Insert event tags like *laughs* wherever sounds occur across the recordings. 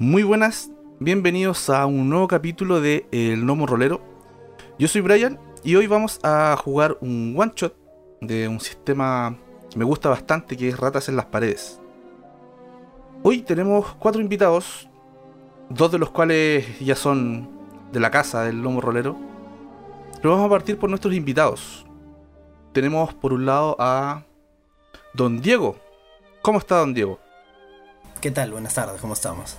Muy buenas, bienvenidos a un nuevo capítulo de El Nomo Rolero. Yo soy Brian y hoy vamos a jugar un one shot de un sistema que me gusta bastante que es Ratas en las Paredes. Hoy tenemos cuatro invitados, dos de los cuales ya son de la casa del Lomo Rolero. Pero vamos a partir por nuestros invitados. Tenemos por un lado a Don Diego. ¿Cómo está Don Diego? ¿Qué tal? Buenas tardes, ¿cómo estamos?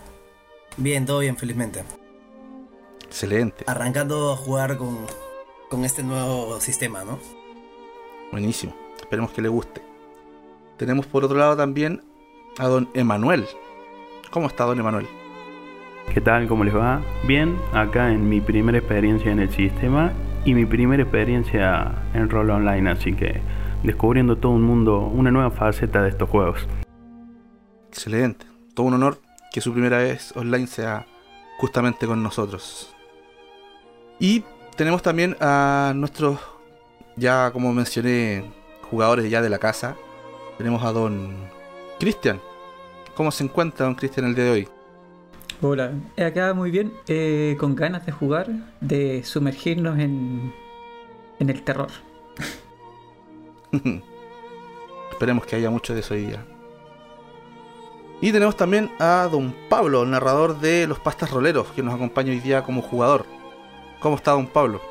Bien, todo bien, felizmente. Excelente. Arrancando a jugar con, con este nuevo sistema, ¿no? Buenísimo. Esperemos que le guste. Tenemos por otro lado también a don Emanuel. ¿Cómo está don Emanuel? ¿Qué tal? ¿Cómo les va? Bien, acá en mi primera experiencia en el sistema y mi primera experiencia en rol online, así que descubriendo todo un mundo, una nueva faceta de estos juegos. Excelente. Todo un honor que su primera vez online sea justamente con nosotros. Y tenemos también a nuestros, ya como mencioné, jugadores ya de la casa. Tenemos a don Cristian. ¿Cómo se encuentra don Cristian el día de hoy? Hola, acá muy bien, eh, con ganas de jugar, de sumergirnos en, en el terror. *laughs* Esperemos que haya mucho de eso hoy día. Y tenemos también a don Pablo, narrador de Los Pastas Roleros, que nos acompaña hoy día como jugador. ¿Cómo está don Pablo?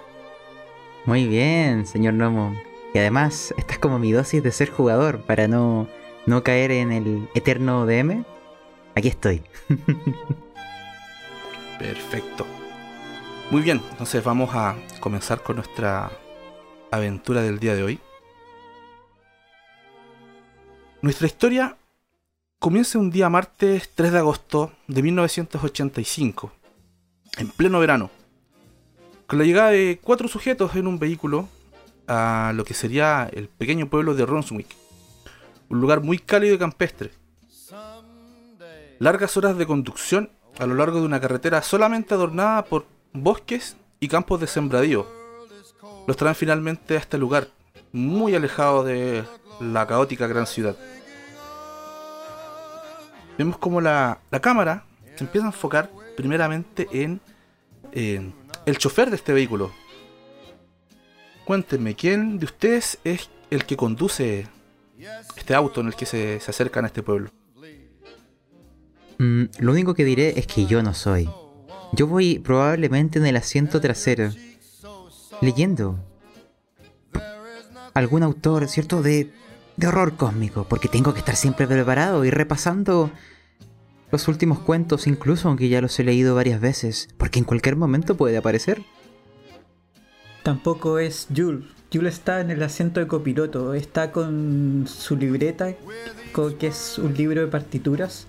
Muy bien, señor Nomo. Y además, esta es como mi dosis de ser jugador para no, no caer en el eterno DM. Aquí estoy. *laughs* Perfecto. Muy bien, entonces vamos a comenzar con nuestra aventura del día de hoy. Nuestra historia comienza un día martes 3 de agosto de 1985, en pleno verano, con la llegada de cuatro sujetos en un vehículo a lo que sería el pequeño pueblo de Ronswick, un lugar muy cálido y campestre. Largas horas de conducción a lo largo de una carretera solamente adornada por bosques y campos de sembradío. Los traen finalmente a este lugar, muy alejado de la caótica gran ciudad. Vemos como la, la cámara se empieza a enfocar primeramente en, el chofer de este vehículo. Cuéntenme, ¿quién de ustedes es el que conduce este auto en el que se, se acercan a este pueblo? Mm, lo único que diré es que yo no soy. Yo voy probablemente en el asiento trasero, leyendo algún autor, ¿cierto? De, de horror cósmico, porque tengo que estar siempre preparado y repasando los últimos cuentos, incluso aunque ya los he leído varias veces, porque en cualquier momento puede aparecer. Tampoco es Jules. Jules está en el asiento de copiloto, está con su libreta, que es un libro de partituras,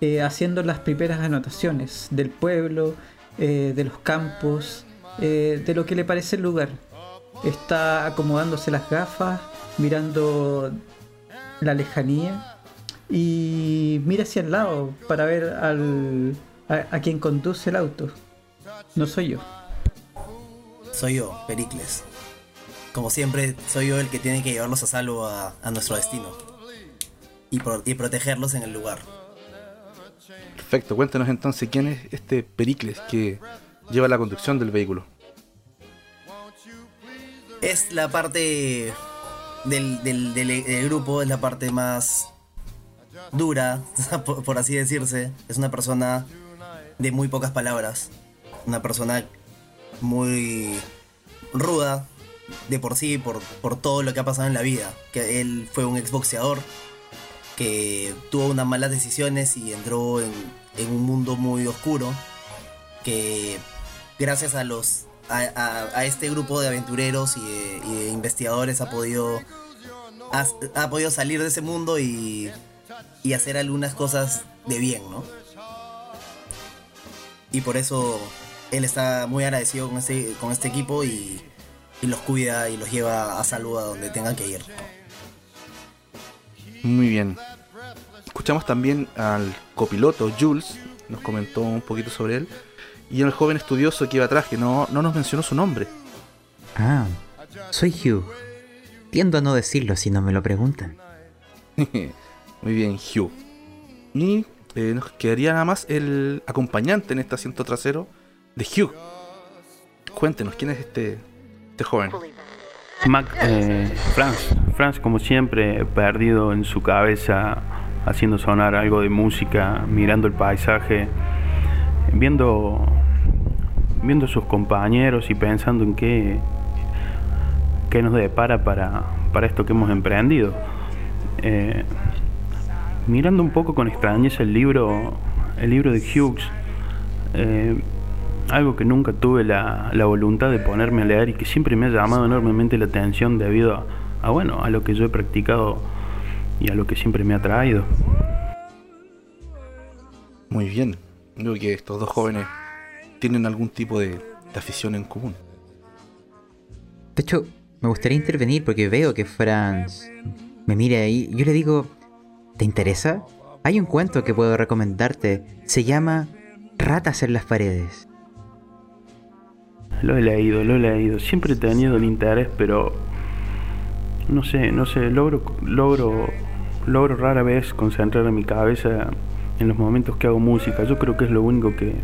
eh, haciendo las primeras anotaciones del pueblo, eh, de los campos, eh, de lo que le parece el lugar. Está acomodándose las gafas, mirando la lejanía y mira hacia el lado para ver al, a, a quien conduce el auto. No soy yo. Soy yo, Pericles. Como siempre, soy yo el que tiene que llevarlos a salvo a, a nuestro destino. Y, pro- y protegerlos en el lugar. Perfecto, cuéntenos entonces quién es este Pericles que lleva la conducción del vehículo. Es la parte del, del- grupo, es la parte más dura, *laughs* por, por así decirse. Es una persona de muy pocas palabras. Una persona muy ruda de por sí, por, por todo lo que ha pasado en la vida. Que él fue un exboxeador que tuvo unas malas decisiones y entró en, en un mundo muy oscuro. Que gracias a los a, a- este grupo de aventureros y investigadores ha podido ha, podido salir de ese mundo y, y hacer algunas cosas de bien, ¿no? Y por eso él está muy agradecido con este, con este equipo y, los cuida y los lleva a salvo a donde tengan que ir. Muy bien. Escuchamos también al copiloto Jules, nos comentó un poquito sobre él, y el joven estudioso que iba atrás, que no, no nos mencionó su nombre. Ah, soy Hugh. Tiendo a no decirlo si no me lo preguntan. *laughs* Muy bien, Hugh. Y eh, nos quedaría nada más el acompañante en este asiento trasero de Hugh. Cuéntenos, ¿quién es este, este joven? Mac, eh, Franz, Franz como siempre perdido en su cabeza, haciendo sonar algo de música, mirando el paisaje, viendo, viendo a sus compañeros y pensando en qué, qué nos depara para, para esto que hemos emprendido. Eh, mirando un poco con extrañeza el libro, el libro de Hughes, eh, algo que nunca tuve la, la, voluntad de ponerme a leer y que siempre me ha llamado enormemente la atención debido a, a, bueno, a lo que yo he practicado y a lo que siempre me ha traído. Muy bien, creo que estos dos jóvenes tienen algún tipo de, de afición en común. De hecho, me gustaría intervenir porque veo que Franz me mira ahí. Yo le digo, ¿te interesa? Hay un cuento que puedo recomendarte. Se llama Ratas en las paredes. Lo he leído, lo he leído. Siempre he tenido el interés, pero no sé, no sé, logro, logro, logro rara vez concentrar en mi cabeza en los momentos que hago música. Yo creo que es lo único que,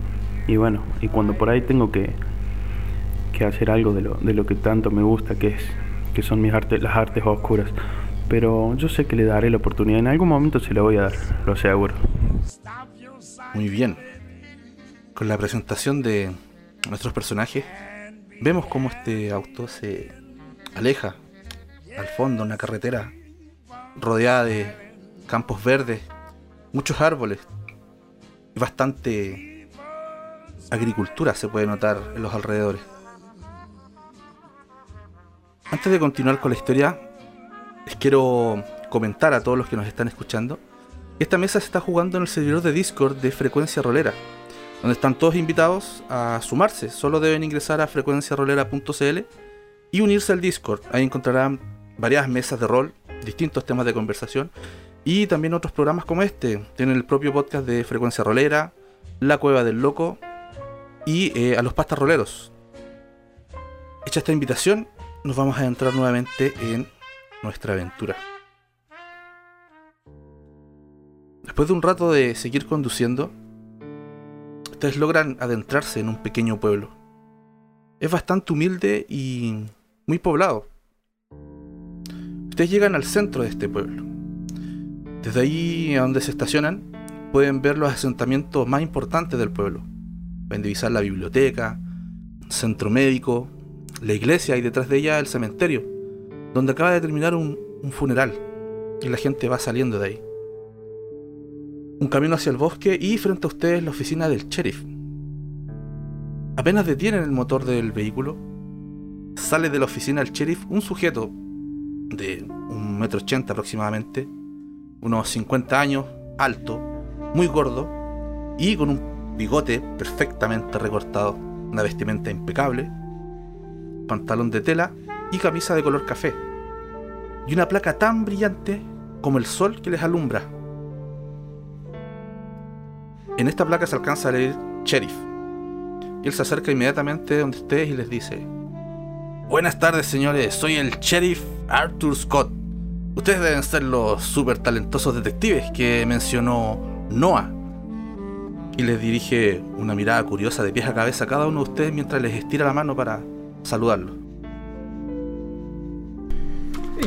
y bueno, y cuando por ahí tengo que, que hacer algo de lo, de lo que tanto me gusta, que es, que son mis artes, las artes oscuras. Pero yo sé que le daré la oportunidad. En algún momento se la voy a dar, lo aseguro. Muy bien. Con la presentación de nuestros personajes, vemos cómo este auto se aleja al fondo, una carretera rodeada de campos verdes, muchos árboles bastante agricultura se puede notar en los alrededores. Antes de continuar con la historia, les quiero comentar a todos los que nos están escuchando esta mesa se está jugando en el servidor de Discord de Frecuencia Rolera, donde están todos invitados a sumarse. Solo deben ingresar a frecuenciarolera.cl y unirse al Discord. Ahí encontrarán varias mesas de rol, distintos temas de conversación y también otros programas como este. Tienen el propio podcast de Frecuencia Rolera, La Cueva del Loco y eh, a los pastas roleros. Hecha esta invitación, nos vamos a entrar nuevamente en nuestra aventura. Después de un rato de seguir conduciendo, ustedes logran adentrarse en un pequeño pueblo. Es bastante humilde y muy poblado. Ustedes llegan al centro de este pueblo. Desde ahí a donde se estacionan, pueden ver los asentamientos más importantes del pueblo. Pueden divisar la biblioteca, centro médico, la iglesia y detrás de ella el cementerio, donde acaba de terminar un, un funeral y la gente va saliendo de ahí un camino hacia el bosque y frente a ustedes la oficina del sheriff. Apenas detienen el motor del vehículo, sale de la oficina del sheriff un sujeto de un metro ochenta aproximadamente, unos 50 años, alto, muy gordo y con un bigote perfectamente recortado, una vestimenta impecable, pantalón de tela y camisa de color café, y una placa tan brillante como el sol que les alumbra en esta placa se alcanza a leer Sheriff. Él se acerca inmediatamente donde ustedes y les dice: Buenas tardes, señores. Soy el Sheriff Arthur Scott. Ustedes deben ser los súper talentosos detectives que mencionó Noah. Y les dirige una mirada curiosa de pies a cabeza a cada uno de ustedes mientras les estira la mano para saludarlo.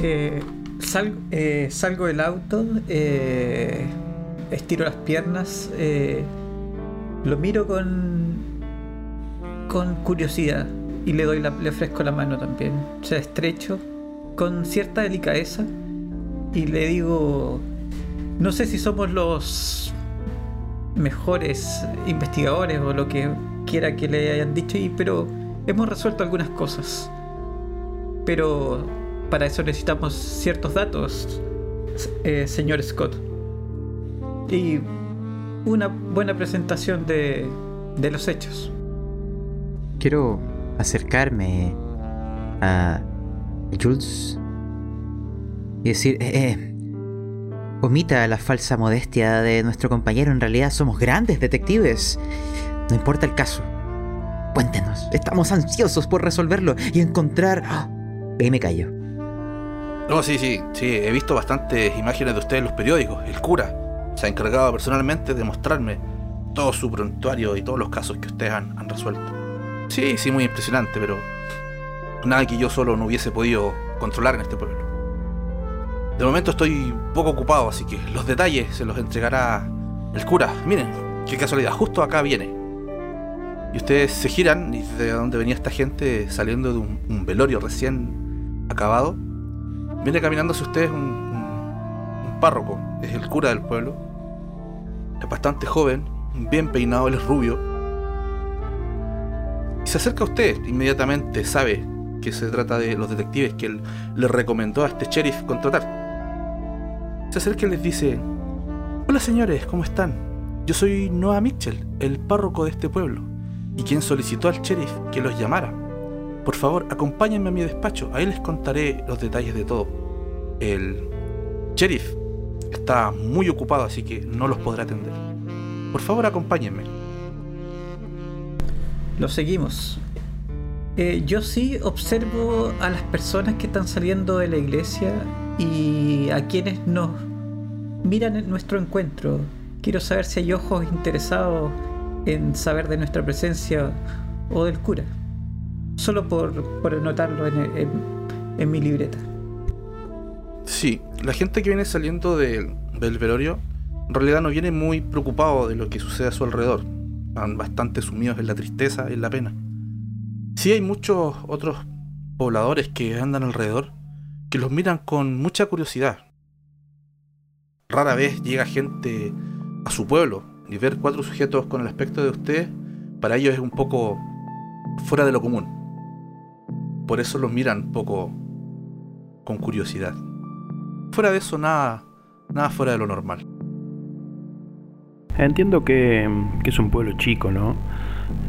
Eh, sal, eh, salgo del auto. Eh estiro las piernas, lo miro con, con curiosidad y le, doy la, le ofrezco la mano también. O sea, estrecho, con cierta delicadeza y le digo, no sé si somos los mejores investigadores o lo que quiera que le hayan dicho, y, pero hemos resuelto algunas cosas. Pero para eso necesitamos ciertos datos, eh, señor Scott y una buena presentación de, de los hechos. Quiero acercarme a Jules y decir, eh, eh, omita la falsa modestia de nuestro compañero, en realidad somos grandes detectives. No importa el caso. Cuéntenos, estamos ansiosos por resolverlo y encontrar... ¡Ah! Ahí me callo. No, sí, sí, sí, he visto bastantes imágenes de ustedes en los periódicos. El cura, se ha encargado personalmente de mostrarme todo su prontuario y todos los casos que ustedes han resuelto. Sí, sí, muy impresionante, pero nada que yo solo no hubiese podido controlar en este pueblo. De momento estoy poco ocupado, así que los detalles se los entregará el cura. Miren, qué casualidad, justo acá viene. Y ustedes se giran y de dónde venía esta gente saliendo de un, velorio recién acabado. Viene caminando hacia ustedes un, un- un párroco, es el cura del pueblo. Es bastante joven, bien peinado, él es rubio. Y se acerca a usted, inmediatamente sabe que se trata de los detectives que él le recomendó a este sheriff contratar. Se acerca y les dice, Hola señores, ¿cómo están? Yo soy Noah Mitchell, el párroco de este pueblo, y quien solicitó al sheriff que los llamara. Por favor, acompáñenme a mi despacho, ahí les contaré los detalles de todo. El sheriff está muy ocupado, así que no los podrá atender. Por favor, acompáñenme. Lo seguimos. Eh, yo sí observo a las personas que están saliendo de la iglesia y a quienes nos miran en nuestro encuentro. Quiero saber si hay ojos interesados en saber de nuestra presencia o del cura. Solo por, por anotarlo en, mi libreta. Sí, la gente que viene saliendo del, velorio en realidad no viene muy preocupado de lo que sucede a su alrededor. Están bastante sumidos en la tristeza en la pena. Sí hay muchos otros pobladores que andan alrededor que los miran con mucha curiosidad. Rara vez llega gente a su pueblo y ver cuatro sujetos con el aspecto de ustedes para ellos es un poco fuera de lo común. Por eso los miran un poco con curiosidad. Fuera de eso, nada, nada fuera de lo normal. Entiendo que, que es un pueblo chico, ¿no?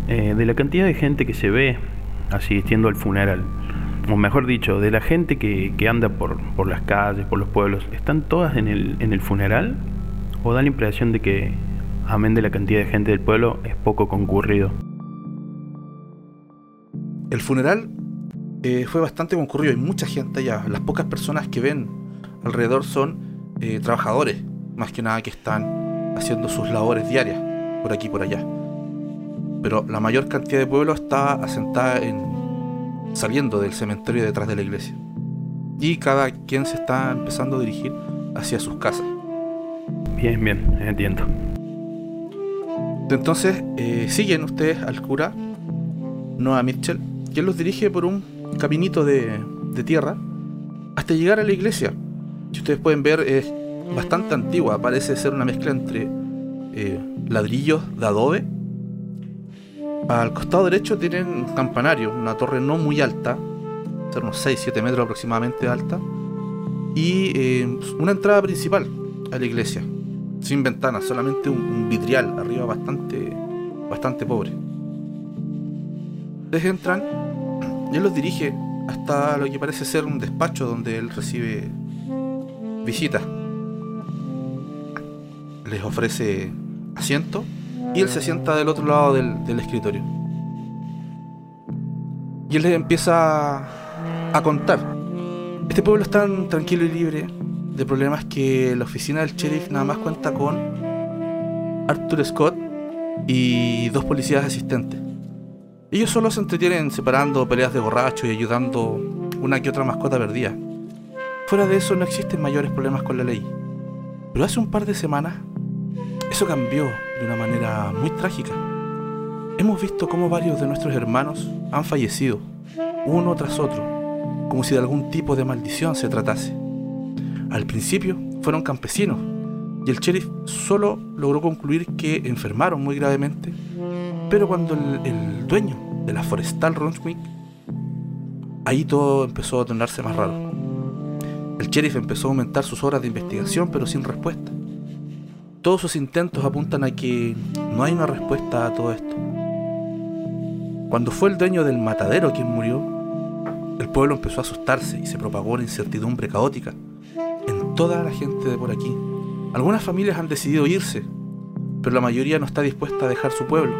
Eh, de la cantidad de gente que se ve asistiendo al funeral, o mejor dicho, de la gente que, que anda por, por las calles, por los pueblos, ¿están todas en el, en el funeral? ¿O da la impresión de que, amén de la cantidad de gente del pueblo, es poco concurrido? El funeral eh, fue bastante concurrido, hay mucha gente allá. Las pocas personas que ven alrededor son eh, trabajadores, más que nada que están haciendo sus labores diarias, por aquí y por allá. Pero la mayor cantidad de pueblo está asentada en saliendo del cementerio detrás de la iglesia. Y cada quien se está empezando a dirigir hacia sus casas. Bien, bien, entiendo. Entonces eh, siguen ustedes al cura Noah Mitchell, quien los dirige por un caminito de, de tierra hasta llegar a la iglesia. Si ustedes pueden ver, es bastante antigua, parece ser una mezcla entre eh, ladrillos de adobe. Al costado derecho tienen un campanario, una torre no muy alta, unos 6-7 metros aproximadamente alta, y eh, una entrada principal a la iglesia sin ventanas, solamente un, vitrial arriba bastante, bastante pobre. Ustedes entran y él los dirige hasta lo que parece ser un despacho donde él recibe visitas. Les ofrece asiento y él se sienta del otro lado del, del escritorio. Y él empieza a contar. Este pueblo es tan tranquilo y libre de problemas que la oficina del sheriff nada más cuenta con Arthur Scott y dos policías asistentes. Ellos solo se entretienen separando peleas de borrachos y ayudando una que otra mascota perdida. Fuera de eso no existen mayores problemas con la ley. Pero hace un par de semanas eso cambió de una manera muy trágica. Hemos visto cómo varios de nuestros hermanos han fallecido, uno tras otro, como si de algún tipo de maldición se tratase. Al principio fueron campesinos y el sheriff solo logró concluir que enfermaron muy gravemente, pero cuando el, dueño de la forestal Brunswick, ahí todo empezó a tornarse más raro. El sheriff empezó a aumentar sus horas de investigación, pero sin respuesta. Todos sus intentos apuntan a que no hay una respuesta a todo esto. Cuando fue el dueño del matadero quien murió, el pueblo empezó a asustarse y se propagó una incertidumbre caótica en toda la gente de por aquí. Algunas familias han decidido irse, pero la mayoría no está dispuesta a dejar su pueblo.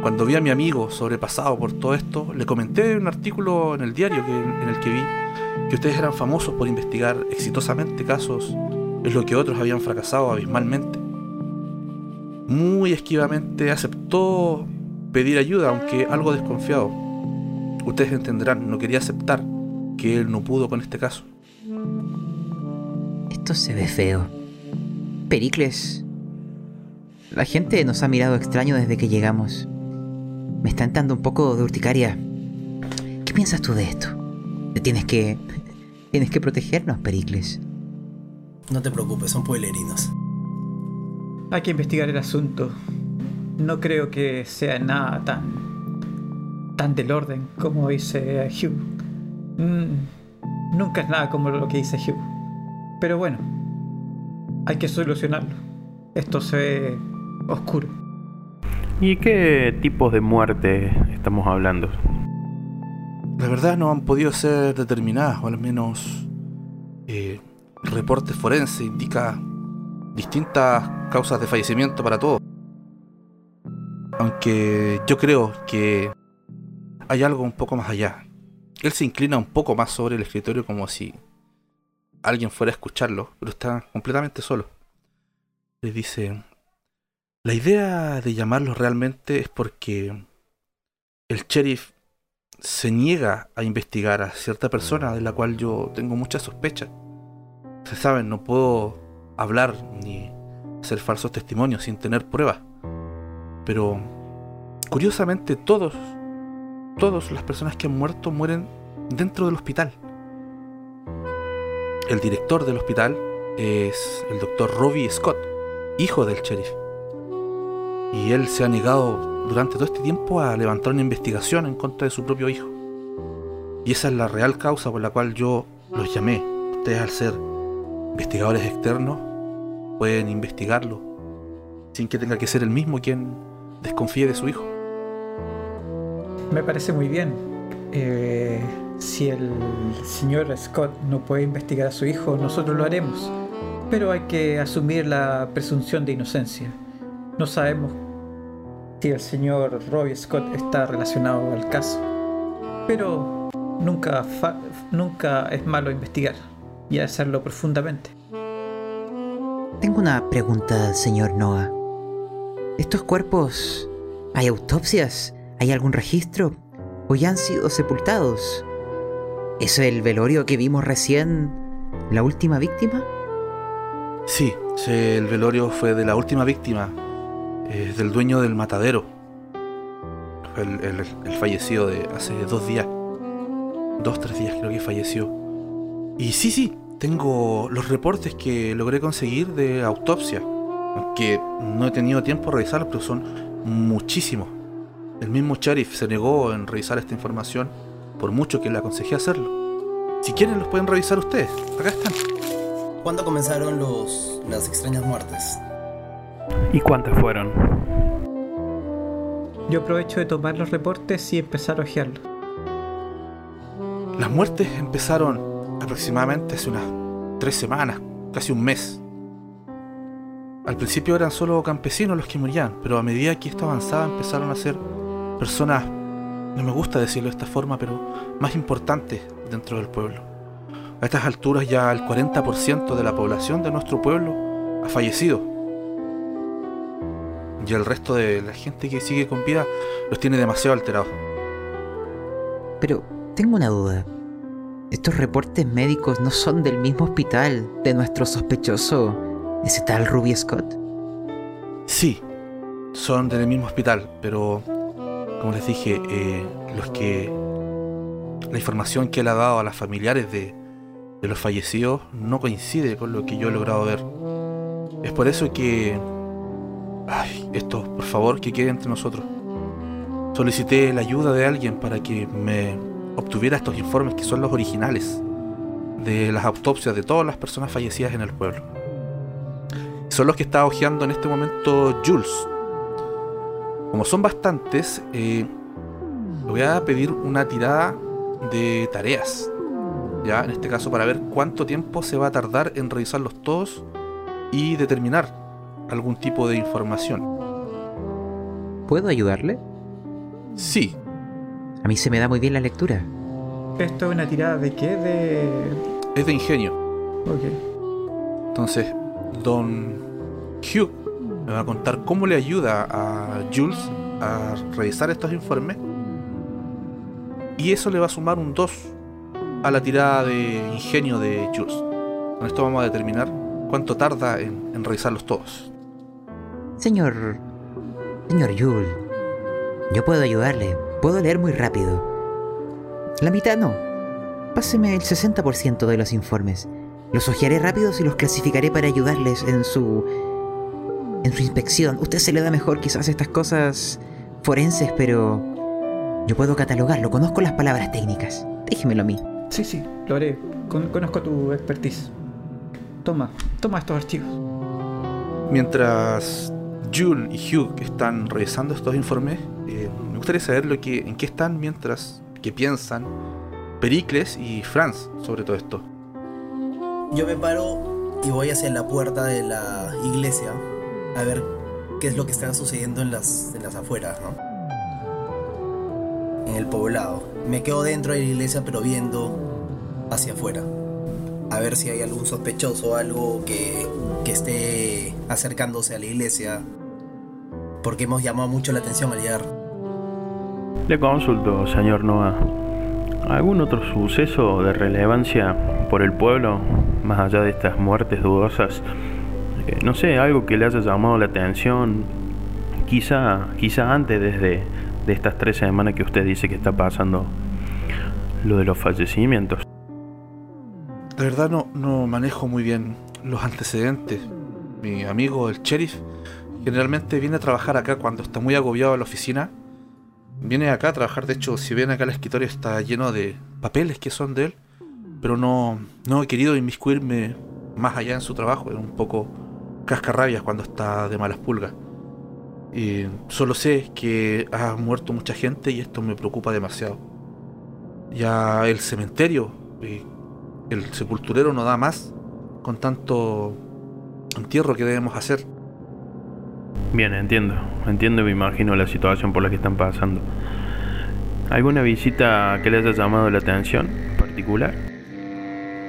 Cuando vi a mi amigo sobrepasado por todo esto, le comenté un artículo en el diario que, en el que vi que ustedes eran famosos por investigar exitosamente casos es lo que otros habían fracasado abismalmente. Muy esquivamente aceptó pedir ayuda, aunque algo desconfiado. Ustedes entenderán, no quería aceptar que él no pudo con este caso. Esto se ve feo. Pericles. La gente nos ha mirado extraño desde que llegamos. Me está entrando un poco de urticaria. ¿Qué piensas tú de esto? Tienes que... Tienes que protegernos, Pericles. No te preocupes, son pueblerinos. Hay que investigar el asunto. No creo que sea nada tan. tan del orden como dice Hugh. Mm, nunca es nada como lo que dice Hugh. Pero bueno, hay que solucionarlo. Esto se ve oscuro. ¿Y qué tipos de muerte estamos hablando? La verdad no han podido ser determinadas, o al menos eh, reporte forense indica distintas causas de fallecimiento para todos. Aunque yo creo que hay algo un poco más allá. Él se inclina un poco más sobre el escritorio como si alguien fuera a escucharlo, pero está completamente solo. Le dice, la idea de llamarlo realmente es porque el sheriff se niega a investigar a cierta persona de la cual yo tengo mucha sospecha. Se saben, no puedo hablar ni hacer falsos testimonios sin tener pruebas. Pero curiosamente todos, todas las personas que han muerto mueren dentro del hospital. El director del hospital es el doctor Robbie Scott, hijo del sheriff. Y él se ha negado durante todo este tiempo a levantar una investigación en contra de su propio hijo. Y esa es la real causa por la cual yo los llamé. Ustedes al ser investigadores externos pueden investigarlo sin que tenga que ser el mismo quien desconfíe de su hijo. Me parece muy bien. Eh, si el señor Scott no puede investigar a su hijo, nosotros lo haremos. Pero hay que asumir la presunción de inocencia. No sabemos si el señor Robbie Scott está relacionado al caso. Pero nunca, nunca es malo investigar y hacerlo profundamente. Tengo una pregunta, señor Noah. ¿Estos cuerpos... ¿Hay autopsias? ¿Hay algún registro? ¿O ya han sido sepultados? ¿Es el velorio que vimos recién la última víctima? Sí, el velorio fue de la última víctima, eh, del dueño del matadero. El, el, fallecido de hace dos días. Dos, tres días creo que falleció. Y sí, sí, tengo los reportes que logré conseguir de autopsia, aunque no he tenido tiempo de revisarlos, pero son muchísimos. El mismo sheriff se negó en revisar esta información, por mucho que le aconsejé hacerlo. Si quieren los pueden revisar ustedes, acá están. ¿Cuándo comenzaron los, las extrañas muertes? ¿Y cuántas fueron? Yo aprovecho de tomar los reportes y empezar a ojearlos. Las muertes empezaron aproximadamente hace unas tres semanas, casi un mes. Al principio eran solo campesinos los que morían, pero a medida que esto avanzaba empezaron a ser personas, no me gusta decirlo de esta forma, pero más importantes dentro del pueblo. A estas alturas ya el 40% de la población de nuestro pueblo ha fallecido. Y el resto de la gente que sigue con vida los tiene demasiado alterados. Pero tengo una duda. Estos reportes médicos no son del mismo hospital de nuestro sospechoso, ese tal Ruby Scott. Sí, son del mismo hospital, pero como les dije, eh, los que la información que él ha dado a las familiares de, de los fallecidos no coincide con lo que yo he logrado ver. Es por eso que... Ay, esto, por favor, que quede entre nosotros. Solicité la ayuda de alguien para que me obtuviera estos informes que son los originales de las autopsias de todas las personas fallecidas en el pueblo. Son los que está hojeando en este momento Jules. Como son bastantes, eh, le voy a pedir una tirada de tareas. Ya, en este caso para ver cuánto tiempo se va a tardar en revisarlos todos y determinar algún tipo de información. ¿Puedo ayudarle? Sí, a mí se me da muy bien la lectura. ¿Esto es una tirada de qué? De... Es de ingenio. Ok. Entonces, Don Hugh me va a contar cómo le ayuda a Jules a revisar estos informes. Y eso le va a sumar un 2 a la tirada de ingenio de Jules. Con esto vamos a determinar cuánto tarda en, en revisarlos todos. Señor. Señor Yul. Yo puedo ayudarle. Puedo leer muy rápido. La mitad no. Páseme el 60% de los informes. Los hojearé rápidos y los clasificaré para ayudarles en su. en su inspección. Usted se le da mejor quizás estas cosas forenses, pero. Yo puedo catalogarlo, conozco las palabras técnicas. Déjemelo a mí. Sí, sí, lo haré. Con- conozco tu expertise. Toma, toma estos archivos. Mientras Jules y Hugh están revisando estos informes, eh, gustaría saber lo que, en qué están mientras que piensan Pericles y Franz sobre todo esto. Yo me paro y voy hacia la puerta de la iglesia a ver qué es lo que está sucediendo en las, en las afueras, ¿no? En el poblado. Me quedo dentro de la iglesia pero viendo hacia afuera. A ver si hay algún sospechoso algo que, que esté acercándose a la iglesia. Porque hemos llamado mucho la atención al llegar. Le consulto, señor Noah. ¿Algún otro suceso de relevancia por el pueblo, más allá de estas muertes dudosas? Eh, no sé, algo que le haya llamado la atención, quizá, quizá antes desde de estas tres semanas que usted dice que está pasando lo de los fallecimientos. La verdad no, no manejo muy bien los antecedentes. Mi amigo, el sheriff, generalmente viene a trabajar acá cuando está muy agobiado en la oficina. Viene acá a trabajar, de hecho, si ven acá el escritorio está lleno de papeles que son de él, pero no, no he querido inmiscuirme más allá en su trabajo, es un poco cascarrabias cuando está de malas pulgas. Y solo sé que ha muerto mucha gente y esto me preocupa demasiado. Ya el cementerio, el sepulturero no da más con tanto entierro que debemos hacer. Bien, entiendo, entiendo y me imagino la situación por la que están pasando. ¿Alguna visita que le haya llamado la atención en particular?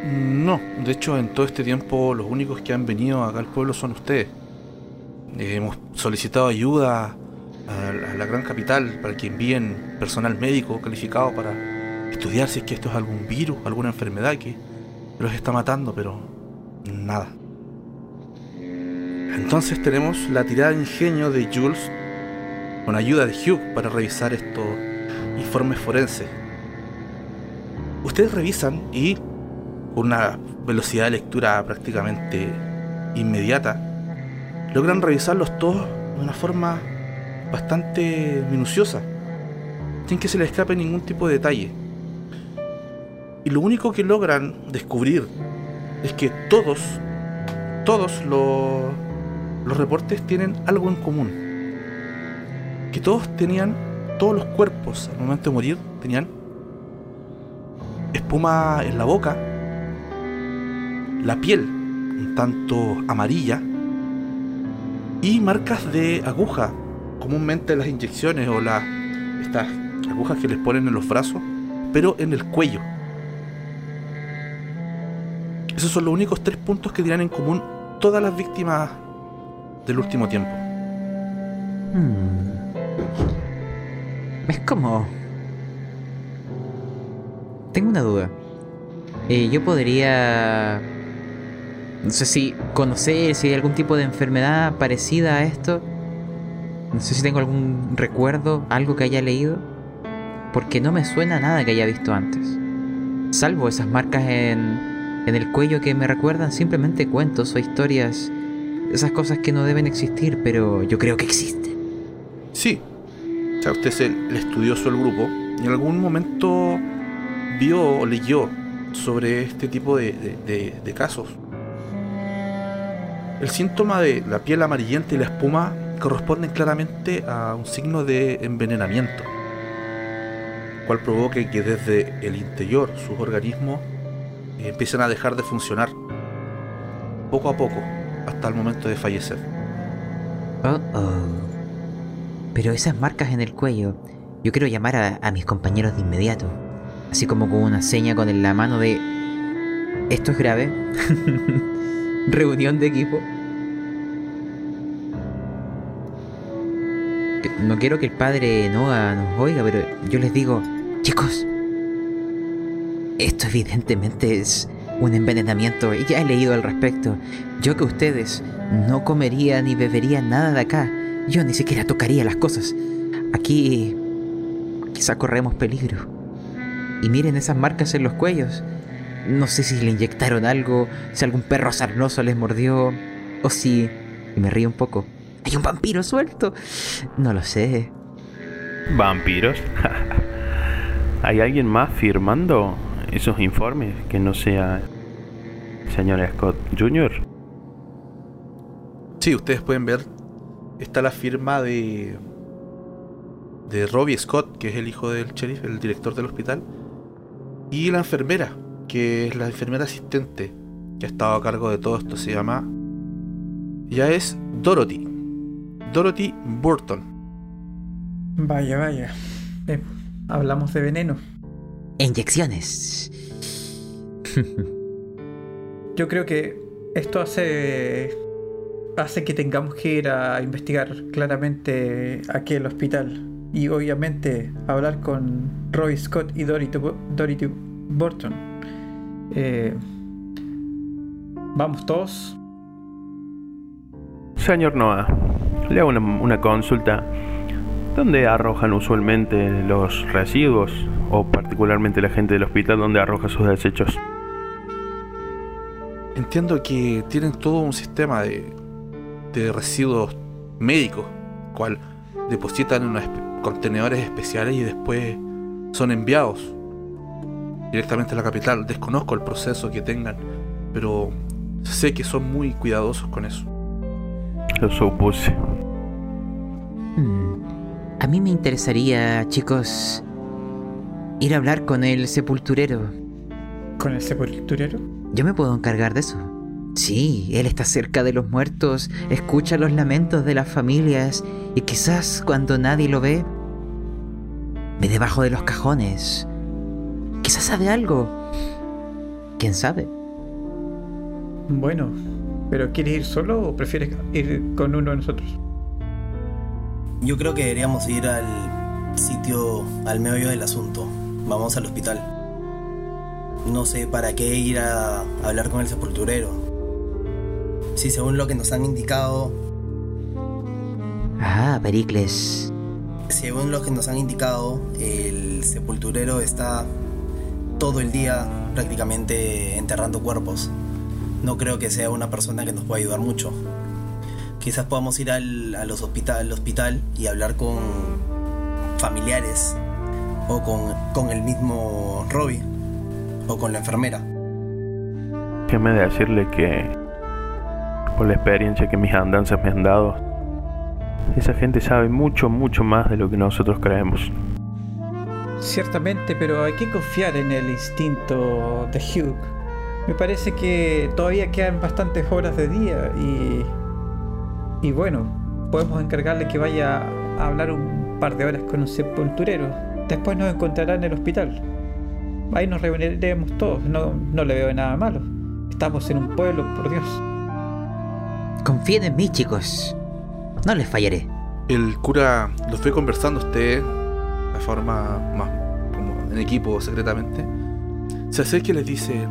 No, de hecho en todo este tiempo los únicos que han venido acá al pueblo son ustedes. Eh, hemos solicitado ayuda a a la gran capital para que envíen personal médico calificado para estudiar si es que esto es algún virus, alguna enfermedad que los está matando, pero nada. Entonces tenemos la tirada de ingenio de Jules con ayuda de Hugh para revisar estos informes forenses. Ustedes revisan y con una velocidad de lectura prácticamente inmediata, logran revisarlos todos de una forma bastante minuciosa, sin que se les escape ningún tipo de detalle. Y lo único que logran descubrir es que todos, todos los, los reportes tienen algo en común. Que todos tenían, todos los cuerpos al momento de morir tenían espuma en la boca, la piel un tanto amarilla y marcas de aguja, comúnmente las inyecciones o las estas agujas que les ponen en los brazos, pero en el cuello. Esos son los únicos tres puntos que tienen en común todas las víctimas del último tiempo. Hmm. Es como... Tengo una duda. Eh, yo podría... No sé si conocer si hay algún tipo de enfermedad parecida a esto. No sé si tengo algún recuerdo, algo que haya leído. Porque no me suena nada que haya visto antes. Salvo esas marcas en, en el cuello que me recuerdan simplemente cuentos o historias. Esas cosas que no deben existir, pero yo creo que existen. Sí, o sea, usted es el, estudioso del grupo y en algún momento vio o leyó sobre este tipo de, de- casos. El síntoma de la piel amarillenta y la espuma corresponden claramente a un signo de envenenamiento, cual provoque que desde el interior sus organismos eh, empiecen a dejar de funcionar poco a poco hasta el momento de fallecer. Oh, oh. Pero esas marcas en el cuello, yo quiero llamar a, mis compañeros de inmediato. Así como con una seña con la mano de... Esto es grave. *laughs* reunión de equipo. No quiero que el padre Noah nos oiga, pero yo les digo, chicos, esto evidentemente es un envenenamiento y ya he leído al respecto. Yo que ustedes no comería ni bebería nada de acá. Yo ni siquiera tocaría las cosas. Aquí quizá corremos peligro. Y miren esas marcas en los cuellos. No sé si le inyectaron algo, si algún perro sarnoso les mordió, o si... Y me río un poco. Hay un vampiro suelto. No lo sé. ¿Vampiros? *laughs* ¿Hay alguien más firmando esos informes que no sea el señor Scott Jr.? Sí, ustedes pueden ver. Está la firma de. de Robbie Scott, que es el hijo del sheriff, el director del hospital. Y la enfermera, que es la enfermera asistente, que ha estado a cargo de todo esto. Se llama. Ya es Dorothy. Dorothy Burton. Vaya, vaya. Eh, hablamos de veneno. Inyecciones. *laughs* Yo creo que esto hace hace que tengamos que ir a investigar claramente aquí el hospital y obviamente hablar con Roy Scott y Dorothy, Dorothy Burton. Eh, Vamos todos. Señor Noah, le hago una, una consulta. ¿Dónde arrojan usualmente los residuos? O particularmente la gente del hospital, ¿dónde arroja sus desechos? Entiendo que tienen todo un sistema de, de residuos médicos, cual depositan en unos contenedores especiales y después son enviados directamente a la capital. Desconozco el proceso que tengan, pero sé que son muy cuidadosos con eso. Lo supuse. Hmm, A mí me interesaría, chicos, ir a hablar con el sepulturero. ¿Con el sepulturero? Yo me puedo encargar de eso. Sí, él está cerca de los muertos, escucha los lamentos de las familias y quizás cuando nadie lo ve, ve debajo de los cajones. Quizás sabe algo. ¿Quién sabe? Bueno, ¿pero quieres ir solo o prefieres ir con uno de nosotros? Yo creo que deberíamos ir al sitio, al meollo del asunto. Vamos al hospital. No sé para qué ir a hablar con el sepulturero. Si según lo que nos han indicado, Ah, Pericles. según lo que nos han indicado, el sepulturero está todo el día prácticamente enterrando cuerpos. No creo que sea una persona que nos pueda ayudar mucho. Quizás podamos ir al, a los hospital, al hospital y hablar con familiares o con, con el mismo Robbie o con la enfermera. Déjeme decirle que, por la experiencia que mis andanzas me han dado, esa gente sabe mucho, mucho más de lo que nosotros creemos. Ciertamente, pero hay que confiar en el instinto de Hugh. Me parece que todavía quedan bastantes horas de día y. Y bueno, podemos encargarle que vaya a hablar un par de horas con un sepulturero. Después nos encontrará en el hospital. Ahí nos reuniremos todos, no, no le veo nada malo. Estamos en un pueblo, por Dios. Confíen en mí, chicos. No les fallaré. El cura los ve conversando a ustedes de forma más como en equipo secretamente. Se acerca y les dice: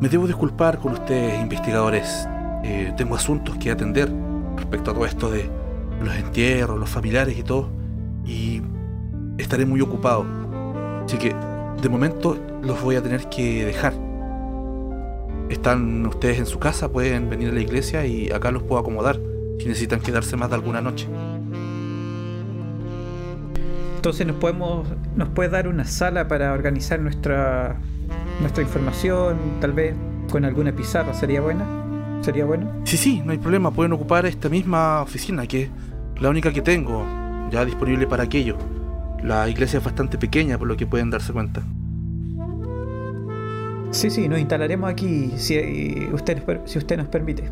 Me debo disculpar con ustedes, investigadores. Eh, tengo asuntos que atender respecto a todo esto de los entierros, los familiares y todo. Y estaré muy ocupado. Así que de momento los voy a tener que dejar. Están ustedes en su casa, pueden venir a la iglesia y acá los puedo acomodar si necesitan quedarse más de alguna noche. Entonces nos podemos. nos puede dar una sala para organizar nuestra. nuestra información, tal vez con alguna pizarra, ¿sería buena? ¿Sería bueno? Sí, sí, no hay problema, pueden ocupar esta misma oficina, que es la única que tengo ya disponible para aquello. La iglesia es bastante pequeña, por lo que pueden darse cuenta. Sí, sí, nos instalaremos aquí si usted, nos per- si usted nos permite.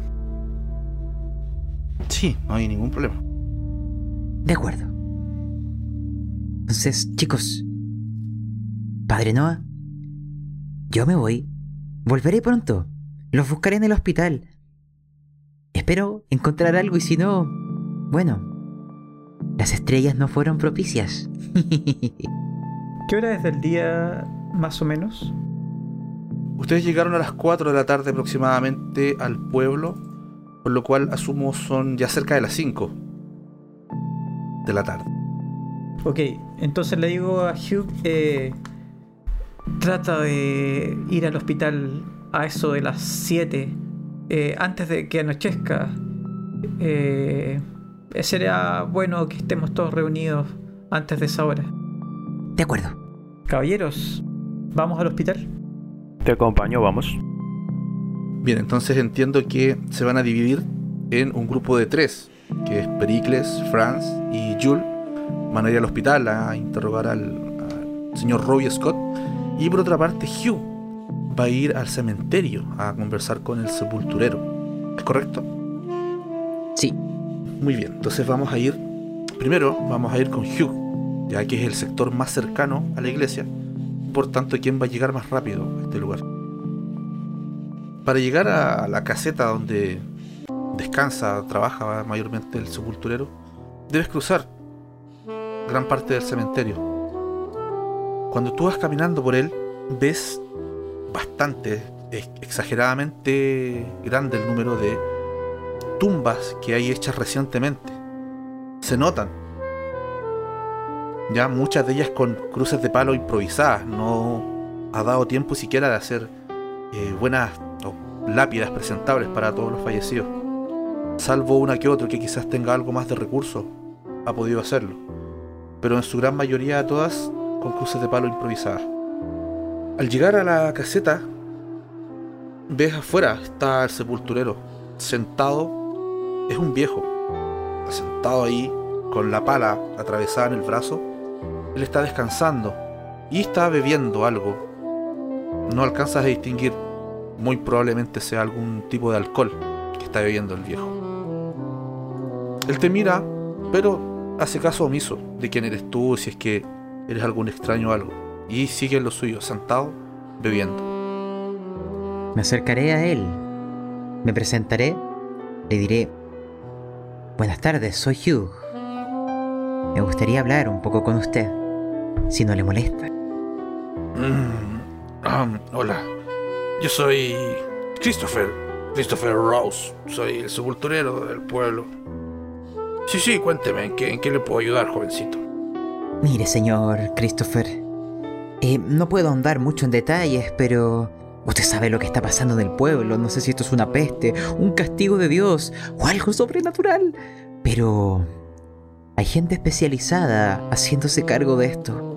Sí, no hay ningún problema. De acuerdo. Entonces, chicos. Padre Noah. Yo me voy. Volveré pronto. Los buscaré en el hospital. Espero encontrar algo y si no, bueno, las estrellas no fueron propicias. *laughs* ¿Qué hora es del día más o menos? Ustedes llegaron a las 4 de la tarde aproximadamente al pueblo, por lo cual asumo son ya cerca de las 5 de la tarde. Ok, entonces le digo a Hugh, eh, trata de ir al hospital a eso de las 7, eh, antes de que anochezca. Eh, sería bueno que estemos todos reunidos antes de esa hora. De acuerdo. Caballeros, ¿vamos al hospital? Te acompaño, vamos. Bien, entonces entiendo que se van a dividir en un grupo de tres, que es Pericles, Franz y Jules. Van a ir al hospital a interrogar al, al señor Robbie Scott. Y por otra parte, Hugh va a ir al cementerio a conversar con el sepulturero. ¿Es correcto? Sí. Muy bien, entonces vamos a ir. Primero vamos a ir con Hugh, ya que es el sector más cercano a la iglesia. Por tanto, ¿quién va a llegar más rápido a este lugar? Para llegar a la caseta donde descansa, trabaja mayormente el sepulturero, debes cruzar gran parte del cementerio. Cuando tú vas caminando por él, ves bastante, ex- exageradamente grande el número de tumbas que hay hechas recientemente. Se notan. Ya muchas de ellas con cruces de palo improvisadas. No ha dado tiempo siquiera de hacer eh, buenas lápidas presentables para todos los fallecidos. Salvo una que otro que quizás tenga algo más de recursos, ha podido hacerlo. Pero en su gran mayoría todas con cruces de palo improvisadas. Al llegar a la caseta, ves afuera, está el sepulturero, sentado, es un viejo, sentado ahí con la pala atravesada en el brazo, él está descansando y está bebiendo algo. No alcanzas a distinguir, muy probablemente sea algún tipo de alcohol que está bebiendo el viejo. Él te mira, pero hace caso omiso de quién eres tú, si es que eres algún extraño o algo, y sigue lo suyo, sentado, bebiendo. Me acercaré a él. Me presentaré. Le diré... Buenas tardes, soy Hugh. Me gustaría hablar un poco con usted, si no le molesta. Mm, ah, hola, yo soy Christopher, Christopher Rose, soy el sepulturero del pueblo. Sí, sí, cuénteme, ¿en qué, en qué le puedo ayudar, jovencito? Mire, señor Christopher. Eh, no puedo ahondar mucho en detalles, pero... Usted sabe lo que está pasando en el pueblo. No sé si esto es una peste, un castigo de Dios o algo sobrenatural. Pero... Hay gente especializada haciéndose cargo de esto.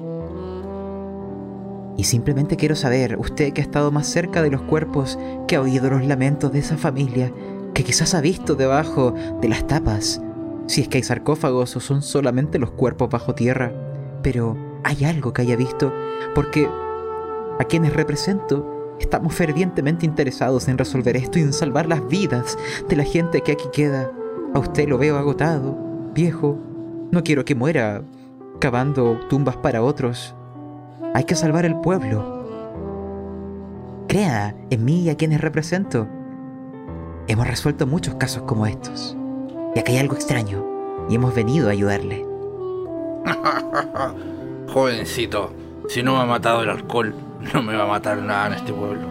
Y simplemente quiero saber, usted que ha estado más cerca de los cuerpos, que ha oído los lamentos de esa familia, que quizás ha visto debajo de las tapas, si es que hay sarcófagos o son solamente los cuerpos bajo tierra. Pero hay algo que haya visto, porque a quienes represento estamos fervientemente interesados en resolver esto y en salvar las vidas de la gente que aquí queda. A usted lo veo agotado, viejo. No quiero que muera cavando tumbas para otros. Hay que salvar el pueblo. Crea en mí y a quienes represento. Hemos resuelto muchos casos como estos. Y acá hay algo extraño. Y hemos venido a ayudarle. *laughs* Jovencito, si no me ha matado el alcohol, no me va a matar nada en este pueblo.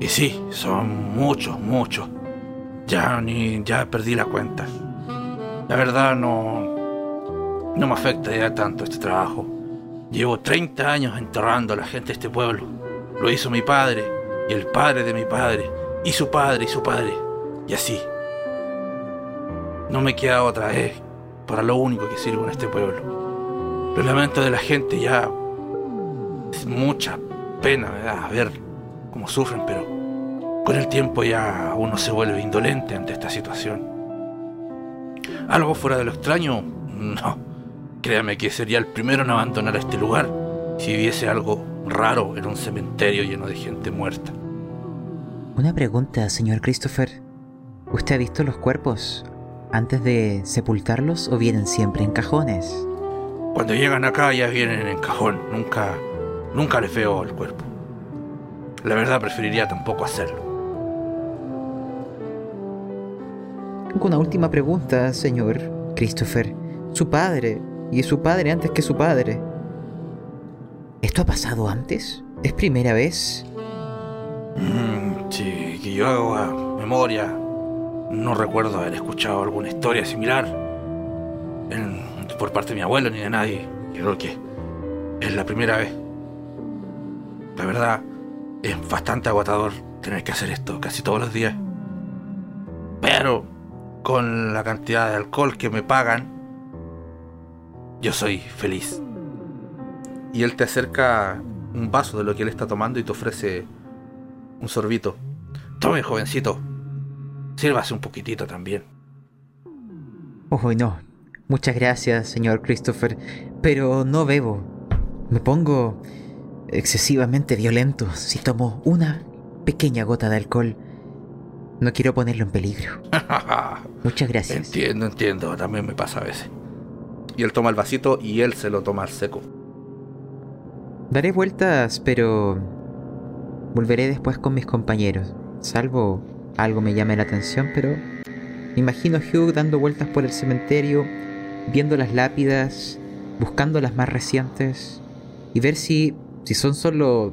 Y sí, son muchos, muchos. Ya ni ya perdí la cuenta. La verdad no no me afecta ya tanto este trabajo. Llevo 30 años enterrando a la gente de este pueblo. Lo hizo mi padre y el padre de mi padre y su padre y su padre. Y así. No me queda otra, es para lo único que sirvo en este pueblo. Los lamentos de la gente ya es mucha pena me ver cómo sufren, pero con el tiempo ya uno se vuelve indolente ante esta situación. Algo fuera de lo extraño, no. Créame que sería el primero en abandonar este lugar si viese algo raro en un cementerio lleno de gente muerta. Una pregunta, señor Christopher. ¿Usted ha visto los cuerpos antes de sepultarlos o vienen siempre en cajones? Cuando llegan acá ya vienen en cajón, nunca, nunca les veo el cuerpo. La verdad preferiría tampoco hacerlo. Tengo una última pregunta, señor Christopher. Su padre, y su padre antes que su padre. ¿Esto ha pasado antes? ¿Es primera vez? Mm, sí, que yo hago memoria. No recuerdo haber escuchado alguna historia similar por parte de mi abuelo ni de nadie. Creo que es la primera vez. La verdad, es bastante agotador tener que hacer esto casi todos los días. Pero con la cantidad de alcohol que me pagan, yo soy feliz. Y él te acerca un vaso de lo que él está tomando y te ofrece un sorbito. Tome, jovencito. Sírvase un poquitito también. Oh, no. Muchas gracias, señor Christopher. Pero no bebo. Me pongo excesivamente violento si tomo una pequeña gota de alcohol. No quiero ponerlo en peligro. *laughs* Muchas gracias. Entiendo, entiendo. También me pasa a veces. Y él toma el vasito y él se lo toma al seco. Daré vueltas, pero volveré después con mis compañeros. Salvo algo me llame la atención, pero imagino a Hugh dando vueltas por el cementerio, viendo las lápidas, buscando las más recientes y ver si, si son solo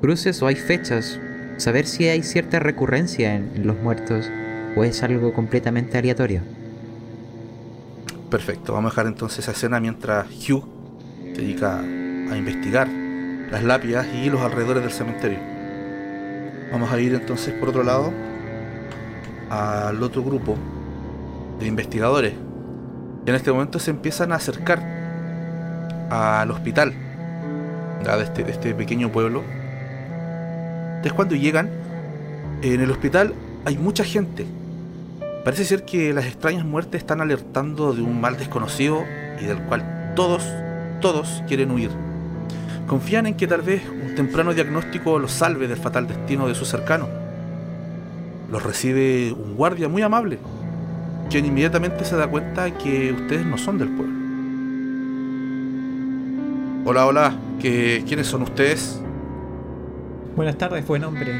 cruces o hay fechas, saber si hay cierta recurrencia en los muertos o es algo completamente aleatorio. Perfecto, vamos a dejar entonces esa escena mientras Hugh se dedica a investigar las lápidas y los alrededores del cementerio. Vamos a ir entonces por otro lado al otro grupo de investigadores. En este momento se empiezan a acercar al hospital de este, de este pequeño pueblo. Entonces cuando llegan, en el hospital hay mucha gente Parece ser que las extrañas muertes están alertando de un mal desconocido y del cual todos, todos quieren huir. Confían en que tal vez un temprano diagnóstico los salve del fatal destino de su cercano. Los recibe un guardia muy amable, quien inmediatamente se da cuenta que ustedes no son del pueblo. Hola, hola, ¿Qué, ¿quiénes son ustedes? Buenas tardes, buen hombre.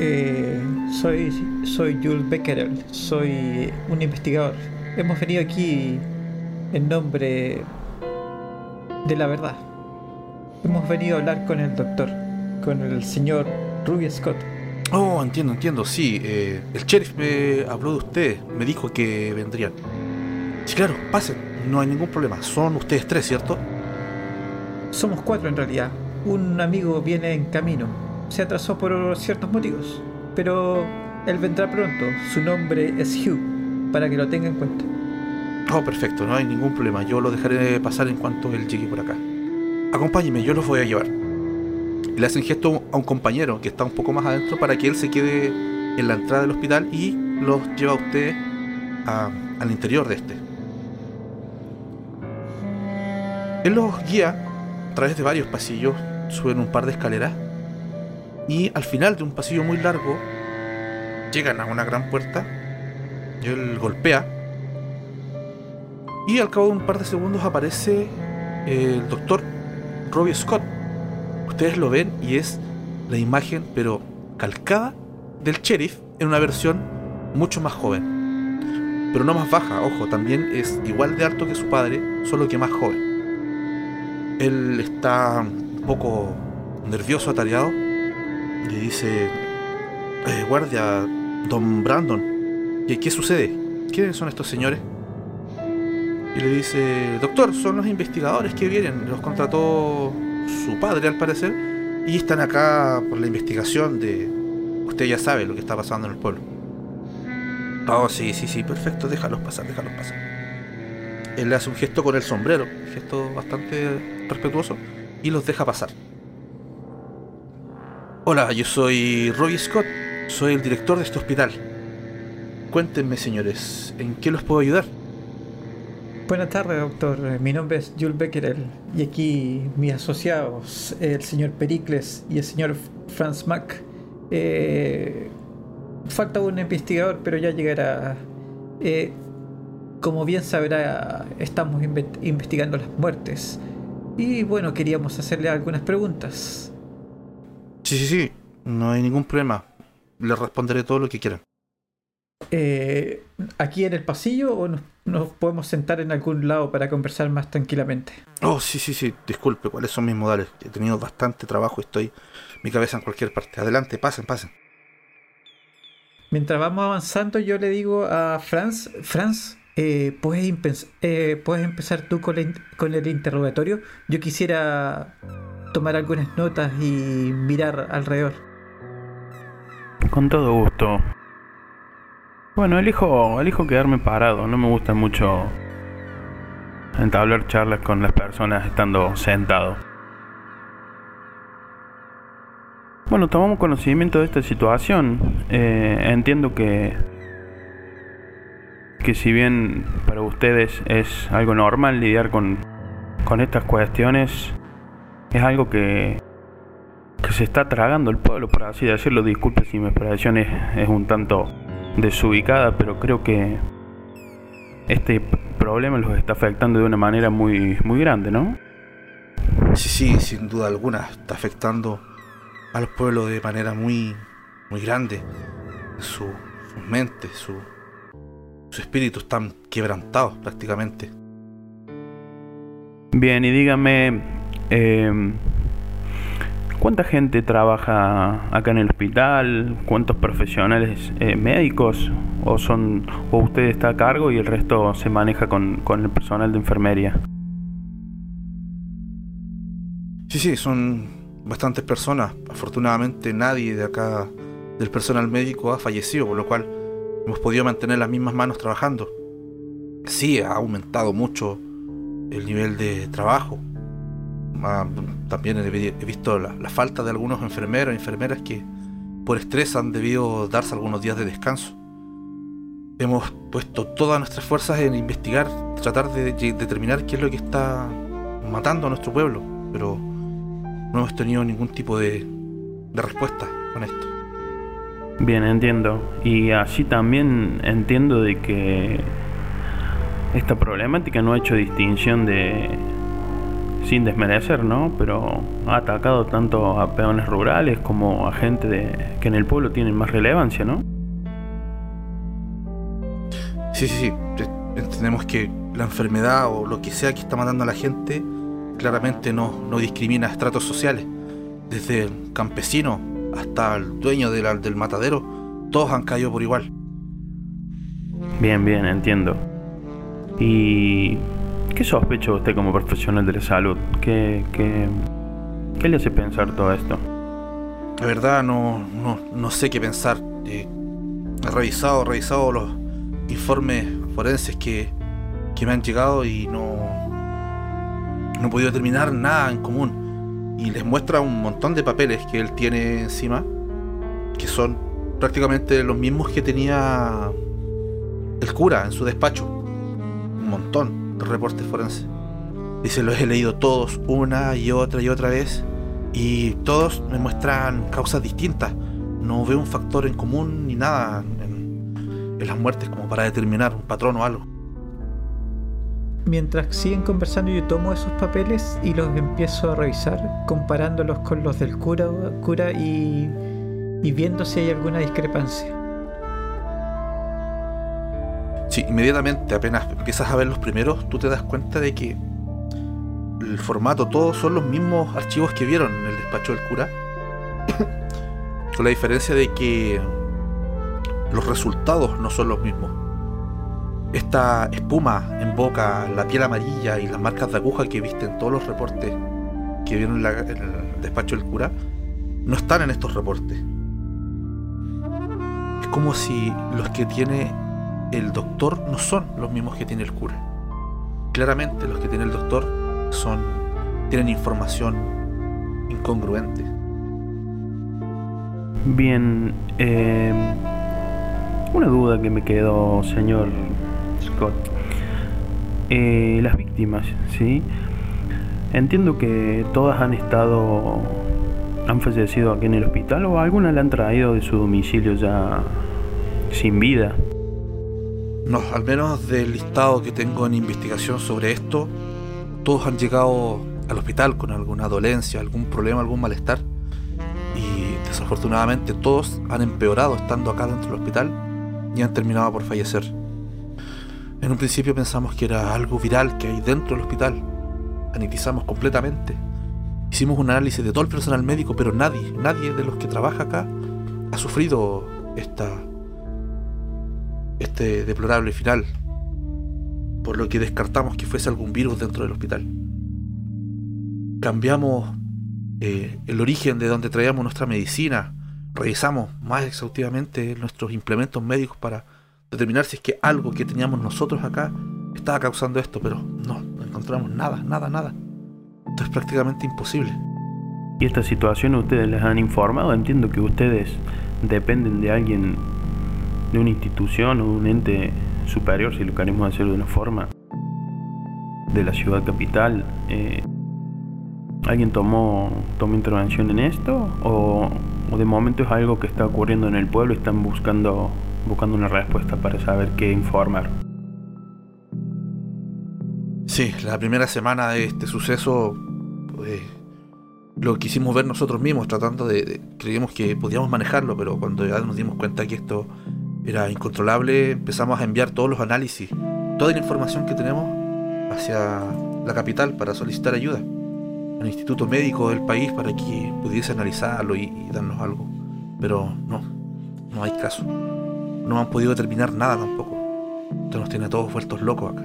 Eh, soy, soy Jules Becquerel, soy un investigador. Hemos venido aquí en nombre de la verdad. Hemos venido a hablar con el doctor, con el señor Ruby Scott. Oh, entiendo, entiendo, sí. Eh, el sheriff me habló de ustedes, me dijo que vendrían. Sí, claro, pasen, no hay ningún problema. Son ustedes tres, ¿cierto? Somos cuatro en realidad. Un amigo viene en camino se atrasó por ciertos motivos, pero él vendrá pronto. Su nombre es Hugh, para que lo tenga en cuenta. Oh, perfecto, no hay ningún problema. Yo lo dejaré pasar en cuanto él llegue por acá. Acompáñeme, yo los voy a llevar. Le hacen gesto a un compañero que está un poco más adentro para que él se quede en la entrada del hospital y los lleva a ustedes al interior de este. Él los guía a través de varios pasillos, suben un par de escaleras y al final de un pasillo muy largo, llegan a una gran puerta. Y él golpea. Y al cabo de un par de segundos aparece el doctor Robbie Scott. Ustedes lo ven y es la imagen, pero calcada, del sheriff en una versión mucho más joven. Pero no más baja, ojo, también es igual de alto que su padre, solo que más joven. Él está un poco nervioso, atareado, le dice, eh, guardia, don Brandon, ¿qué, ¿qué sucede? ¿Quiénes son estos señores? Y le dice, doctor, son los investigadores que vienen, los contrató su padre al parecer, y están acá por la investigación de... Usted ya sabe lo que está pasando en el pueblo. Oh, sí, sí, sí, perfecto, déjalos pasar, déjalos pasar. Él le hace un gesto con el sombrero, un gesto bastante respetuoso, y los deja pasar. Hola, yo soy Roy Scott, soy el director de este hospital. Cuéntenme, señores, ¿en qué los puedo ayudar? Buenas tardes, doctor. Mi nombre es Jules Becquerel y aquí mis asociados, el señor Pericles y el señor Franz Mack. Eh, falta un investigador, pero ya llegará. Eh, como bien sabrá, estamos investigando las muertes. Y bueno, queríamos hacerle algunas preguntas. Sí, sí, sí, no hay ningún problema. Le responderé todo lo que quieran. eh, aquí en el pasillo o nos, nos podemos sentar en algún lado para conversar más tranquilamente? Oh, sí, sí, sí, disculpe, ¿cuáles son mis modales? He tenido bastante trabajo y estoy mi cabeza en cualquier parte. Adelante, pasen, pasen. Mientras vamos avanzando, yo le digo a Franz, Franz, eh, ¿puedes, eh, puedes empezar tú con, con el interrogatorio. Yo quisiera tomar algunas notas y mirar alrededor. Con todo gusto. Bueno, elijo, elijo quedarme parado. No me gusta mucho entablar charlas con las personas estando sentado. Bueno, tomamos conocimiento de esta situación. Eh, entiendo que que si bien para ustedes es algo normal lidiar con, con estas cuestiones, es algo que, que se está tragando el pueblo, por así decirlo. Disculpe si mi expresión es, es un tanto desubicada, pero creo que este problema los está afectando de una manera muy, muy grande, ¿no? Sí, sí, sin duda alguna, está afectando al pueblo de manera muy, muy grande. Su, sus mentes, su, sus espíritus están quebrantados prácticamente. Bien, y dígame, eh, ¿cuánta gente trabaja acá en el hospital? ¿Cuántos profesionales eh, médicos? ¿O son o usted está a cargo y el resto se maneja con, con el personal de enfermería? Sí, sí, son bastantes personas. Afortunadamente nadie de acá del personal médico ha fallecido, por lo cual hemos podido mantener las mismas manos trabajando. Sí, ha aumentado mucho el nivel de trabajo. Ah, También he vi- he visto la, la falta de algunos enfermeros enfermeras que por estrés han debido darse algunos días de descanso. Hemos puesto todas nuestras fuerzas en investigar, tratar de, de determinar qué es lo que está matando a nuestro pueblo, pero no hemos tenido ningún tipo de, de respuesta con esto. Bien, entiendo. Y así también entiendo de que esta problemática no ha hecho distinción de... sin desmerecer, ¿no? Pero ha atacado tanto a peones rurales como a gente de, que en el pueblo tienen más relevancia, ¿no? Sí, sí, sí. te- Entendemos que la enfermedad o lo que sea que está matando a la gente claramente no, no discrimina estratos sociales. Desde el campesino hasta el dueño de la- del matadero, todos han caído por igual. Bien, bien, entiendo. ¿Y qué sospecha usted como profesional de la salud? ¿Qué, qué, qué le hace pensar todo esto? La verdad no, no, no sé qué pensar. Eh, he revisado, revisado los informes forenses que, que me han llegado y no, no he podido determinar nada en común. Y les muestra un montón de papeles que él tiene encima, que son prácticamente los mismos que tenía el cura en su despacho. Un montón de reportes forenses. Dice, los he leído todos una y otra y otra vez y todos me muestran causas distintas. No veo un factor en común ni nada en, las muertes como para determinar un patrón o algo. Mientras siguen conversando, yo tomo esos papeles y los empiezo a revisar, comparándolos con los del cura, y viendo si hay alguna discrepancia. Sí, inmediatamente apenas empiezas a ver los primeros, tú te das cuenta de que el formato, todos son los mismos archivos que vieron en el despacho del cura. *coughs* Con la diferencia de que los resultados no son los mismos. Esta espuma en boca, la piel amarilla y las marcas de aguja que viste en todos los reportes que vieron en, la- el despacho del cura, no están en estos reportes. Es como si los que tiene el doctor no son los mismos que tiene el cura. Claramente los que tiene el doctor son tienen información incongruente. Bien, eh, una duda que me quedó, señor Scott. Eh, las víctimas, ¿sí? Entiendo que todas han estado, han fallecido aquí en el hospital o alguna la han traído de su domicilio ya sin vida. No, al menos del listado que tengo en investigación sobre esto, todos han llegado al hospital con alguna dolencia, algún problema, algún malestar. Y desafortunadamente todos han empeorado estando acá dentro del hospital y han terminado por fallecer. En un principio pensamos que era algo viral que hay dentro del hospital. Analizamos completamente. Hicimos un análisis de todo el personal médico, pero nadie, nadie de los que trabaja acá ha sufrido esta, este deplorable final. Por lo que descartamos que fuese algún virus dentro del hospital. Cambiamos eh, el origen de donde traíamos nuestra medicina. Revisamos más exhaustivamente nuestros implementos médicos para determinar si es que algo que teníamos nosotros acá estaba causando esto, pero no, no encontramos nada, nada, nada. Esto es prácticamente imposible. ¿Y esta situación ustedes les han informado? Entiendo que ustedes dependen de alguien, de una institución o un ente superior, si lo queremos hacer de una forma, de la ciudad capital. Eh, ¿Alguien tomó, tomó intervención en esto? ¿O, ¿O de momento es algo que está ocurriendo en el pueblo y están buscando buscando una respuesta para saber qué informar. Sí, la primera semana de este suceso pues, lo quisimos ver nosotros mismos, tratando de, Creíamos que podíamos manejarlo, pero cuando ya nos dimos cuenta que esto era incontrolable, empezamos a enviar todos los análisis, toda la información que tenemos hacia la capital para solicitar ayuda, al instituto médico del país para que pudiese analizarlo y darnos algo. Pero no, no hay caso no han podido determinar nada tampoco. Esto nos tiene a todos vueltos locos acá.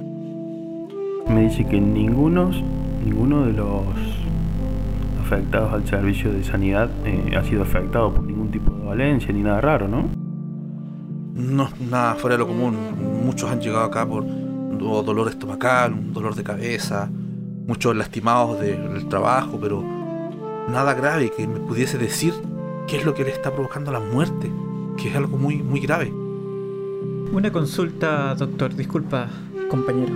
Me dice que ninguno, ninguno de los afectados al servicio de sanidad eh, ha sido afectado por ningún tipo de violencia ni nada raro, ¿no? No, nada fuera de lo común. Muchos han llegado acá por dolor estomacal, un dolor de cabeza, muchos lastimados del trabajo, pero nada grave que me pudiese decir qué es lo que le está provocando la muerte, que es algo muy, muy grave. Una consulta, doctor. Disculpa, compañero.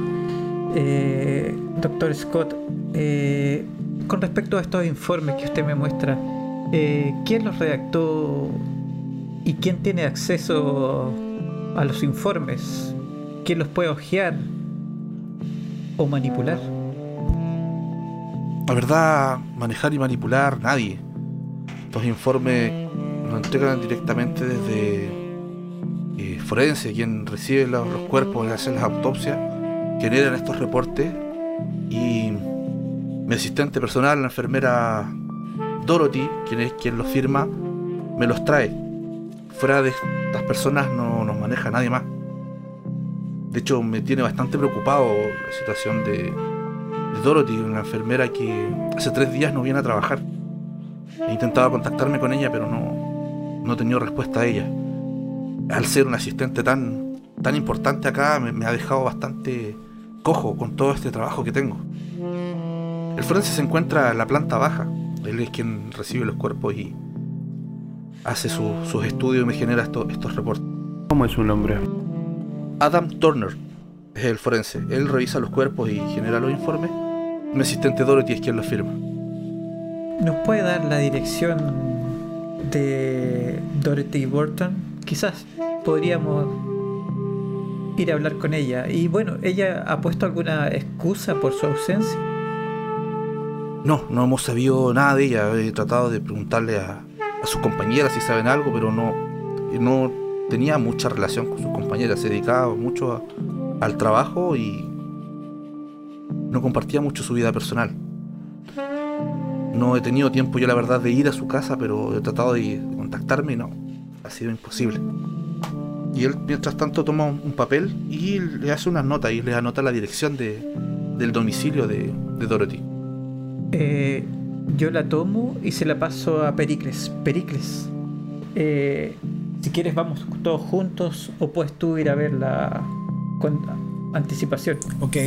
Eh, doctor Scott, eh, con respecto a estos informes que usted me muestra, eh, ¿quién los redactó y quién tiene acceso a los informes? ¿Quién los puede hojear o manipular? La verdad, manejar y manipular nadie. Estos informes nos entregan directamente desde forense, quien recibe los, cuerpos y hace las autopsias, generan estos reportes y mi asistente personal, la enfermera Dorothy, quien es quien los firma, me los trae. Fuera de estas personas no nos maneja nadie más. De hecho, me tiene bastante preocupado la situación de, Dorothy, una enfermera que hace tres días no viene a trabajar. He intentado contactarme con ella, pero no, no he tenido respuesta a ella al ser un asistente tan, tan importante acá, me, ha dejado bastante cojo con todo este trabajo que tengo. El forense se encuentra en la planta baja. Él es quien recibe los cuerpos y hace sus estudios y me genera estos reportes. ¿Cómo es su nombre? Adam Turner es el forense. Él revisa los cuerpos y genera los informes. Mi asistente Dorothy es quien los firma. ¿Nos puede dar la dirección de Dorothy Burton? quizás podríamos ir a hablar con ella. Y bueno, ¿ella ha puesto alguna excusa por su ausencia? No, no hemos sabido nada de ella. He tratado de preguntarle a, sus compañeras si saben algo, pero no, no tenía mucha relación con sus compañeras. Se dedicaba mucho al trabajo y no compartía mucho su vida personal. No he tenido tiempo yo la verdad de ir a su casa, pero he tratado de contactarme y no, ha sido imposible. Y él, mientras tanto, toma un, papel y le hace una nota y le anota la dirección de, del domicilio de, Dorothy. Eh, yo la tomo y se la paso a Pericles. Pericles, eh, si quieres vamos todos juntos o puedes tú ir a verla con anticipación. Ok.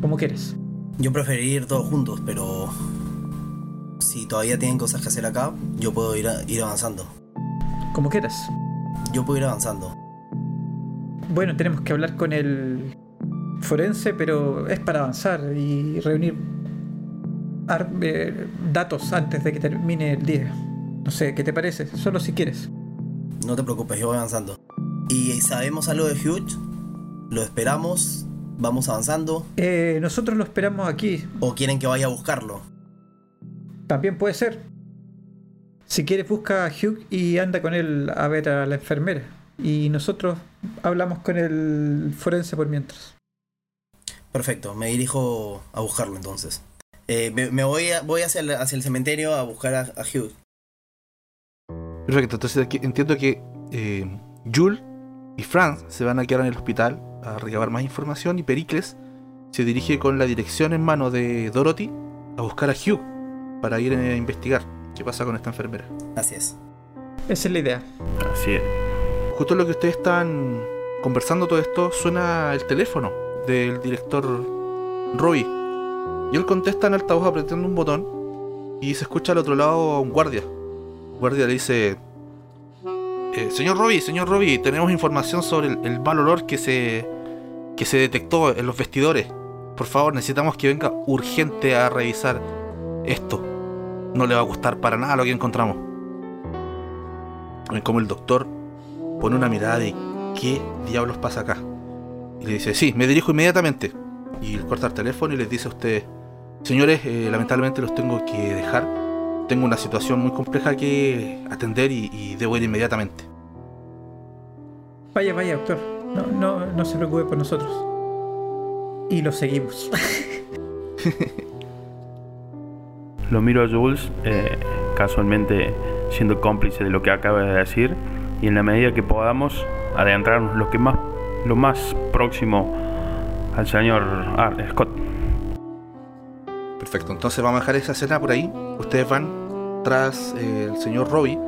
Como quieres. Yo preferiría ir todos juntos, pero si todavía tienen cosas que hacer acá, yo puedo ir, ir avanzando. Como quieras. Yo puedo ir avanzando. Bueno, tenemos que hablar con el forense, pero es para avanzar y reunir eh, datos antes de que termine el día. No sé, ¿qué te parece? Solo si quieres. No te preocupes, yo voy avanzando. ¿Y sabemos algo de Hugh? ¿Lo esperamos? ¿Vamos avanzando? Eh, nosotros lo esperamos aquí. ¿O quieren que vaya a buscarlo? También puede ser. Si quieres, busca a Hugh y anda con él a ver a la enfermera. y nosotros hablamos con el forense por mientras. Perfecto, me dirijo a buscarlo entonces. Eh, me, me voy, a- voy hacia, el, hacia el cementerio a buscar a, a Hugh. Perfecto, entonces aquí entiendo que eh, Jules y Franz se van a quedar en el hospital a recabar más información y Pericles se dirige con la dirección en mano de Dorothy a buscar a Hugh para ir a investigar qué pasa con esta enfermera. Así es. Esa es la idea. Así es. Justo lo que ustedes están conversando todo esto, suena el teléfono del director Roy. Y él contesta en altavoz apretando un botón y se escucha al otro lado a un guardia. El guardia le dice, eh, señor Robbie, señor Robbie, tenemos información sobre el, mal olor que se, que se detectó en los vestidores. Por favor, necesitamos que venga urgente a revisar esto. No le va a gustar para nada lo que encontramos. Ven como el doctor pone una mirada de qué diablos pasa acá. Y le dice, sí, me dirijo inmediatamente. Y él corta el teléfono y les dice a ustedes, señores, eh, lamentablemente los tengo que dejar. Tengo una situación muy compleja que atender y, y debo ir inmediatamente. Vaya, vaya, doctor. No, no, no se preocupe por nosotros. Y lo seguimos. *laughs* Lo miro a Jules, eh, casualmente siendo cómplice de lo que acaba de decir, y en la medida que podamos adentrarnos lo que más, lo más próximo al señor Ar- Scott. Perfecto, entonces vamos a dejar esa escena por ahí. Ustedes van tras eh, el señor Robbie,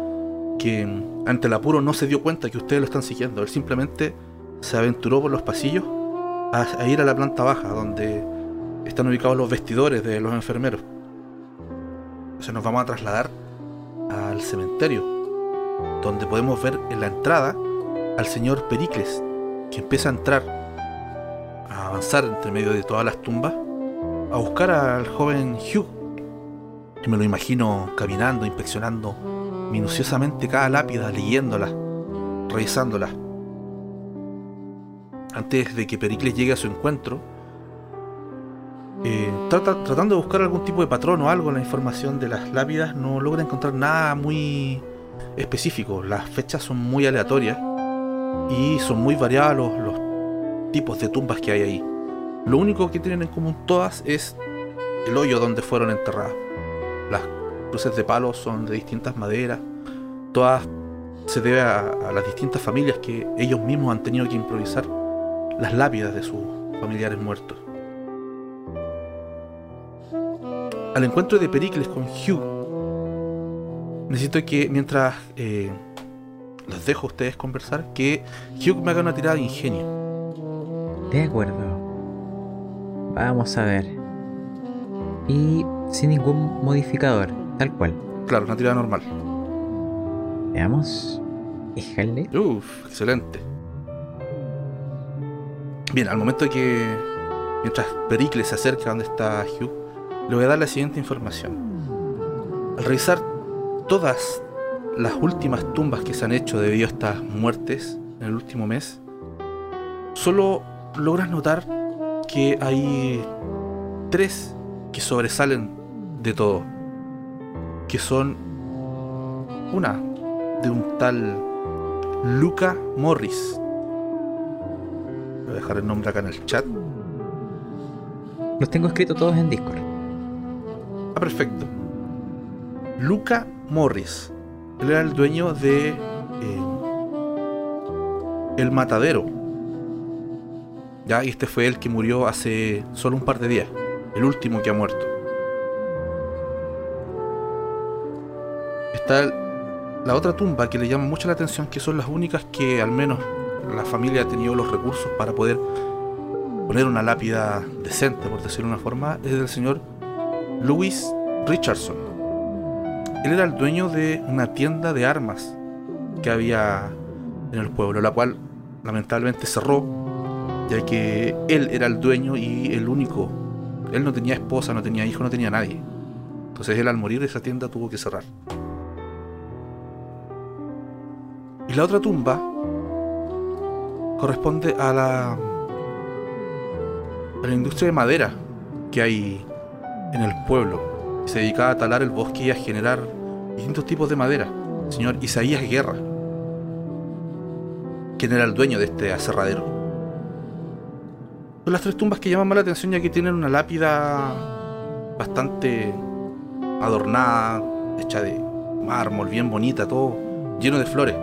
que mm, ante el apuro no se dio cuenta que ustedes lo están siguiendo. Él simplemente se aventuró por los pasillos a, a ir a la planta baja, donde están ubicados los vestidores de los enfermeros. Entonces nos vamos a trasladar al cementerio, donde podemos ver en la entrada al señor Pericles, que empieza a entrar, a avanzar entre medio de todas las tumbas a buscar al joven Hugh. Me lo imagino caminando, inspeccionando minuciosamente cada lápida, leyéndola, revisándola. Antes de que Pericles llegue a su encuentro, eh, trata- tratando de buscar algún tipo de patrón o algo en la información de las lápidas, no logra encontrar nada muy específico. Las fechas son muy aleatorias y son muy variados los, los tipos de tumbas que hay ahí. Lo único que tienen en común todas es el hoyo donde fueron enterradas. Las cruces de palos son de distintas maderas. Todas se debe a, las distintas familias que ellos mismos han tenido que improvisar las lápidas de sus familiares muertos. Al encuentro de Pericles con Hugh, necesito que mientras eh, los dejo a ustedes conversar, que Hugh me haga una tirada de ingenio. De acuerdo. Vamos a ver. Y sin ningún modificador, tal cual. Claro, una tirada normal. Veamos. Déjale. Uf, excelente. Bien, al momento de que mientras Pericles se acerca a donde está Hugh, le voy a dar la siguiente información. Al revisar todas las últimas tumbas que se han hecho debido a estas muertes en el último mes, solo logras notar que hay tres que sobresalen de todo. Que son una de un tal Luca Morris. Voy a dejar el nombre acá en el chat. Los tengo escritos todos en Discord. Ah, perfecto. Luca Morris. Él era el dueño de. eh, el Matadero. Ya, y este fue el que murió hace solo un par de días. El último que ha muerto. Está la otra tumba que le llama mucho la atención, que son las únicas que al menos la familia ha tenido los recursos para poder poner una lápida decente, por decirlo de una forma, es del señor Louis Richardson. Él era el dueño de una tienda de armas que había en el pueblo, la cual lamentablemente cerró, ya que él era el dueño y el único. Él no tenía esposa, no tenía hijo, no tenía nadie. Entonces él al morir esa tienda tuvo que cerrar. Y la otra tumba corresponde a la, a la industria de madera que hay en el pueblo. Se dedicaba a talar el bosque y a generar distintos tipos de madera. Señor Isaías Guerra. quién era el dueño de este aserradero. Son las tres tumbas que llaman más la atención ya que tienen una lápida bastante adornada, hecha de mármol, bien bonita, todo lleno de flores.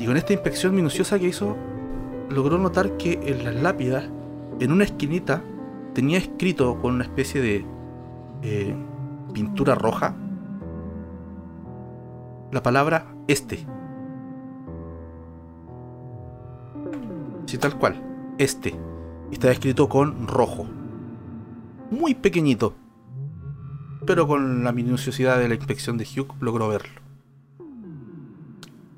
Y con esta inspección minuciosa que hizo, logró notar que en las lápidas, en una esquinita, tenía escrito con una especie de eh, pintura roja la palabra este. Sí, tal cual, este. Está escrito con rojo. Muy pequeñito. Pero con la minuciosidad de la inspección de Hugh logró verlo.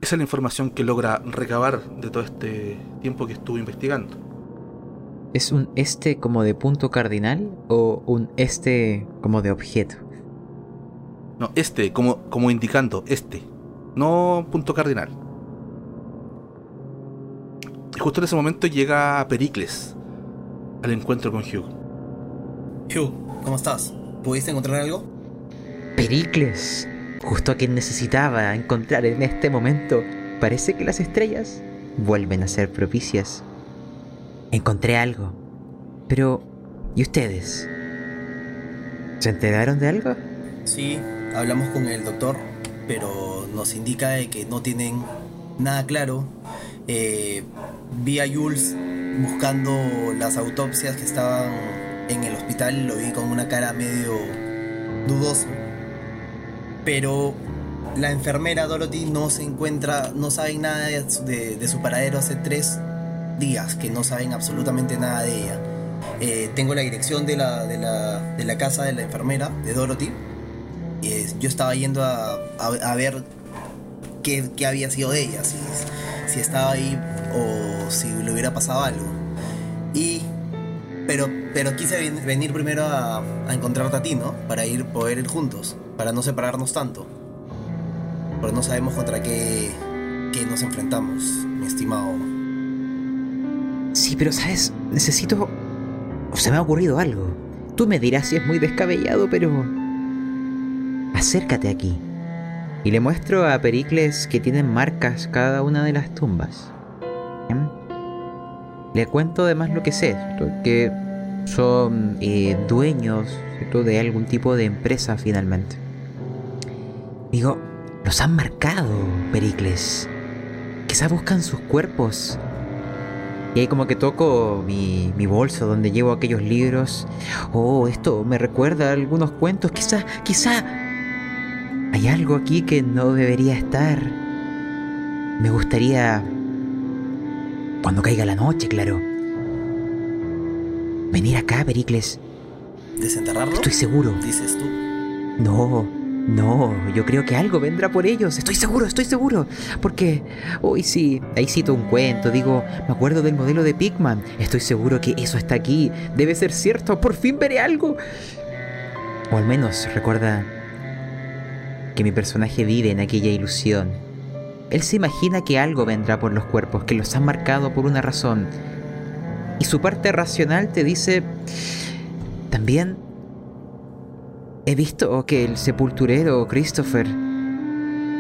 Esa es la información que logra recabar de todo este tiempo que estuvo investigando. ¿Es un este como de punto cardinal o un este como de objeto? No, este, como, como indicando, este. No punto cardinal. Y justo en ese momento llega Pericles al encuentro con Hugh. Hugh, ¿cómo estás? ¿Pudiste encontrar algo? Pericles, justo a quien necesitaba encontrar en este momento. Parece que las estrellas vuelven a ser propicias. Encontré algo. Pero, ¿y ustedes? ¿Se enteraron de algo? Sí, hablamos con el doctor, pero nos indica que no tienen nada claro. Eh, vi a Jules buscando las autopsias que estaban en el hospital, lo vi con una cara medio dudoso. Pero la enfermera Dorothy no se encuentra, no saben nada de, de- de su paradero hace tres días, que no saben absolutamente nada de ella. Eh, tengo la dirección de la, de, la, de la casa de la enfermera, de Dorothy. Eh, yo estaba yendo a, a- a ver qué, qué había sido de ella, si, si estaba ahí o si le hubiera pasado algo. Y, pero, pero quise ven- venir primero a, a encontrarte a ti, ¿no? Para ir, poder ir juntos, para no separarnos tanto. Porque no sabemos contra qué, qué nos enfrentamos, mi estimado. Sí, pero sabes, necesito... O se me ha ocurrido algo. Tú me dirás si es muy descabellado, pero... Acércate aquí. Y le muestro a Pericles que tienen marcas cada una de las tumbas. Le cuento además lo que sé, que son eh, dueños de algún tipo de empresa finalmente. Digo, los han marcado, Pericles. Quizá buscan sus cuerpos y ahí como que toco mi, mi bolso donde llevo aquellos libros. Oh, esto me recuerda a algunos cuentos. Quizá, quizá... Hay algo aquí que no debería estar. Me gustaría... Cuando caiga la noche, claro. Venir acá, Pericles. ¿Desenterrarlo? Estoy seguro. Dices tú. No, no, yo creo que algo vendrá por ellos. Estoy seguro, estoy seguro. Porque hoy sí, ahí cito un cuento, digo, me acuerdo del modelo de Pigman. Estoy seguro que eso está aquí. Debe ser cierto, por fin veré algo. O al menos recuerda que mi personaje vive en aquella ilusión. Él se imagina que algo vendrá por los cuerpos, que los han marcado por una razón. Y su parte racional te dice, también He visto que el sepulturero Christopher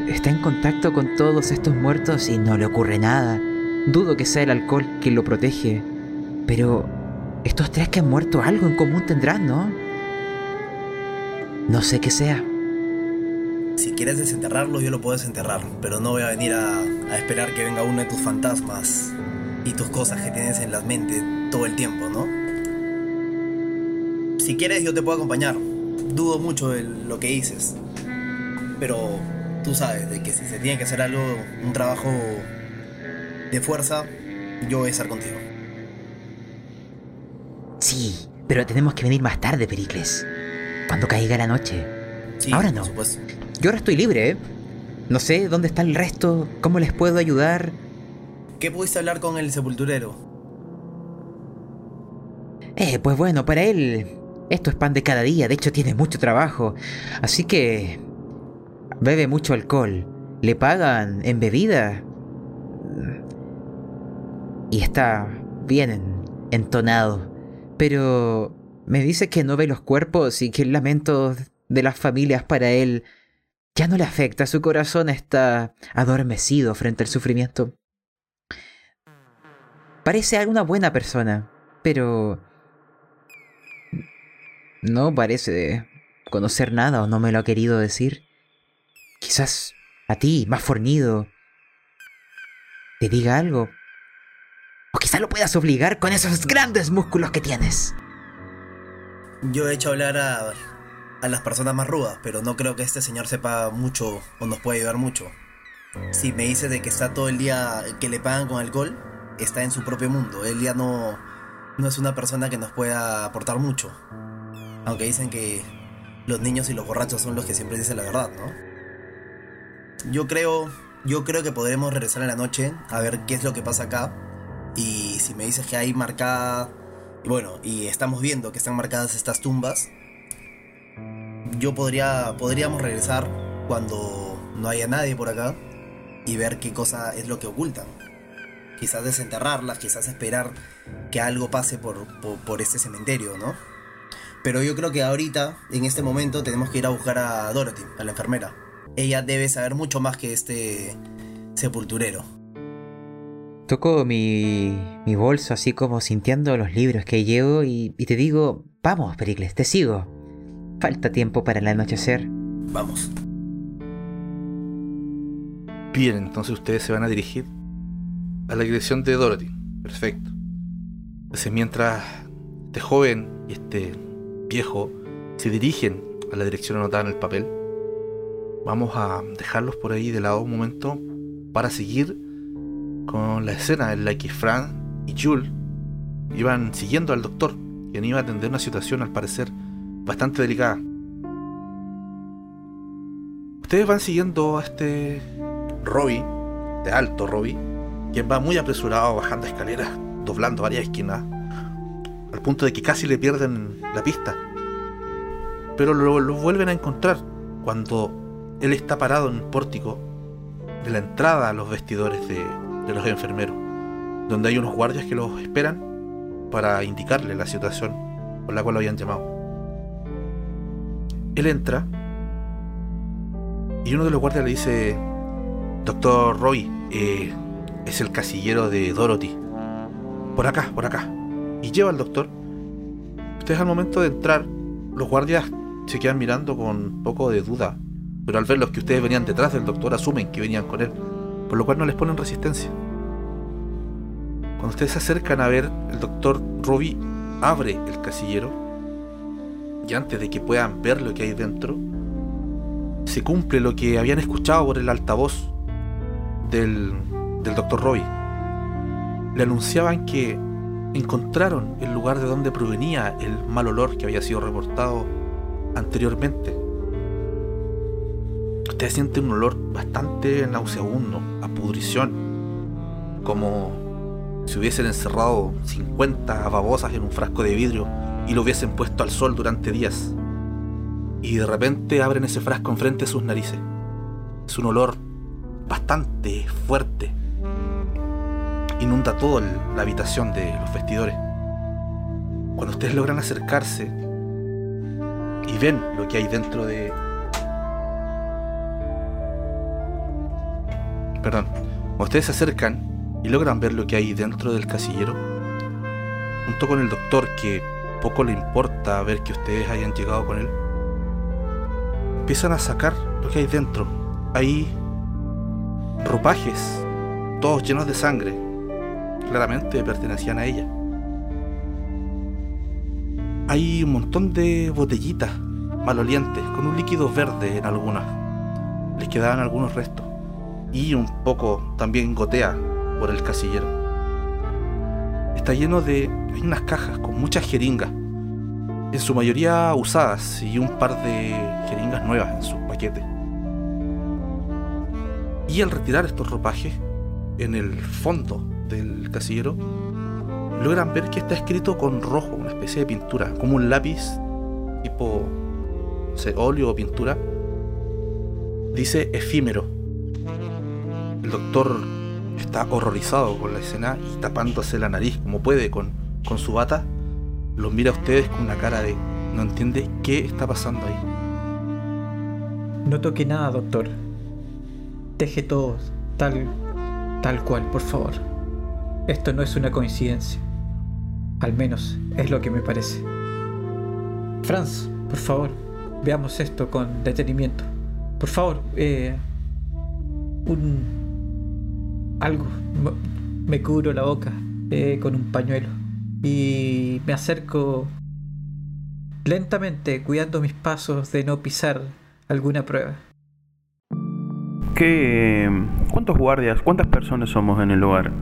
está en contacto con todos estos muertos y no le ocurre nada. Dudo que sea el alcohol quien lo protege. Pero estos tres que han muerto algo en común tendrán, ¿no? No sé qué sea. Si quieres desenterrarlo, yo lo puedo desenterrar, pero no voy a venir a, a esperar que venga uno de tus fantasmas y tus cosas que tienes en la mente todo el tiempo, ¿no? Si quieres, yo te puedo acompañar. Dudo mucho de lo que dices, pero tú sabes de que si se tiene que hacer algo, un trabajo de fuerza, yo voy a estar contigo. Sí, pero tenemos que venir más tarde, Pericles. Cuando caiga la noche. Sí, Ahora no. Por supuesto. Yo ahora estoy libre, ¿eh? No sé dónde está el resto, cómo les puedo ayudar. ¿Qué pudiste hablar con el sepulturero? Eh, pues bueno, para él esto es pan de cada día, de hecho tiene mucho trabajo, así que bebe mucho alcohol, le pagan en bebida y está bien en- entonado, pero me dice que no ve los cuerpos y que el lamento de las familias para él ya no le afecta, su corazón está adormecido frente al sufrimiento. parece una buena persona, pero no parece conocer nada o no me lo ha querido decir. Quizás a ti, más fornido, te diga algo. O quizás lo puedas obligar con esos grandes músculos que tienes. Yo he hecho hablar a, a las personas más rudas, pero no creo que este señor sepa mucho o nos pueda ayudar mucho. Si me dice de que está todo el día que le pagan con alcohol, está en su propio mundo. Él ya no, no es una persona que nos pueda aportar mucho. Aunque dicen que los niños y los borrachos son los que siempre dicen la verdad, ¿no? Yo creo, yo creo que podremos regresar en la noche a ver qué es lo que pasa acá. Y si me dices que hay marcada, bueno, y estamos viendo que están marcadas estas tumbas, yo podría, podríamos regresar cuando no haya nadie por acá y ver qué cosa es lo que ocultan. Quizás desenterrarlas, quizás esperar que algo pase por, por, este cementerio, ¿no? Pero yo creo que ahorita, en este momento, tenemos que ir a buscar a Dorothy, a la enfermera. Ella debe saber mucho más que este sepulturero. Toco mi, mi bolso así como sintiendo los libros que llevo y te digo, vamos, Pericles, te sigo. Falta tiempo para el anochecer. Vamos. Bien, entonces ustedes se van a dirigir a la dirección de Dorothy. Perfecto. Entonces mientras este joven y este viejo se dirigen a la dirección anotada en el papel, vamos a dejarlos por ahí de lado un momento para seguir con la escena en la que Fran y Jules iban siguiendo al doctor, quien iba a atender una situación al parecer bastante delicada. Ustedes van siguiendo a este Robbie, de alto Robbie, quien va muy apresurado bajando escaleras, doblando varias esquinas, al punto de que casi le pierden la pista. Pero lo, lo vuelven a encontrar cuando él está parado en un pórtico de la entrada a los vestidores de, de los enfermeros, donde hay unos guardias que los esperan para indicarle la situación por la cual lo habían llamado. Él entra y uno de los guardias le dice, Doctor Roy, eh, es el casillero de Dorothy. Por acá, por acá. Y lleva al doctor. Ustedes al momento de entrar, los guardias se quedan mirando con un poco de duda. Pero al ver los que ustedes venían detrás del doctor, asumen que venían con él. Por lo cual no les ponen resistencia. Cuando ustedes se acercan a ver, el doctor Robbie abre el casillero. Y antes de que puedan ver lo que hay dentro, se cumple lo que habían escuchado por el altavoz del, del doctor Robbie. Le anunciaban que encontraron el lugar de donde provenía el mal olor que había sido reportado anteriormente. Ustedes sienten un olor bastante nauseabundo, a pudrición, como si hubiesen encerrado 50 babosas en un frasco de vidrio y lo hubiesen puesto al sol durante días. Y de repente abren ese frasco enfrente de sus narices. Es un olor bastante fuerte. Inunda toda la habitación de los vestidores. Cuando ustedes logran acercarse y ven lo que hay dentro de... Perdón. Cuando ustedes se acercan y logran ver lo que hay dentro del casillero, junto con el doctor que poco le importa ver que ustedes hayan llegado con él, empiezan a sacar lo que hay dentro. Hay ropajes, todos llenos de sangre. Claramente pertenecían a ella. Hay un montón de botellitas malolientes, con un líquido verde en algunas. Les quedaban algunos restos. Y un poco también gotea por el casillero. Está lleno de... Unas cajas con muchas jeringas. En su mayoría usadas y un par de jeringas nuevas en sus paquetes. Y al retirar estos ropajes, en el fondo del casillero, logran ver que está escrito con rojo, una especie de pintura, como un lápiz tipo óleo o pintura. Dice efímero. El doctor está horrorizado con la escena y tapándose la nariz como puede con, con su bata. Los mira a ustedes con una cara de no entiende qué está pasando ahí. No toque nada, doctor. Deje todo tal, tal cual, por favor. Esto no es una coincidencia. Al menos es lo que me parece. Franz, por favor, veamos esto con detenimiento. Por favor, eh, un... algo. Me cubro la boca eh, con un pañuelo y me acerco lentamente, cuidando mis pasos de no pisar alguna prueba. ¿Qué, ¿Cuántos guardias, cuántas personas somos en el lugar?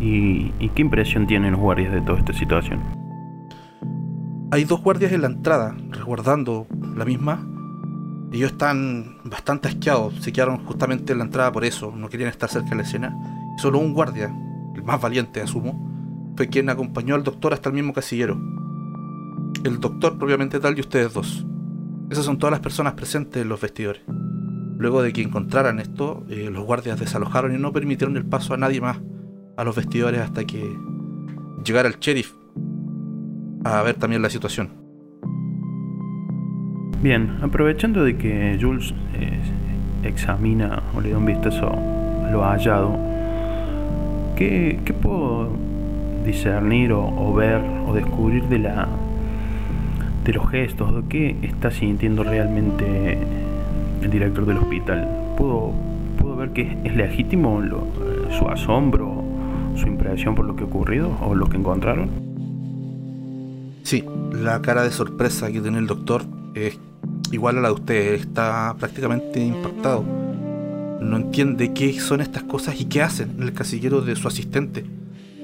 ¿Y, qué impresión tienen los guardias de toda esta situación? Hay dos guardias en la entrada, resguardando la misma. Ellos están bastante asqueados, se quedaron justamente en la entrada por eso, no querían estar cerca de la escena. Solo un guardia, el más valiente asumo, fue quien acompañó al doctor hasta el mismo casillero. El doctor propiamente tal y ustedes dos. Esas son todas las personas presentes en los vestidores. Luego de que encontraran esto, eh, los guardias desalojaron y no permitieron el paso a nadie más a los vestidores hasta que llegara el sheriff a ver también la situación. Bien, aprovechando de que Jules eh, examina o le da un vistazo a lo hallado, ¿qué, puedo discernir o, ver o descubrir de la de los gestos, de qué está sintiendo realmente el director del hospital? ¿Puedo, puedo ver que es legítimo su asombro su impresión por lo que ha ocurrido o lo que encontraron? Sí, la cara de sorpresa que tiene el doctor es igual a la de usted, está prácticamente impactado. No entiende qué son estas cosas y qué hacen en el casillero de su asistente.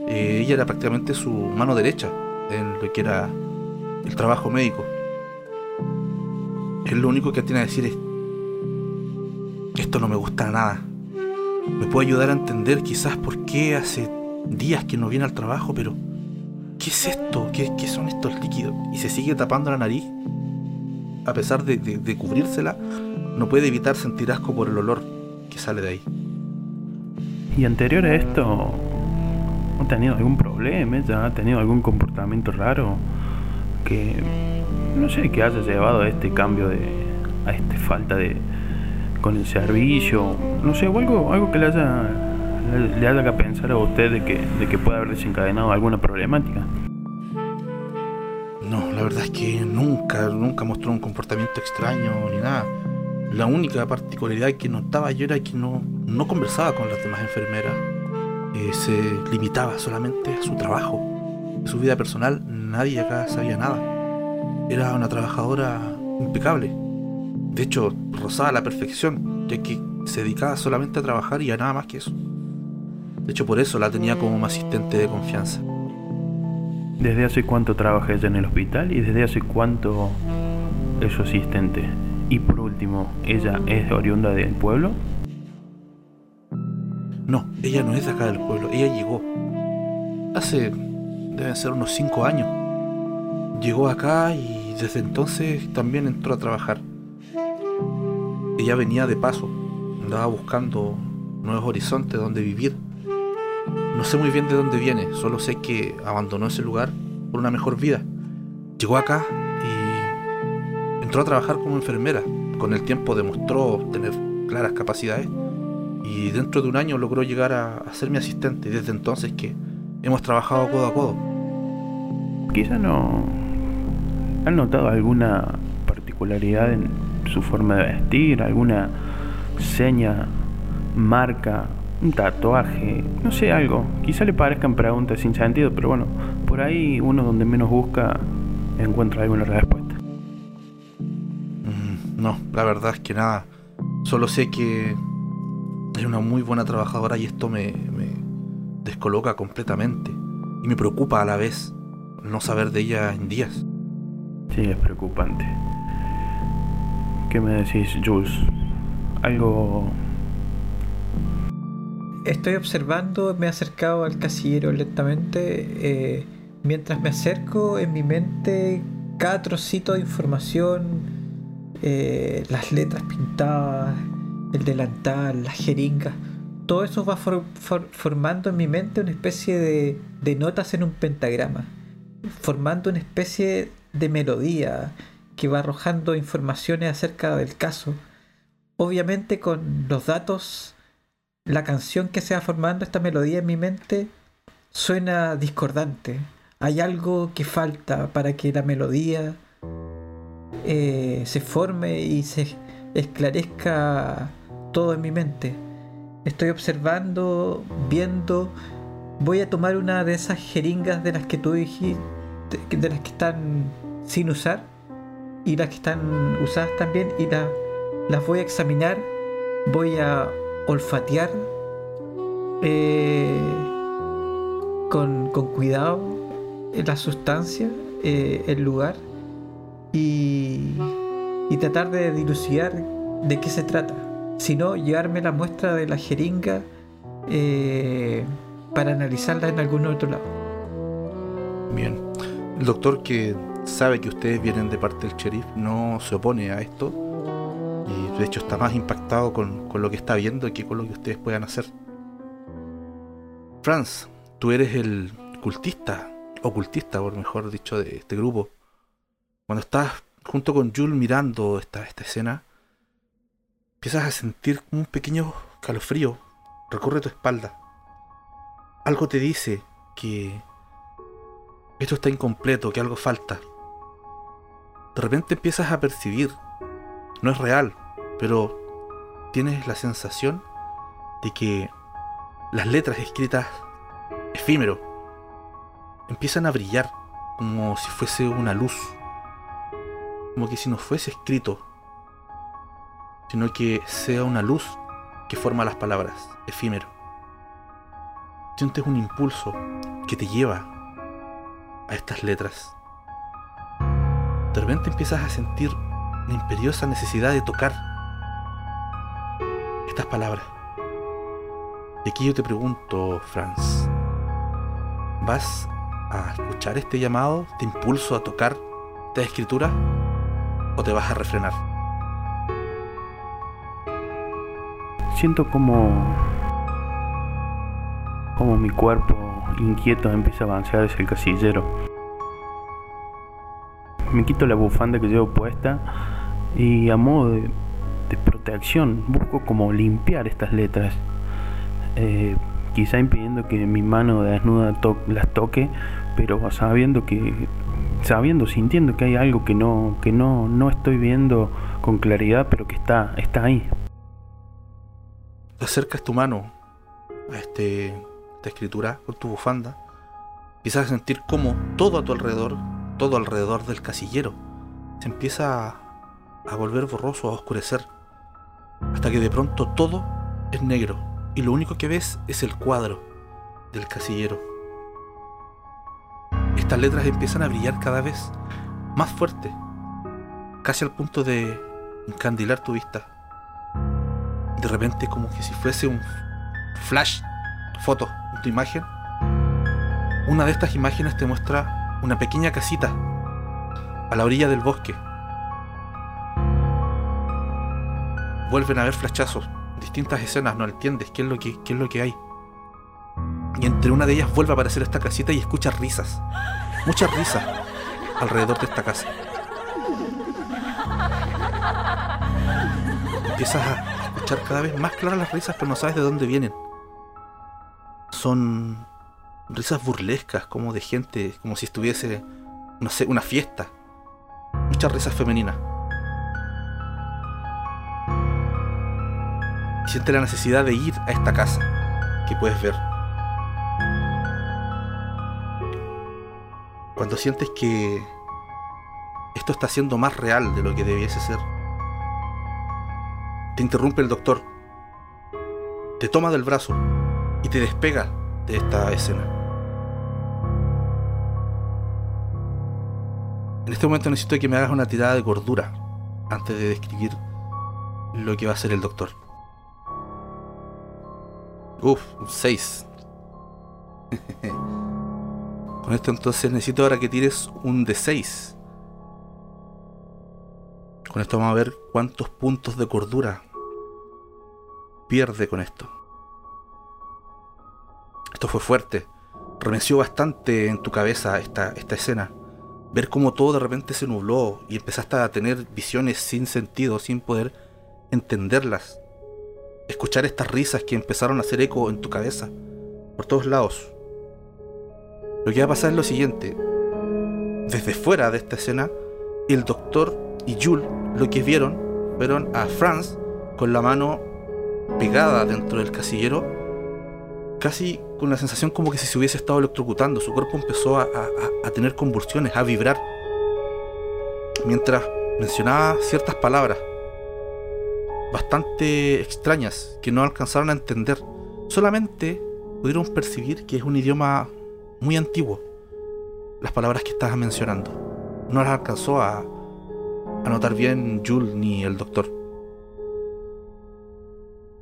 Eh, ella era prácticamente su mano derecha en lo que era el trabajo médico. Él lo único que tiene a decir es, esto no me gusta nada. Me puede ayudar a entender quizás por qué hace días que no viene al trabajo, pero ¿qué es esto? ¿Qué, son estos líquidos? Y se sigue tapando la nariz. A pesar de, cubrírsela, no puede evitar sentir asco por el olor que sale de ahí. Y anterior a esto, ¿ha tenido algún problema? ¿Ya ha tenido algún comportamiento raro? Que, no sé, que haya llevado a este cambio de. a esta falta de. con el servicio, no sé, o algo, algo que le haya le pensar a usted de que, de que puede haber desencadenado alguna problemática. No, la verdad es que nunca, nunca mostró un comportamiento extraño ni nada. La única particularidad que notaba yo era que no, no conversaba con las demás enfermeras. Eh, se limitaba solamente a su trabajo. Su vida personal nadie acá sabía nada. Era una trabajadora impecable. De hecho, rozaba la perfección, ya que se dedicaba solamente a trabajar y a nada más que eso. De hecho, por eso la tenía como asistente de confianza. ¿Desde hace cuánto trabaja ella en el hospital y desde hace cuánto es su asistente? Y por último, ¿ella es oriunda del pueblo? No, ella no es de acá del pueblo, ella llegó. Hace, deben ser unos 5 años. Llegó acá y desde entonces también entró a trabajar. Ella venía de paso, andaba buscando nuevos horizontes donde vivir no sé muy bien de dónde viene, solo sé que abandonó ese lugar por una mejor vida. Llegó acá y entró a trabajar como enfermera. Con el tiempo demostró tener claras capacidades y dentro de un año logró llegar a, ser mi asistente. Y desde entonces que hemos trabajado codo a codo. Quizá no... ¿Han notado alguna particularidad en su forma de vestir? ¿Alguna seña, marca un tatuaje, no sé, algo. Quizá le parezcan preguntas sin sentido, pero bueno, por ahí uno donde menos busca encuentra alguna respuesta. No, la verdad es que nada. Solo sé que es una muy buena trabajadora y esto me, me descoloca completamente. Y me preocupa a la vez no saber de ella en días. Sí, es preocupante. ¿Qué me decís, Jules? ¿Algo estoy observando, me he acercado al casillero lentamente. Eh, mientras me acerco, en mi mente, cada trocito de información, eh, las letras pintadas, el delantal, las jeringas, todo eso va formando en mi mente una especie de, de notas en un pentagrama, formando una especie de melodía que va arrojando informaciones acerca del caso. Obviamente con los datos la canción que se va formando, esta melodía en mi mente, suena discordante. Hay algo que falta para que la melodía eh, se forme y se esclarezca todo en mi mente. Estoy observando, viendo. Voy a tomar una de esas jeringas de las que tú dijiste, de las que están sin usar y las que están usadas también y las voy a examinar. Voy a olfatear eh, con, con, cuidado la sustancia, eh, el lugar y, y tratar de dilucidar de qué se trata. Si no, llevarme la muestra de la jeringa eh, para analizarla en algún otro lado. Bien. El doctor que sabe que ustedes vienen de parte del sheriff no se opone a esto y de hecho está más impactado con, con lo que está viendo que con lo que ustedes puedan hacer. Franz, tú eres el cultista, ocultista por mejor dicho, de este grupo. Cuando estás junto con Jules mirando esta, esta escena, empiezas a sentir un pequeño calofrío recorre tu espalda. Algo te dice que esto está incompleto, que algo falta. De repente empiezas a percibir, no es real, pero tienes la sensación de que las letras escritas efímero empiezan a brillar como si fuese una luz, como que si no fuese escrito, sino que sea una luz que forma las palabras, efímero. Sientes un impulso que te lleva a estas letras. De repente empiezas a sentir la imperiosa necesidad de tocar estas palabras. Y aquí yo te pregunto, Franz, ¿vas a escuchar este llamado, este impulso a tocar esta escritura? ¿O te vas a refrenar? Siento como, como mi cuerpo inquieto empieza a avanzar hacia el casillero. Me quito la bufanda que llevo puesta y a modo de, protección busco como limpiar estas letras. Eh, quizá impidiendo que mi mano desnuda las toque, pero sabiendo que sabiendo, sintiendo que hay algo que no que no no estoy viendo con claridad, pero que está está ahí. Acercas tu mano a este, esta escritura con tu bufanda, empiezas a sentir como todo a tu alrededor, todo alrededor del casillero, se empieza a, a volver borroso, a oscurecer, hasta que de pronto todo es negro y lo único que ves es el cuadro del casillero. Estas letras empiezan a brillar cada vez más fuerte, casi al punto de encandilar tu vista. De repente, como que si fuese un flash foto tu imagen, una de estas imágenes te muestra una pequeña casita a la orilla del bosque. Vuelven a ver flashazos distintas escenas, no entiendes qué es lo que, qué es lo que hay. Y entre una de ellas vuelve a aparecer esta casita y escuchas risas. Muchas risas alrededor de esta casa. Empiezas a escuchar cada vez más claras las risas, pero no sabes de dónde vienen. Son risas burlescas, como de gente, como si estuviese, no sé, una fiesta. Muchas risas femeninas. siente la necesidad de ir a esta casa que puedes ver. Cuando sientes que esto está siendo más real de lo que debiese ser, te interrumpe el doctor, te toma del brazo y te despega de esta escena. En este momento necesito que me hagas una tirada de cordura antes de describir lo que va a hacer el doctor. Uf, 6. *laughs* Con esto entonces necesito ahora que tires un D6. Con esto vamos a ver cuántos puntos de cordura pierde con esto. Esto fue fuerte. Remeció bastante en tu cabeza esta, esta escena. Ver cómo todo de repente se nubló y empezaste a tener visiones sin sentido, sin poder entenderlas escuchar estas risas que empezaron a hacer eco en tu cabeza, por todos lados. Lo que va a pasar es lo siguiente. Desde fuera de esta escena, el doctor y Jules lo que vieron fueron a Franz con la mano pegada dentro del casillero, casi con la sensación como que si se hubiese estado electrocutando. Su cuerpo empezó a, a tener convulsiones, a vibrar. Mientras mencionaba ciertas palabras bastante extrañas que no alcanzaron a entender. Solamente pudieron percibir que es un idioma muy antiguo. Las palabras que estabas mencionando. No las alcanzó a, a notar bien Jules ni el doctor.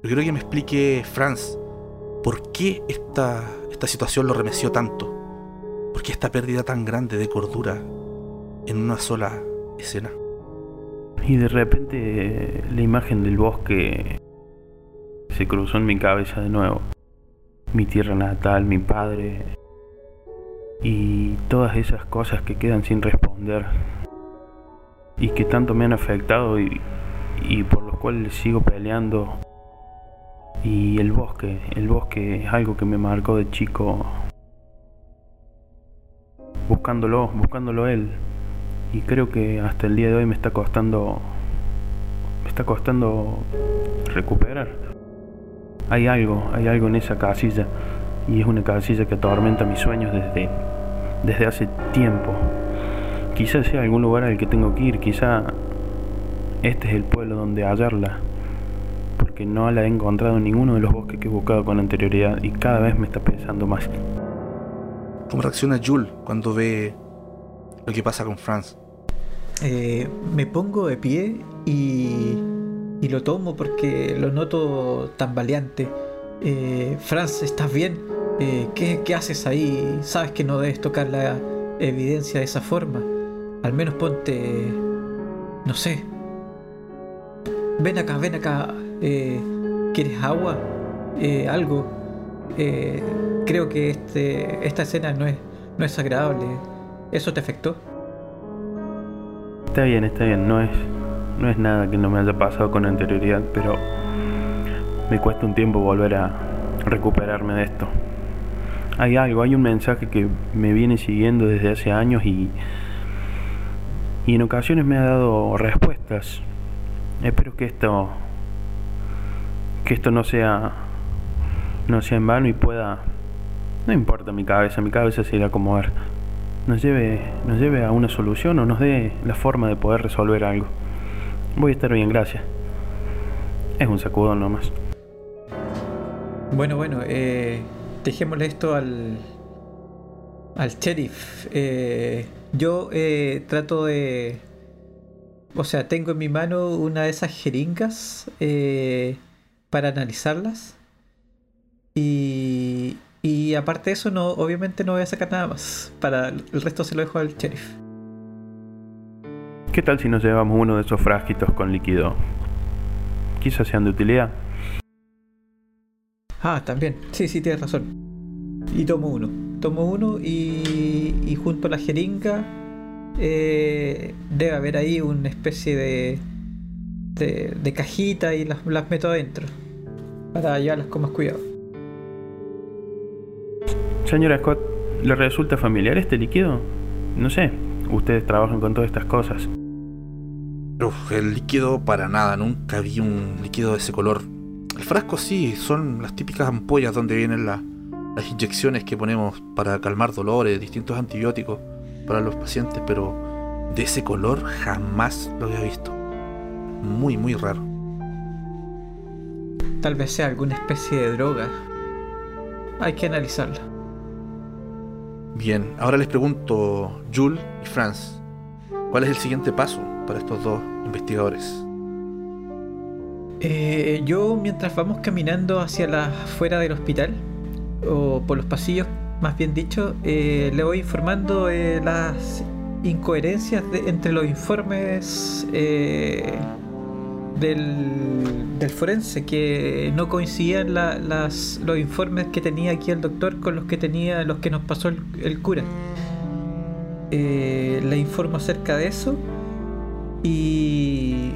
Yo quiero que me explique Franz por qué esta, esta situación lo remeció tanto. ¿Por qué esta pérdida tan grande de cordura en una sola escena? Y de repente la imagen del bosque se cruzó en mi cabeza de nuevo. Mi tierra natal, mi padre y todas esas cosas que quedan sin responder y que tanto me han afectado y, por los cuales sigo peleando. Y el bosque, el bosque es algo que me marcó de chico buscándolo, buscándolo él, y creo que hasta el día de hoy me está costando me está costando recuperar. Hay algo, hay algo en esa casilla y es una casilla que atormenta mis sueños desde desde hace tiempo. Quizás sea algún lugar al que tengo que ir, quizá este es el pueblo donde hallarla, porque no la he encontrado en ninguno de los bosques que he buscado con anterioridad y cada vez me está pensando más. ¿Cómo reacciona Jules cuando ve lo que pasa con Franz? Eh, me pongo de pie y, y, lo tomo porque lo noto tan valiente. Eh, Franz, ¿estás bien? Eh, ¿qué, ¿Qué haces ahí? Sabes que no debes tocar la evidencia de esa forma. Al menos ponte... No sé. Ven acá, ven acá. ¿Quieres agua? algo. creo que este, esta escena no es, no es agradable. ¿Eso te afectó? Está bien, está bien, no es, no es nada que no me haya pasado con anterioridad, pero me cuesta un tiempo volver a recuperarme de esto. Hay algo, hay un mensaje que me viene siguiendo desde hace años y, y en ocasiones me ha dado respuestas. Espero que esto que esto no sea no sea en vano y pueda no importa mi cabeza, mi cabeza se irá a acomodar nos lleve, nos lleve a una solución o nos dé la forma de poder resolver algo. Voy a estar bien, gracias. Es un sacudón nomás. Bueno, bueno, eh, dejémosle esto al, al sheriff. Eh, yo eh, trato de... O sea, tengo en mi mano una de esas jeringas eh, para analizarlas. Y, y aparte de eso, no, obviamente no voy a sacar nada más. Para el resto se lo dejo al sheriff. ¿Qué tal si nos llevamos uno de esos frasquitos con líquido? Quizás sean de utilidad. Ah, también. Sí, sí, tienes razón. Y tomo uno. Tomo uno y, y junto a la jeringa eh, debe haber ahí una especie de, de, de cajita y las, las meto adentro. Para llevarlas con más cuidado. Señora Scott, ¿le resulta familiar este líquido? No sé, ustedes trabajan con todas estas cosas. Uf, el líquido para nada, nunca vi un líquido de ese color. El frasco sí, son las típicas ampollas donde vienen las inyecciones que ponemos para calmar dolores, distintos antibióticos para los pacientes, pero de ese color jamás lo había visto. Muy, muy raro. Tal vez sea alguna especie de droga. Hay que analizarla. Bien, ahora les pregunto, Jules y Franz, ¿cuál es el siguiente paso para estos dos investigadores? Eh, yo, mientras vamos caminando hacia la fuera del hospital, o por los pasillos, más bien dicho, eh, le voy informando de las incoherencias entre los informes eh, del, del, forense, que no coincidían los informes que tenía aquí el doctor con los que tenía los que nos pasó el, el cura. Eh, le informo acerca de eso y,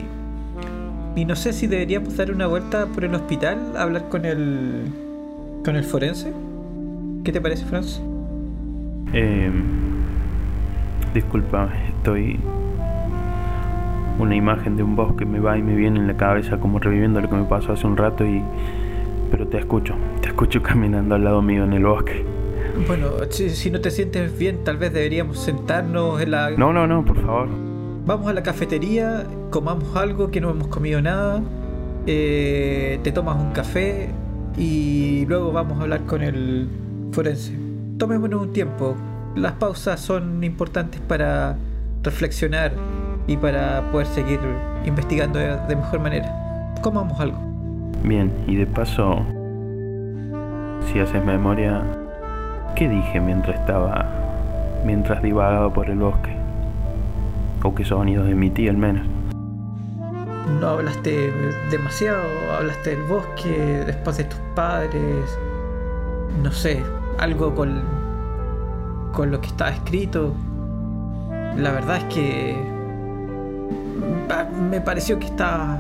y no sé si deberíamos dar una vuelta por el hospital, hablar con el, con el forense. ¿Qué te parece, Franz? Eh, disculpa, estoy... Una imagen de un bosque me va y me viene en la cabeza como reviviendo lo que me pasó hace un rato y... Pero te escucho, te escucho *laughs* caminando al lado mío en el bosque. Bueno, si, si no te sientes bien, tal vez deberíamos sentarnos en la... No, no, no, por favor. Vamos a la cafetería, comamos algo que no hemos comido nada, eh, te tomas un café y luego vamos a hablar con el forense. Tomémonos un tiempo. Las pausas son importantes para reflexionar y para poder seguir investigando de, mejor manera. Comamos algo. Bien, y de paso, si haces memoria, ¿qué dije mientras estaba, mientras divagaba por el bosque? ¿O qué sonidos emití al menos? No hablaste demasiado, hablaste del bosque, después de tus padres, no sé, algo con, con lo que estaba escrito. La verdad es que ah, me pareció que estaba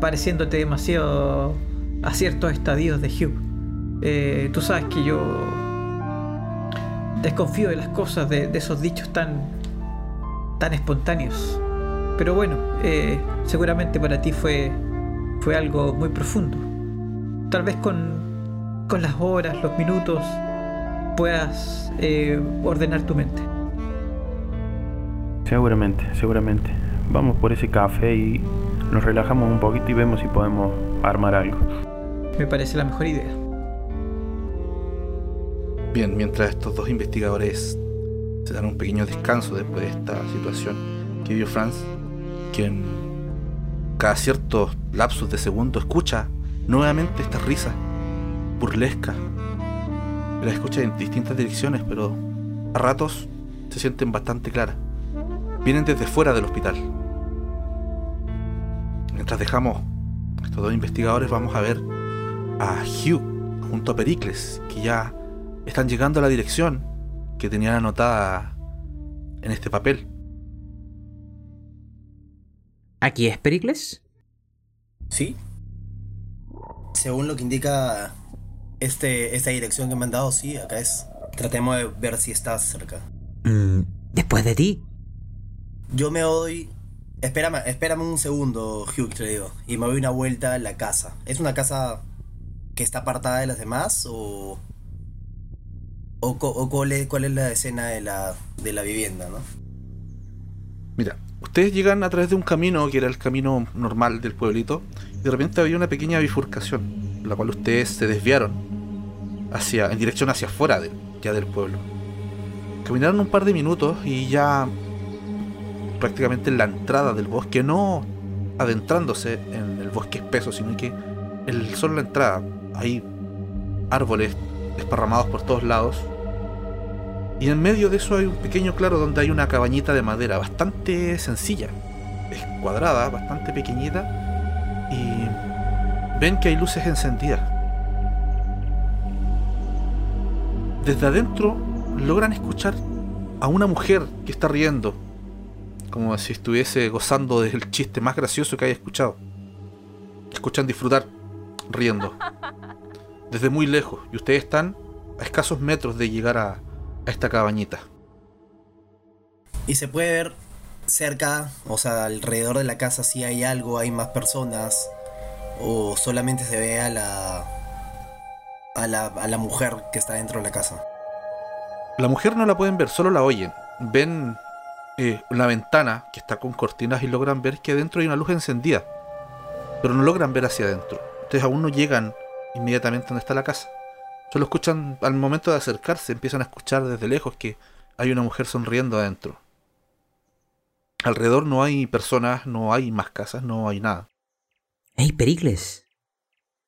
pareciéndote demasiado a ciertos estadios de Hugh. Eh, tú sabes que yo desconfío de las cosas, de, de esos dichos tan, tan espontáneos. Pero bueno, eh, seguramente para ti fue, fue algo muy profundo. Tal vez con, con las horas, los minutos, puedas eh, ordenar tu mente. Seguramente, seguramente. Vamos por ese café y nos relajamos un poquito y vemos si podemos armar algo. Me parece la mejor idea. Bien, mientras estos dos investigadores se dan un pequeño descanso después de esta situación que vio Franz, quien cada ciertos lapsos de segundo escucha nuevamente estas risas burlescas. Las escucha en distintas direcciones, pero a ratos se sienten bastante claras. Vienen desde fuera del hospital. Mientras dejamos estos dos investigadores, vamos a ver a Hugh junto a Pericles, que ya están llegando a la dirección que tenían anotada en este papel. ¿Aquí es Pericles? ¿Sí? Según lo que indica este, esta dirección que me han dado, sí, acá es. Tratemos de ver si estás cerca. Mm, después de ti. Yo me doy. Espérame, espérame un segundo, Hugh, te digo. Y me doy una vuelta a la casa. ¿Es una casa que está apartada de las demás o. o, cuál, es, es la escena de la, de la vivienda, no? Mira, ustedes llegan a través de un camino que era el camino normal del pueblito y de repente había una pequeña bifurcación, la cual ustedes se desviaron hacia, en dirección hacia afuera del, ya del pueblo. Caminaron un par de minutos y ya prácticamente en la entrada del bosque, no adentrándose en el bosque espeso, sino que el, solo la entrada. Hay árboles esparramados por todos lados y en medio de eso hay un pequeño claro donde hay una cabañita de madera bastante sencilla. Es cuadrada, bastante pequeñita. Y ven que hay luces encendidas. Desde adentro logran escuchar a una mujer que está riendo. Como si estuviese gozando del chiste más gracioso que haya escuchado. Escuchan disfrutar riendo. *laughs* Desde muy lejos. Y ustedes están a escasos metros de llegar a, a esta cabañita. Y se puede ver cerca, o sea, alrededor de la casa si hay algo, hay más personas, o solamente se ve a la, a la, a la mujer que está dentro de la casa. La mujer no la pueden ver, solo la oyen. Ven eh, una ventana que está con cortinas y logran ver que adentro hay una luz encendida. Pero no logran ver hacia adentro. Ustedes aún no llegan inmediatamente donde está la casa. Solo escuchan, al momento de acercarse, empiezan a escuchar desde lejos que hay una mujer sonriendo adentro. Alrededor no hay personas, no hay más casas, no hay nada. ¡Hey, Pericles!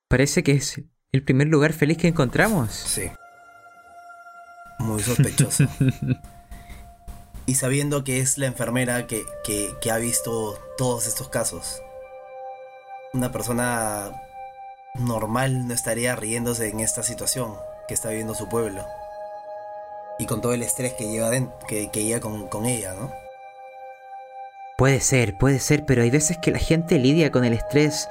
Parece que es el primer lugar feliz que encontramos. Sí. Muy sospechoso. *laughs* y sabiendo que es la enfermera que, que, que ha visto todos estos casos. Una persona normal no estaría riéndose en esta situación que está viviendo su pueblo. Y con todo el estrés que lleva, que, que con, con ella, ¿no? Puede ser, puede ser, pero hay veces que la gente lidia con el estrés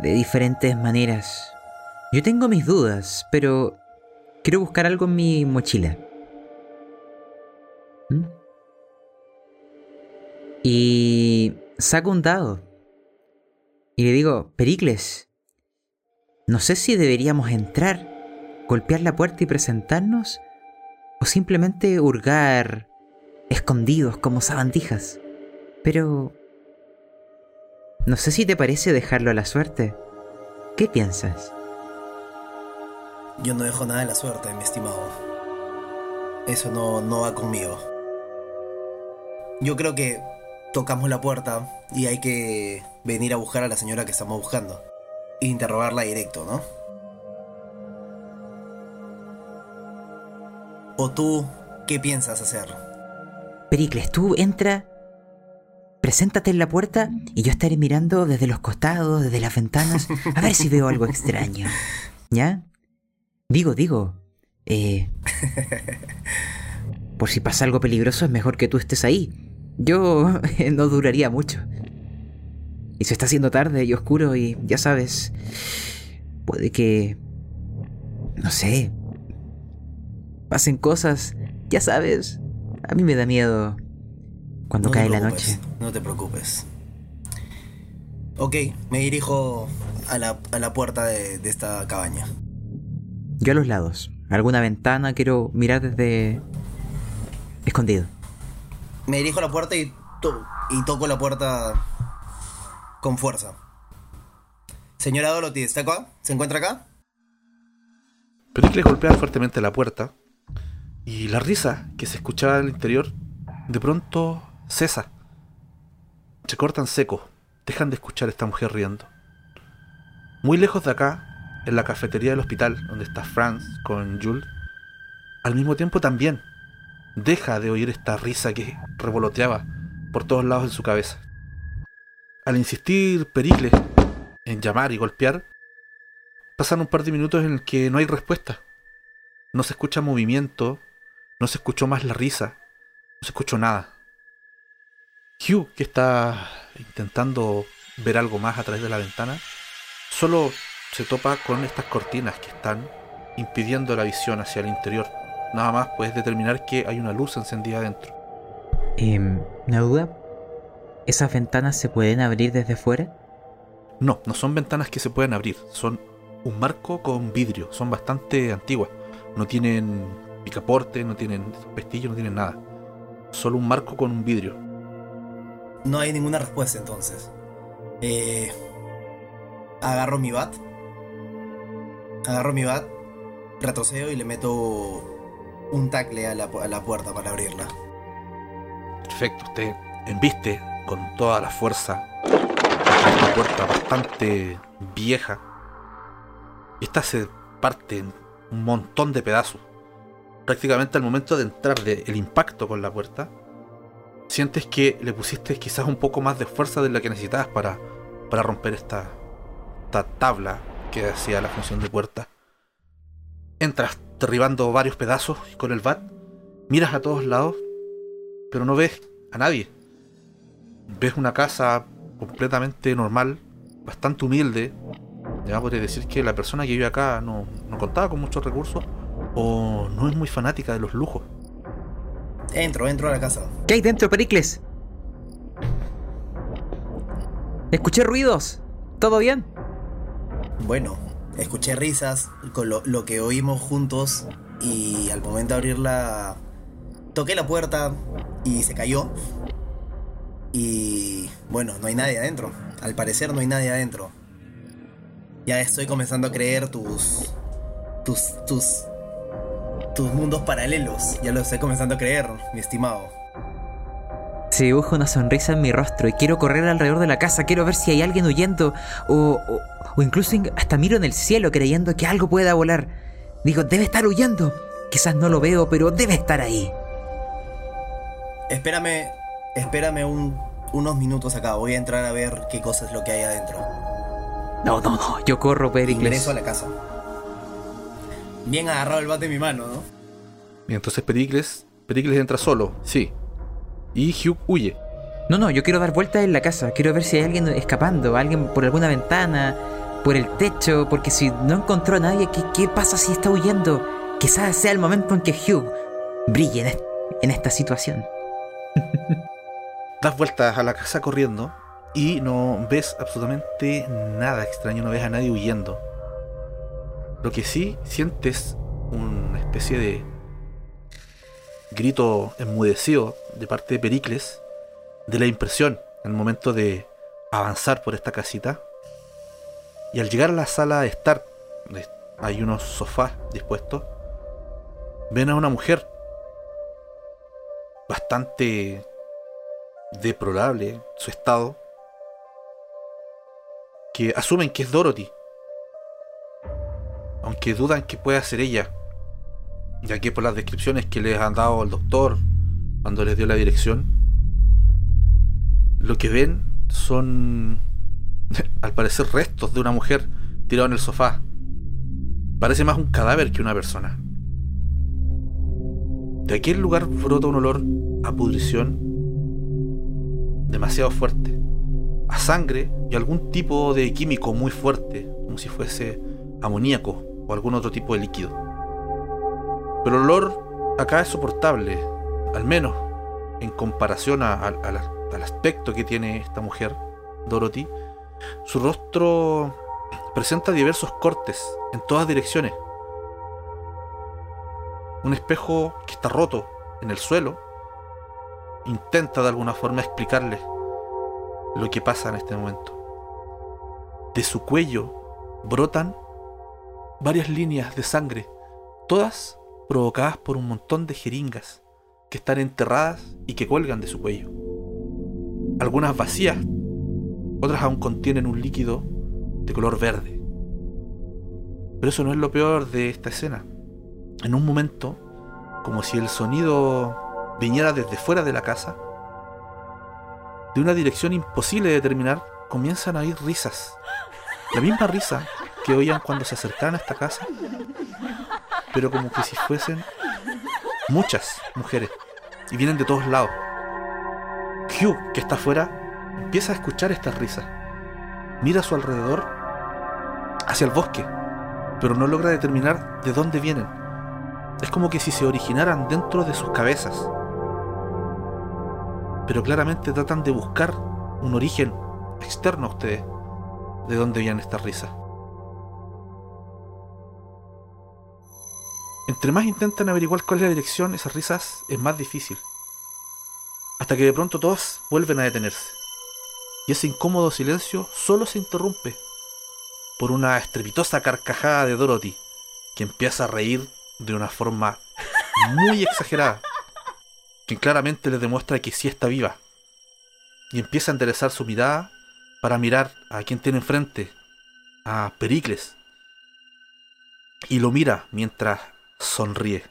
de diferentes maneras. Yo tengo mis dudas, pero quiero buscar algo en mi mochila. ¿Mm? Y saco un dado. Y le digo, Pericles, no sé si deberíamos entrar, golpear la puerta y presentarnos, o simplemente hurgar escondidos como sabandijas. Pero... No sé si te parece dejarlo a la suerte. ¿Qué piensas? Yo no dejo nada de la suerte, mi estimado. Eso no, no va conmigo. Yo creo que tocamos la puerta y hay que venir a buscar a la señora que estamos buscando. E interrogarla directo, ¿no? ¿O tú qué piensas hacer? Pericles, tú entra, preséntate en la puerta y yo estaré mirando desde los costados, desde las ventanas, a ver si veo algo extraño. *laughs* ¿Ya? Digo, digo, eh, *laughs* por si pasa algo peligroso es mejor que tú estés ahí. Yo *laughs* no duraría mucho. Y se está haciendo tarde y oscuro y ya sabes, puede que... No sé. Pasen cosas, ya sabes. A mí me da miedo cuando No cae la noche. No te preocupes. Ok, me dirijo a la, a la puerta de, de esta cabaña. Yo a los lados. Alguna ventana quiero mirar desde... Escondido. Me dirijo a la puerta y, to- y toco la puerta con fuerza. Señora Dorothy, ¿está acá? ¿Se encuentra acá? Pericles golpea fuertemente la puerta y la risa que se escuchaba en el interior de pronto cesa. Se cortan secos, dejan de escuchar a esta mujer riendo. Muy lejos de acá, en la cafetería del hospital, donde está Franz con Jules, al mismo tiempo también deja de oír esta risa que revoloteaba por todos lados en su cabeza. Al insistir Pericles en llamar y golpear, pasan un par de minutos en el que no hay respuesta. No se escucha movimiento, no se escuchó más la risa, no se escuchó nada. Hugh, que está intentando ver algo más a través de la ventana, solo se topa con estas cortinas que están impidiendo la visión hacia el interior. Nada más puedes determinar que hay una luz encendida dentro. ¿Una duda? ¿Esas ventanas se pueden abrir desde fuera? No, no son ventanas que se pueden abrir, son un marco con vidrio, son bastante antiguas. No tienen picaporte, no tienen pestillo, no tienen nada. Solo un marco con un vidrio. No hay ninguna respuesta entonces. Eh, agarro mi bat. Agarro mi bat, retrocedo y le meto un tacle a la, a la puerta para abrirla. Perfecto, usted embiste con toda la fuerza contra esta puerta bastante vieja. Esta se parte en un montón de pedazos. Prácticamente al momento de entrar del impacto con la puerta, sientes que le pusiste quizás un poco más de fuerza de la que necesitabas para, para romper esta, esta tabla que hacía la función de puerta. Entras derribando varios pedazos con el bat, miras a todos lados, pero no ves a nadie. Ves una casa completamente normal, bastante humilde. Ya podría decir que la persona que vive acá no, no contaba con muchos recursos o no es muy fanática de los lujos. Entro, entro a la casa. ¿Qué hay dentro, Pericles? Escuché ruidos. ¿Todo bien? Bueno, escuché risas con lo, lo que oímos juntos y al momento de abrirla toqué la puerta y se cayó. Y bueno, no hay nadie adentro. Al parecer no hay nadie adentro. Ya estoy comenzando a creer tus tus tus tus mundos paralelos. Ya lo estoy comenzando a creer, mi estimado. Se dibuja una sonrisa en mi rostro y quiero correr alrededor de la casa. Quiero ver si hay alguien huyendo o, o, o incluso in- hasta miro en el cielo creyendo que algo pueda volar. Digo, debe estar huyendo. Quizás no lo veo, pero debe estar ahí. Espérame, espérame un- unos minutos acá. Voy a entrar a ver qué cosa es lo que hay adentro. No, no, no. Yo corro, Pericles. Ingreso a la casa. Bien agarrado el bate en mi mano, ¿no? Y entonces Pericles, Pericles entra solo, sí. Y Hugh huye. No, no, yo quiero dar vueltas en la casa. Quiero ver si hay alguien escapando, alguien por alguna ventana, por el techo, porque si no encontró a nadie, ¿qué, qué pasa si está huyendo? Quizás sea el momento en que Hugh brille en, est- en esta situación. Das vueltas a la casa corriendo y no ves absolutamente nada extraño, no ves a nadie huyendo. Lo que sí sientes una especie de grito enmudecido de parte de Pericles de la impresión el momento de avanzar por esta casita. Y al llegar a la sala de estar, hay unos sofás dispuestos, ven a una mujer bastante deplorable su estado, que asumen que es Dorothy, aunque dudan que pueda ser ella, ya que por las descripciones que les han dado el doctor cuando les dio la dirección, lo que ven son, *laughs* al parecer, restos de una mujer tirada en el sofá. Parece más un cadáver que una persona. De aquel lugar brota un olor a pudrición demasiado fuerte, a sangre y algún tipo de químico muy fuerte, como si fuese amoníaco o algún otro tipo de líquido. Pero el olor acá es soportable, al menos en comparación al aspecto que tiene esta mujer, Dorothy. Su rostro presenta diversos cortes en todas direcciones. Un espejo que está roto en el suelo intenta de alguna forma explicarle lo que pasa en este momento. De su cuello brotan varias líneas de sangre, todas provocadas por un montón de jeringas que están enterradas y que cuelgan de su cuello. Algunas vacías, otras aún contienen un líquido de color verde. Pero eso no es lo peor de esta escena. En un momento, como si el sonido viniera desde fuera de la casa, de una dirección imposible de determinar, comienzan a oír risas. La misma risa que oían cuando se acercaban a esta casa, pero como que si fuesen muchas mujeres y vienen de todos lados. Hugh, que está afuera, empieza a escuchar estas risas. Mira a su alrededor hacia el bosque, pero no logra determinar de dónde vienen. Es como que si se originaran dentro de sus cabezas pero claramente tratan de buscar un origen externo a ustedes de dónde vienen estas risas. Entre más intentan averiguar cuál es la dirección, esas risas es más difícil. Hasta que de pronto todas vuelven a detenerse. Y ese incómodo silencio solo se interrumpe por una estrepitosa carcajada de Dorothy, que empieza a reír de una forma muy exagerada quien claramente le demuestra que sí está viva. Y empieza a enderezar su mirada para mirar a quien tiene enfrente, a Pericles. Y lo mira mientras sonríe.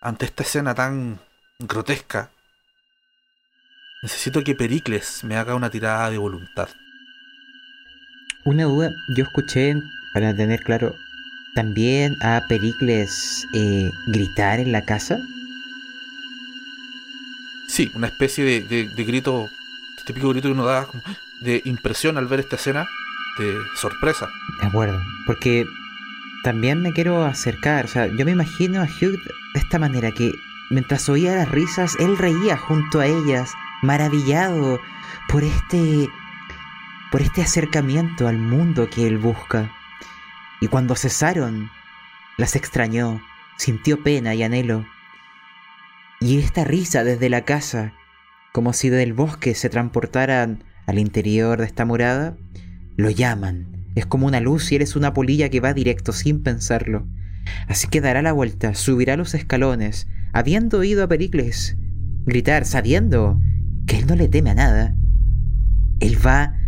Ante esta escena tan grotesca, necesito que Pericles me haga una tirada de voluntad. Una duda, yo escuché, para tener claro, también a Pericles eh, gritar en la casa. Sí, una especie de, de, grito, típico grito que uno da de impresión al ver esta escena, de sorpresa. De acuerdo, porque también me quiero acercar, o sea, yo me imagino a Hugh de esta manera, que mientras oía las risas, él reía junto a ellas, maravillado por este por este acercamiento al mundo que él busca. Y cuando cesaron, las extrañó, sintió pena y anhelo. Y esta risa desde la casa, como si del bosque se transportaran al interior de esta morada, lo llaman. Es como una luz y eres una polilla que va directo sin pensarlo. Así que dará la vuelta, subirá los escalones, habiendo oído a Pericles gritar, sabiendo que él no le teme a nada. Él va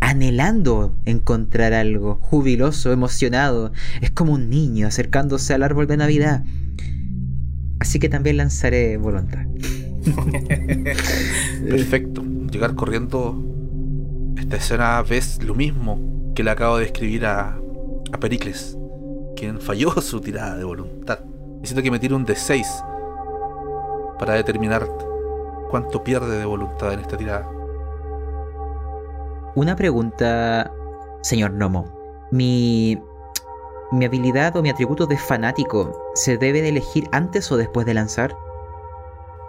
anhelando encontrar algo, jubiloso, emocionado. Es como un niño acercándose al árbol de Navidad. Así que también lanzaré voluntad. *laughs* Perfecto. Llegar corriendo. Esta escena ves lo mismo que le acabo de escribir a, a Pericles, quien falló *laughs* su tirada de voluntad. Necesito que me tire un D6 para determinar cuánto pierde de voluntad en esta tirada. Una pregunta, señor Nomo. Mi mi habilidad o mi atributo de fanático se debe de elegir antes o después de lanzar.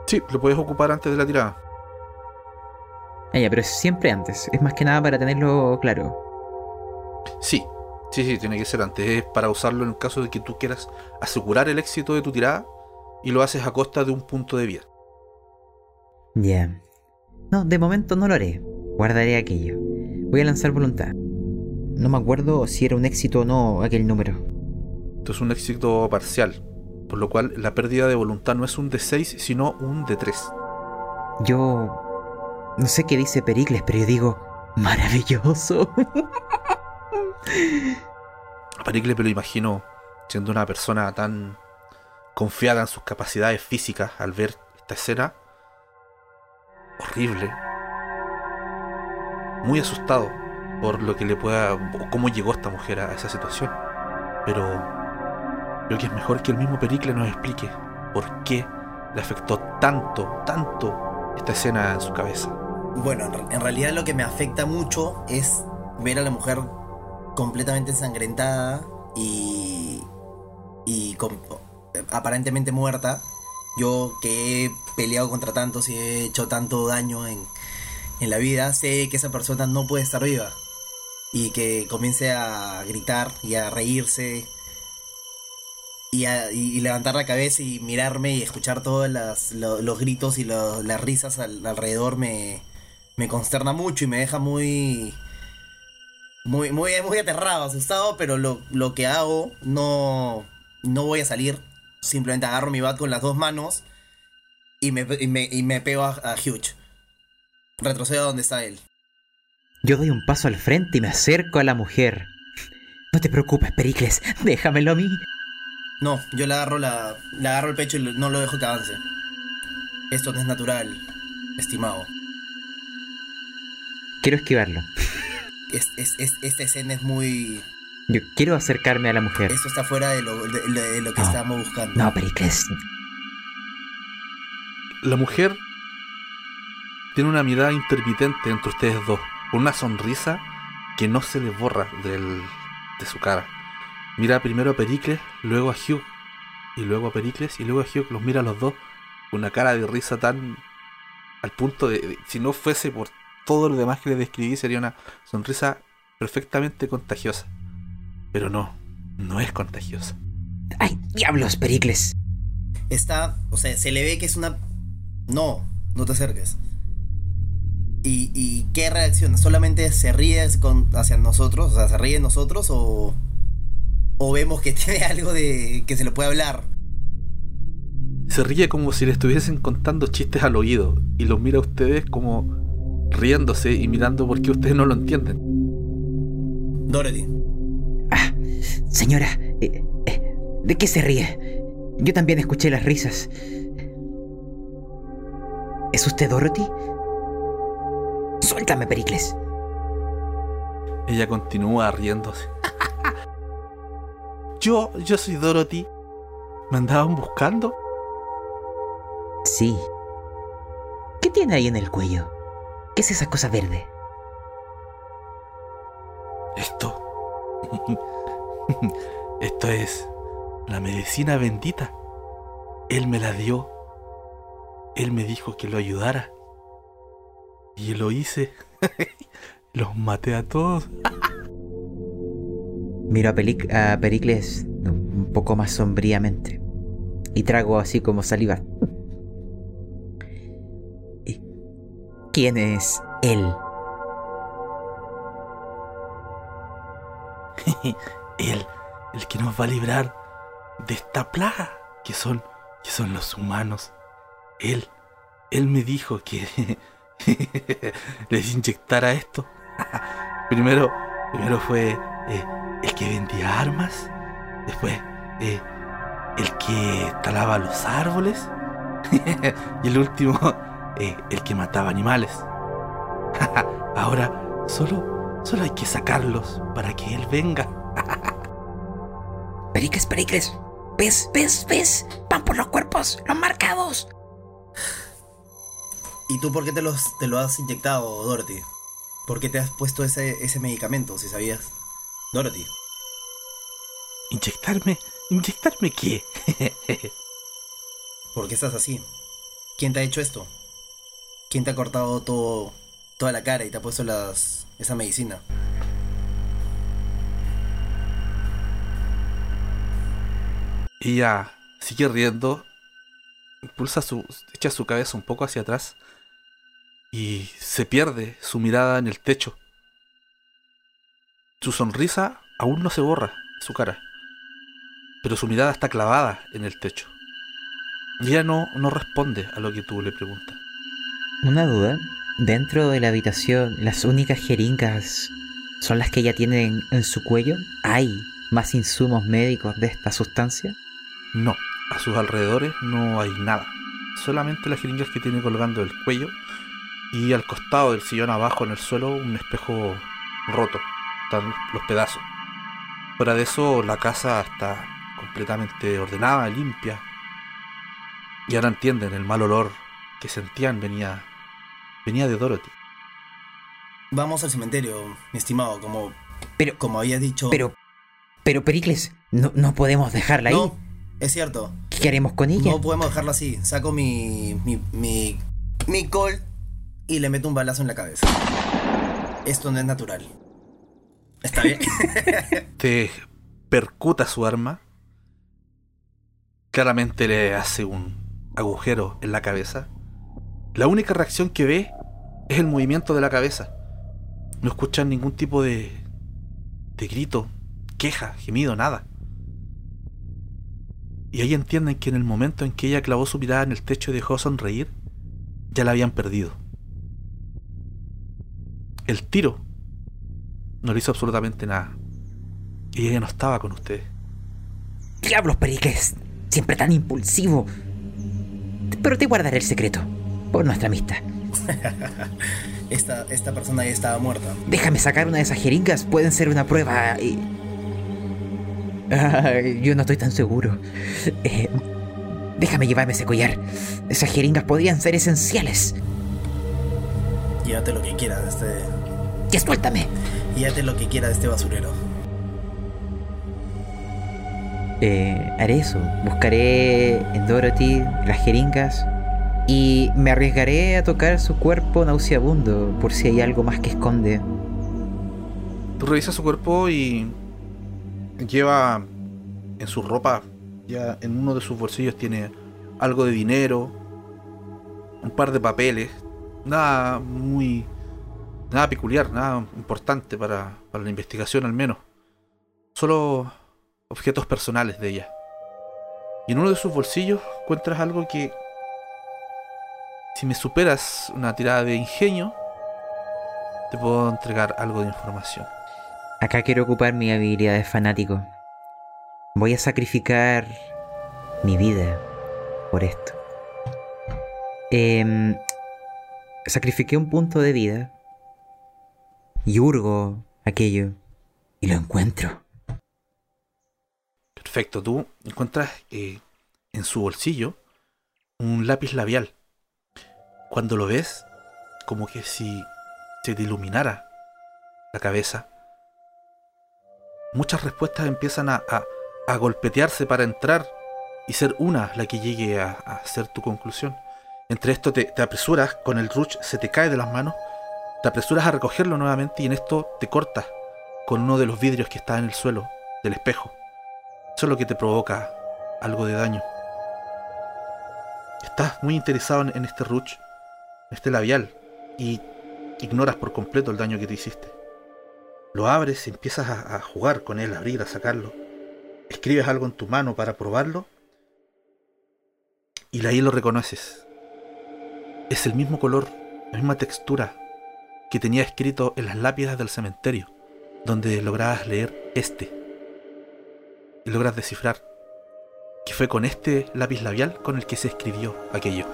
Sí, lo puedes ocupar antes de la tirada. Ah, ya, pero es siempre antes. Es más que nada para tenerlo claro. Sí, sí, sí, tiene que ser antes. Es para usarlo en el caso de que tú quieras asegurar el éxito de tu tirada y lo haces a costa de un punto de vida. Ya. No, de momento no lo haré. Guardaré aquello. Voy a lanzar voluntad. No me acuerdo si era un éxito o no aquel número. Esto es un éxito parcial, por lo cual la pérdida de voluntad no es un de 6, sino un de 3. Yo... No sé qué dice Pericles, pero yo digo... Maravilloso. *laughs* A Pericles me lo imagino siendo una persona tan confiada en sus capacidades físicas al ver esta escena. Horrible. Muy asustado por lo que le pueda. o cómo llegó esta mujer a esa situación. Pero creo que es mejor que el mismo Pericles nos explique por qué le afectó tanto, tanto esta escena en su cabeza. Bueno, en, realidad lo que me afecta mucho es ver a la mujer completamente ensangrentada y, y com- aparentemente muerta. Yo que he peleado contra tantos y he hecho tanto daño en, en la vida, sé que esa persona no puede estar viva. Y que comience a gritar y a reírse y, a- y- levantar la cabeza y mirarme y escuchar todos lo- los gritos y las risas al- alrededor me, me consterna mucho y me deja muy muy muy muy aterrado, asustado, pero lo, lo que hago no no voy a salir, simplemente agarro mi bat con las dos manos y me, y me, y me pego a, a Hugh. Retrocedo a donde está él. Yo doy un paso al frente y me acerco a la mujer. No te preocupes, Pericles. Déjamelo a mí. No, yo le agarro la le agarro el pecho y no lo dejo que avance. Esto no es natural, estimado. Quiero esquivarlo. Es, es- es- esta escena es muy Yo quiero acercarme a la mujer. esto está fuera de lo, de- de- de lo que No. estamos buscando. No, Pericles. La mujer tiene una mirada intermitente entre ustedes dos, una sonrisa que no se le borra del- de su cara. Mira primero a Pericles, luego a Hugh, y luego a Pericles, y luego a Hugh, los mira a los dos, con una cara de risa tan al punto de, de- si no fuese por todo lo demás que les describí, sería una sonrisa perfectamente contagiosa. Pero no, no es contagiosa. ¡Ay, diablos, Pericles! Está, o sea, se le ve que es una... No, no te acerques. ¿Y, y qué reacciona? ¿Solamente se ríe con, hacia nosotros? O sea, ¿se ríe de nosotros o, o vemos que *laughs* tiene algo de que se le puede hablar? Se ríe como si le estuviesen contando chistes al oído y los mira a ustedes como riéndose y mirando porque ustedes no lo entienden. Dorothy, Ah, señora, eh, eh, ¿de qué se ríe? Yo también escuché las risas. ¿Es usted Dorothy? Suéltame, Pericles. Ella continúa riéndose. *laughs* yo, yo soy Dorothy. ¿Me andaban buscando? Sí. ¿Qué tiene ahí en el cuello? ¿Qué es esa cosa verde? Esto. *laughs* Esto es la medicina bendita. Él me la dio. Él me dijo que lo ayudara. Y lo hice. *laughs* Los maté a todos. Miro a, Pelic- a Pericles un poco más sombríamente y trago así como saliva. ¿Y ¿Quién es él? *laughs* Él, el que nos va a librar de esta plaga que son, que son los humanos. Él, él me dijo que *laughs* *laughs* les inyectara esto. *laughs* primero, primero fue eh, el que vendía armas, después eh, el que talaba los árboles *laughs* y el último, eh, el que mataba animales. Ahora solo, solo hay que sacarlos para que él venga. Pericles, Pericles. ¿Ves? ¿Ves? ¿Ves? Van por los cuerpos, los marcados. ¿Y tú por qué te, los, te lo has inyectado, Dorothy? ¿Por qué te has puesto ese, ese medicamento, si sabías? Dorothy. ¿Inyectarme? ¿Inyectarme qué? *laughs* ¿Por qué estás así? ¿Quién te ha hecho esto? ¿Quién te ha cortado todo, toda la cara y te ha puesto las, esa medicina? Ella sigue riendo, impulsa su, echa su cabeza un poco hacia atrás y se pierde su mirada en el techo. Su sonrisa aún no se borra su cara, pero su mirada está clavada en el techo. Y ella no, no responde a lo que tú le preguntas. Una duda. Dentro de la habitación, las únicas jeringas son las que ella tiene en, en su cuello. ¿Hay más insumos médicos de esta sustancia? No, a sus alrededores no hay nada. Solamente las jeringas que tiene colgando del cuello y al costado del sillón abajo en el suelo un espejo roto. Están los pedazos. Fuera de eso, la casa está completamente ordenada, limpia. Y ahora entienden el mal olor que sentían venía, venía de Dorothy. Vamos al cementerio, mi estimado, como, Pero, como habías dicho. pero, pero Pericles, no, no podemos dejarla ahí. no, es cierto. ¿Qué haremos con ella? No podemos dejarla así. Saco mi. mi. mi. mi Colt y le meto un balazo en la cabeza. Esto no es natural. ¿Está bien? *laughs* Te percuta su arma. Claramente le hace un agujero en la cabeza. La única reacción que ve es el movimiento de la cabeza. No escuchan ningún tipo de, de grito, queja, gemido, nada. Y ahí entienden que en el momento en que ella clavó su mirada en el techo y dejó sonreír, ya la habían perdido. El tiro no le hizo absolutamente nada. Y ella no estaba con ustedes. Diablos, Pericles. Siempre tan impulsivo. Pero te guardaré el secreto. Por nuestra amistad. *laughs* esta, esta persona ya estaba muerta. Déjame sacar una de esas jeringas. Pueden ser una prueba y... Yo no estoy tan seguro. Eh, déjame llevarme ese collar. Esas jeringas podrían ser esenciales. Llévate lo que quieras de este. ¡Ya suéltame! Llévate lo que quieras de este basurero. Eh, haré eso. Buscaré en Dorothy las jeringas y me arriesgaré a tocar su cuerpo nauseabundo por si hay algo más que esconde. Tú revisas su cuerpo y lleva en su ropa, ya en uno de sus bolsillos tiene algo de dinero, un par de papeles, nada muy, nada peculiar, nada importante para, para la investigación al menos. Solo objetos personales de ella. Y en uno de sus bolsillos encuentras algo que, si me superas una tirada de ingenio, te puedo entregar algo de información. Acá quiero ocupar mi habilidad de fanático. Voy a sacrificar mi vida por esto. Em, sacrifiqué un punto de vida y hurgo aquello y lo encuentro. Perfecto, tú encuentras eh, en su bolsillo un lápiz labial. Cuando lo ves, como que si se te iluminara la cabeza, muchas respuestas empiezan a, a- golpetearse para entrar y ser una la que llegue a, a ser tu conclusión. Entre esto te, apresuras, con el ruch se te cae de las manos, te apresuras a recogerlo nuevamente y en esto te cortas con uno de los vidrios que está en el suelo del espejo. Eso es lo que te provoca algo de daño. Estás muy interesado en, este ruch, en este labial, y ignoras por completo el daño que te hiciste. Lo abres empiezas a jugar con él, a abrir, a sacarlo. Escribes algo en tu mano para probarlo. Y ahí lo reconoces. Es el mismo color, la misma textura que tenía escrito en las lápidas del cementerio, donde lograbas leer este. Y logras descifrar que fue con este lápiz labial con el que se escribió aquello.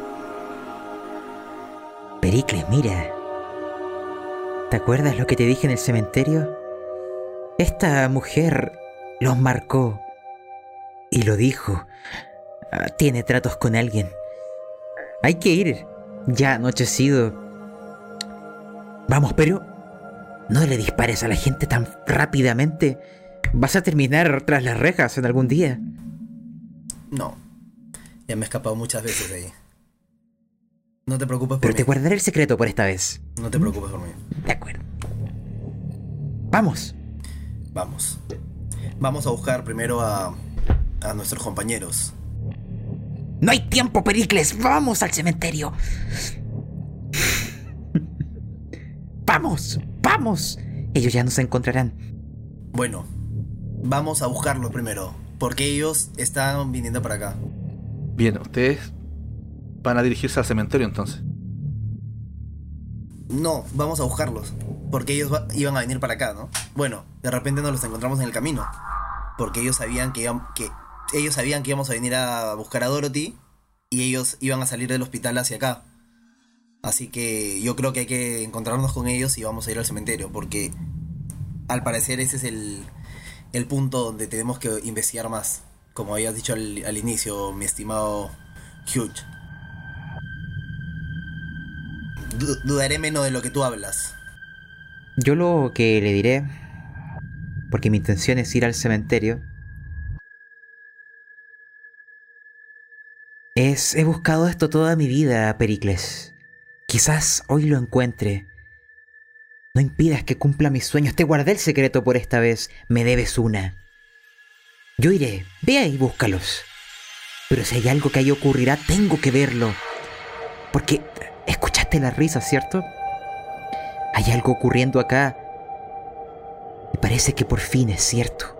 Pericles, mira. ¿Te acuerdas lo que te dije en el cementerio? Esta mujer los marcó y lo dijo. Ah, Tiene tratos con alguien. Hay que ir. Ya anochecido. Vamos, pero no le dispares a la gente tan rápidamente. ¿Vas a terminar tras las rejas en algún día? No. Ya me he escapado muchas veces de ahí. No te preocupes por Pero mí. te guardaré el secreto por esta vez. No te preocupes por mí. De acuerdo. Vamos. Vamos. Vamos a buscar primero a, a nuestros compañeros. No hay tiempo, Pericles. Vamos al cementerio. Vamos, vamos. Ellos ya nos encontrarán. Bueno, vamos a buscarlos primero. Porque ellos están viniendo para acá. Bien, ustedes van a dirigirse al cementerio entonces. No, vamos a buscarlos. Porque ellos iban a venir para acá, ¿no? Bueno, de repente nos los encontramos en el camino. Porque ellos sabían que, íbam- que ellos sabían que íbamos a venir a buscar a Dorothy y ellos iban a salir del hospital hacia acá. Así que yo creo que hay que encontrarnos con ellos y vamos a ir al cementerio porque al parecer ese es el, el punto donde tenemos que investigar más. Como habías dicho al, al inicio, mi estimado Hugh. Du- dudaré menos de lo que tú hablas. Yo lo que le diré, porque mi intención es ir al cementerio, he buscado esto toda mi vida, Pericles. Quizás hoy lo encuentre. No impidas que cumpla mis sueños. Te guardé el secreto por esta vez. Me debes una. Yo iré. Ve y búscalos. Pero si hay algo que ahí ocurrirá, tengo que verlo. Porque escuchaste la risa, ¿cierto? Hay algo ocurriendo acá. Y parece que por fin es cierto.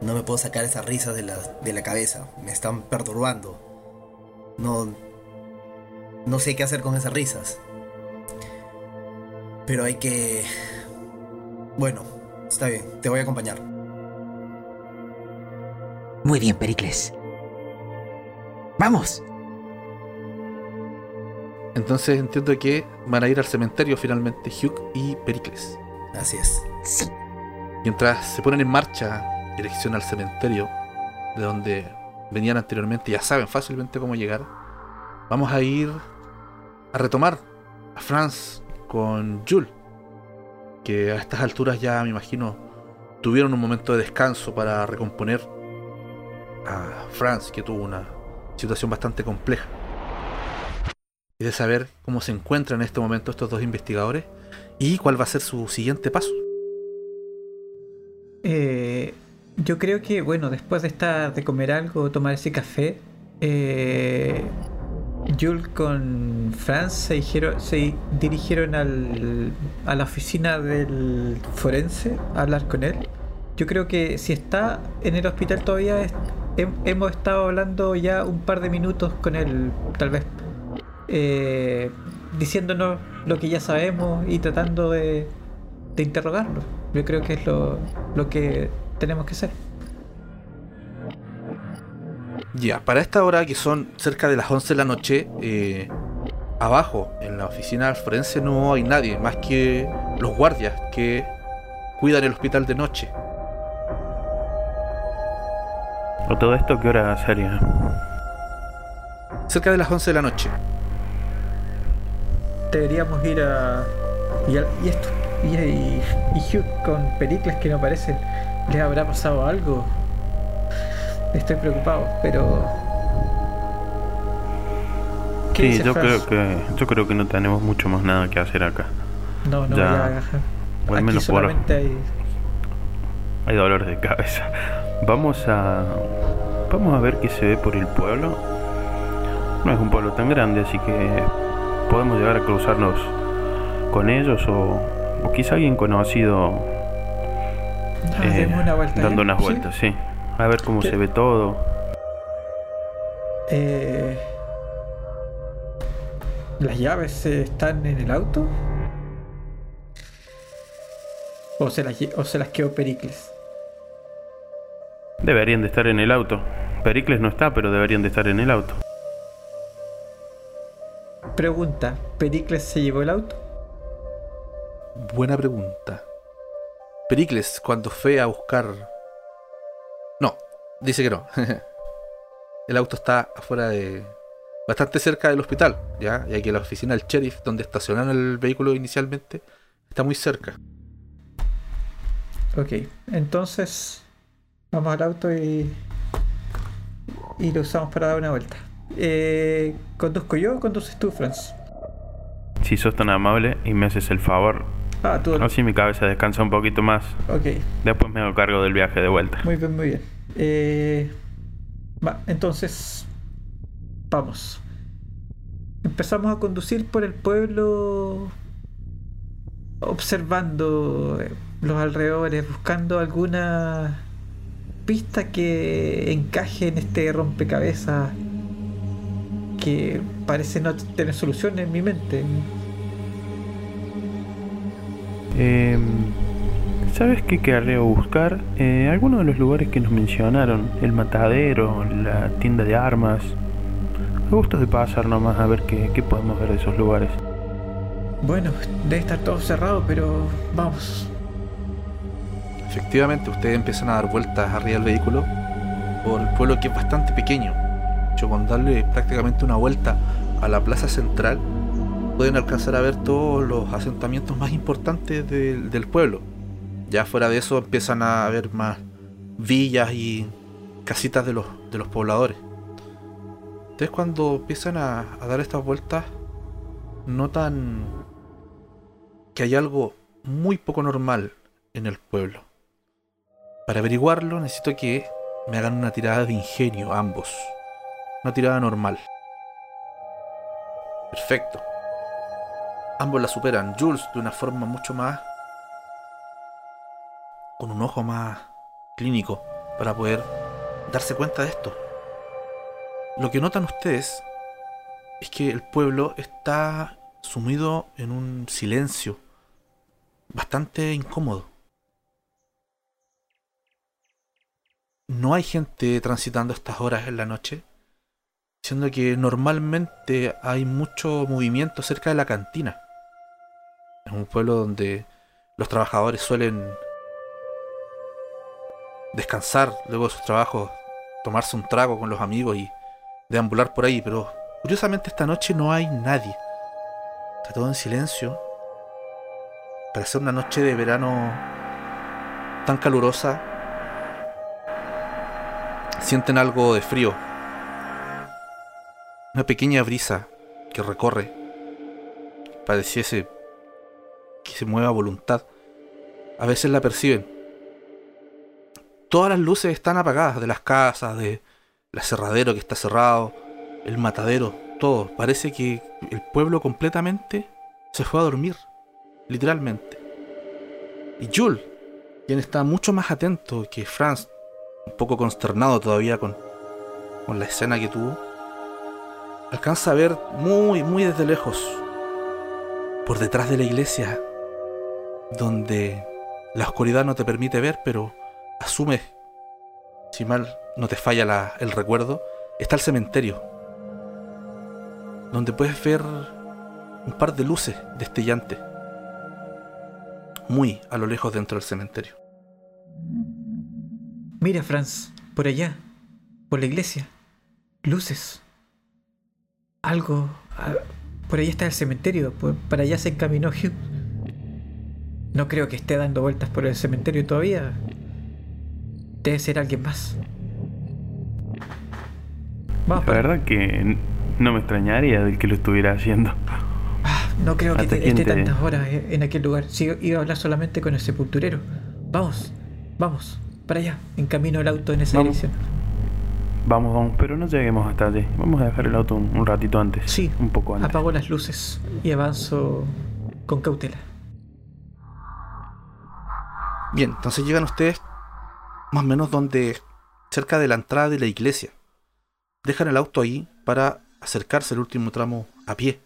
No me puedo sacar esas risas de la, de la cabeza. Me están perturbando. No. No sé qué hacer con esas risas. Pero hay que. Bueno, está bien, te voy a acompañar. Muy bien, Pericles. ¡Vamos! Entonces entiendo que van a ir al cementerio finalmente Hugh y Pericles. Así es. Sí. Mientras se ponen en marcha dirección al cementerio, de donde venían anteriormente, ya saben fácilmente cómo llegar, vamos a ir a retomar a Franz con Jules, que a estas alturas ya me imagino tuvieron un momento de descanso para recomponer a Franz, que tuvo una situación bastante compleja. Y de saber cómo se encuentran en este momento estos dos investigadores y cuál va a ser su siguiente paso. Eh, yo creo que, bueno, después de estar de comer algo, tomar ese café, eh, Jules con Franz se, dijeron- se dirigieron al, a la oficina del forense a hablar con él. Yo creo que si está en el hospital todavía, hemos estado hablando ya un par de minutos con él, tal vez, eh, diciéndonos lo que ya sabemos y tratando de, de interrogarlo. Yo creo que es lo, lo que tenemos que hacer. Ya, para esta hora que son cerca de las 11 de la noche, eh, abajo en la oficina del forense no hay nadie más que los guardias que cuidan el hospital de noche. ¿O todo esto qué hora sería? Cerca de las 11 de la noche. Deberíamos ir a. Y, al- y esto. Y, y, y Hugh con Pericles que no aparecen. ¿Les habrá pasado algo? Estoy preocupado, pero. ¿Qué Sí, dice yo creo que yo creo que no tenemos mucho más nada que hacer acá. No, no, ya- ya. al menos por- hay. Hay dolores de cabeza. Vamos a vamos a ver qué se ve por el pueblo. No es un pueblo tan grande, así que podemos llegar a cruzarnos con ellos o, o quizá alguien conocido Ah, eh, demos una vuelta. dando ¿eh? unas vueltas, sí. A ver cómo ¿Qué? se ve todo. Eh, ¿Las llaves están en el auto? ¿O se las, o se las quedó Pericles? Deberían de estar en el auto. Pericles no está, pero deberían de estar en el auto. Pregunta, ¿Pericles se llevó el auto? Buena pregunta. Pericles, cuando fue a buscar... No, dice que no. *laughs* el auto está afuera de... Bastante cerca del hospital, ¿ya? Ya que la oficina del sheriff, donde estacionaron el vehículo inicialmente, está muy cerca. Ok, entonces Vamos al auto y. Y lo usamos para dar una vuelta. Eh, ¿Conduzco yo o conduces tú, Franz? Si sos tan amable y me haces el favor, Ah, tú. así mi cabeza descansa un poquito más. Ok, Después me hago cargo del viaje de vuelta. muy bien, muy bien. Eh, va, entonces. Vamos. Empezamos a conducir por el pueblo. Observando eh, los alrededores, buscando alguna pista que encaje en este rompecabezas que parece no tener solución en mi mente. Eh, ¿Sabes qué querría buscar? Eh, algunos de los lugares que nos mencionaron. El matadero, la tienda de armas. Me gusta de pasar nomás a ver qué, qué podemos ver de esos lugares. Bueno, debe estar todo cerrado, pero vamos. Efectivamente, ustedes empiezan a dar vueltas arriba del vehículo por el pueblo que es bastante pequeño. Hecho, con darle prácticamente una vuelta a la plaza central, pueden alcanzar a ver todos los asentamientos más importantes del, pueblo. Ya fuera de eso empiezan a haber más villas y casitas de los, de los pobladores. Ustedes cuando empiezan a dar estas vueltas, notan que hay algo muy poco normal en el pueblo. Para averiguarlo necesito que me hagan una tirada de ingenio ambos. Una tirada normal. Perfecto. Ambos la superan. Jules de una forma mucho más... con un ojo más clínico para poder darse cuenta de esto. Lo que notan ustedes es que el pueblo está sumido en un silencio bastante incómodo. No hay gente transitando estas horas en la noche, siendo que normalmente hay mucho movimiento cerca de la cantina. Es un pueblo donde los trabajadores suelen descansar luego de sus trabajos, tomarse un trago con los amigos y deambular por ahí, pero curiosamente esta noche no hay nadie. Está todo en silencio. Para ser una noche de verano tan calurosa, sienten algo de frío. Una pequeña brisa que recorre. Pareciese que se mueve a voluntad. A veces la perciben. Todas las luces están apagadas de las casas, de el aserradero que está cerrado, el matadero, todo. Parece que el pueblo completamente se fue a dormir, literalmente. Y Jules, quien está mucho más atento que Franz, un poco consternado todavía con, con la escena que tuvo, alcanza a ver muy, muy desde lejos, por detrás de la iglesia, donde la oscuridad no te permite ver, pero asumes, si mal no te falla la- el recuerdo, está el cementerio, donde puedes ver un par de luces destellantes, muy a lo lejos dentro del cementerio. Mira, Franz, por allá, por la iglesia. Luces. Algo. ah, Por ahí está el cementerio. para allá se encaminó Hugh. No creo que esté dando vueltas por el cementerio todavía. Debe ser alguien más. Vamos, La verdad que no me extrañaría del que lo estuviera haciendo. Ah, no creo que ¿Hasta te- quién esté tantas horas eh, en aquel lugar. Sí, iba a hablar solamente con el sepulturero. Vamos, vamos, para allá. En camino el auto en esa Vamos. dirección. Vamos, vamos, pero no lleguemos hasta allí. Vamos a dejar el auto un, un ratito antes. Sí, Un poco antes. Apago las luces y avanzo con cautela. Bien, entonces llegan ustedes más o menos donde, cerca de la entrada de la iglesia. Dejan el auto ahí para acercarse el último tramo a pie.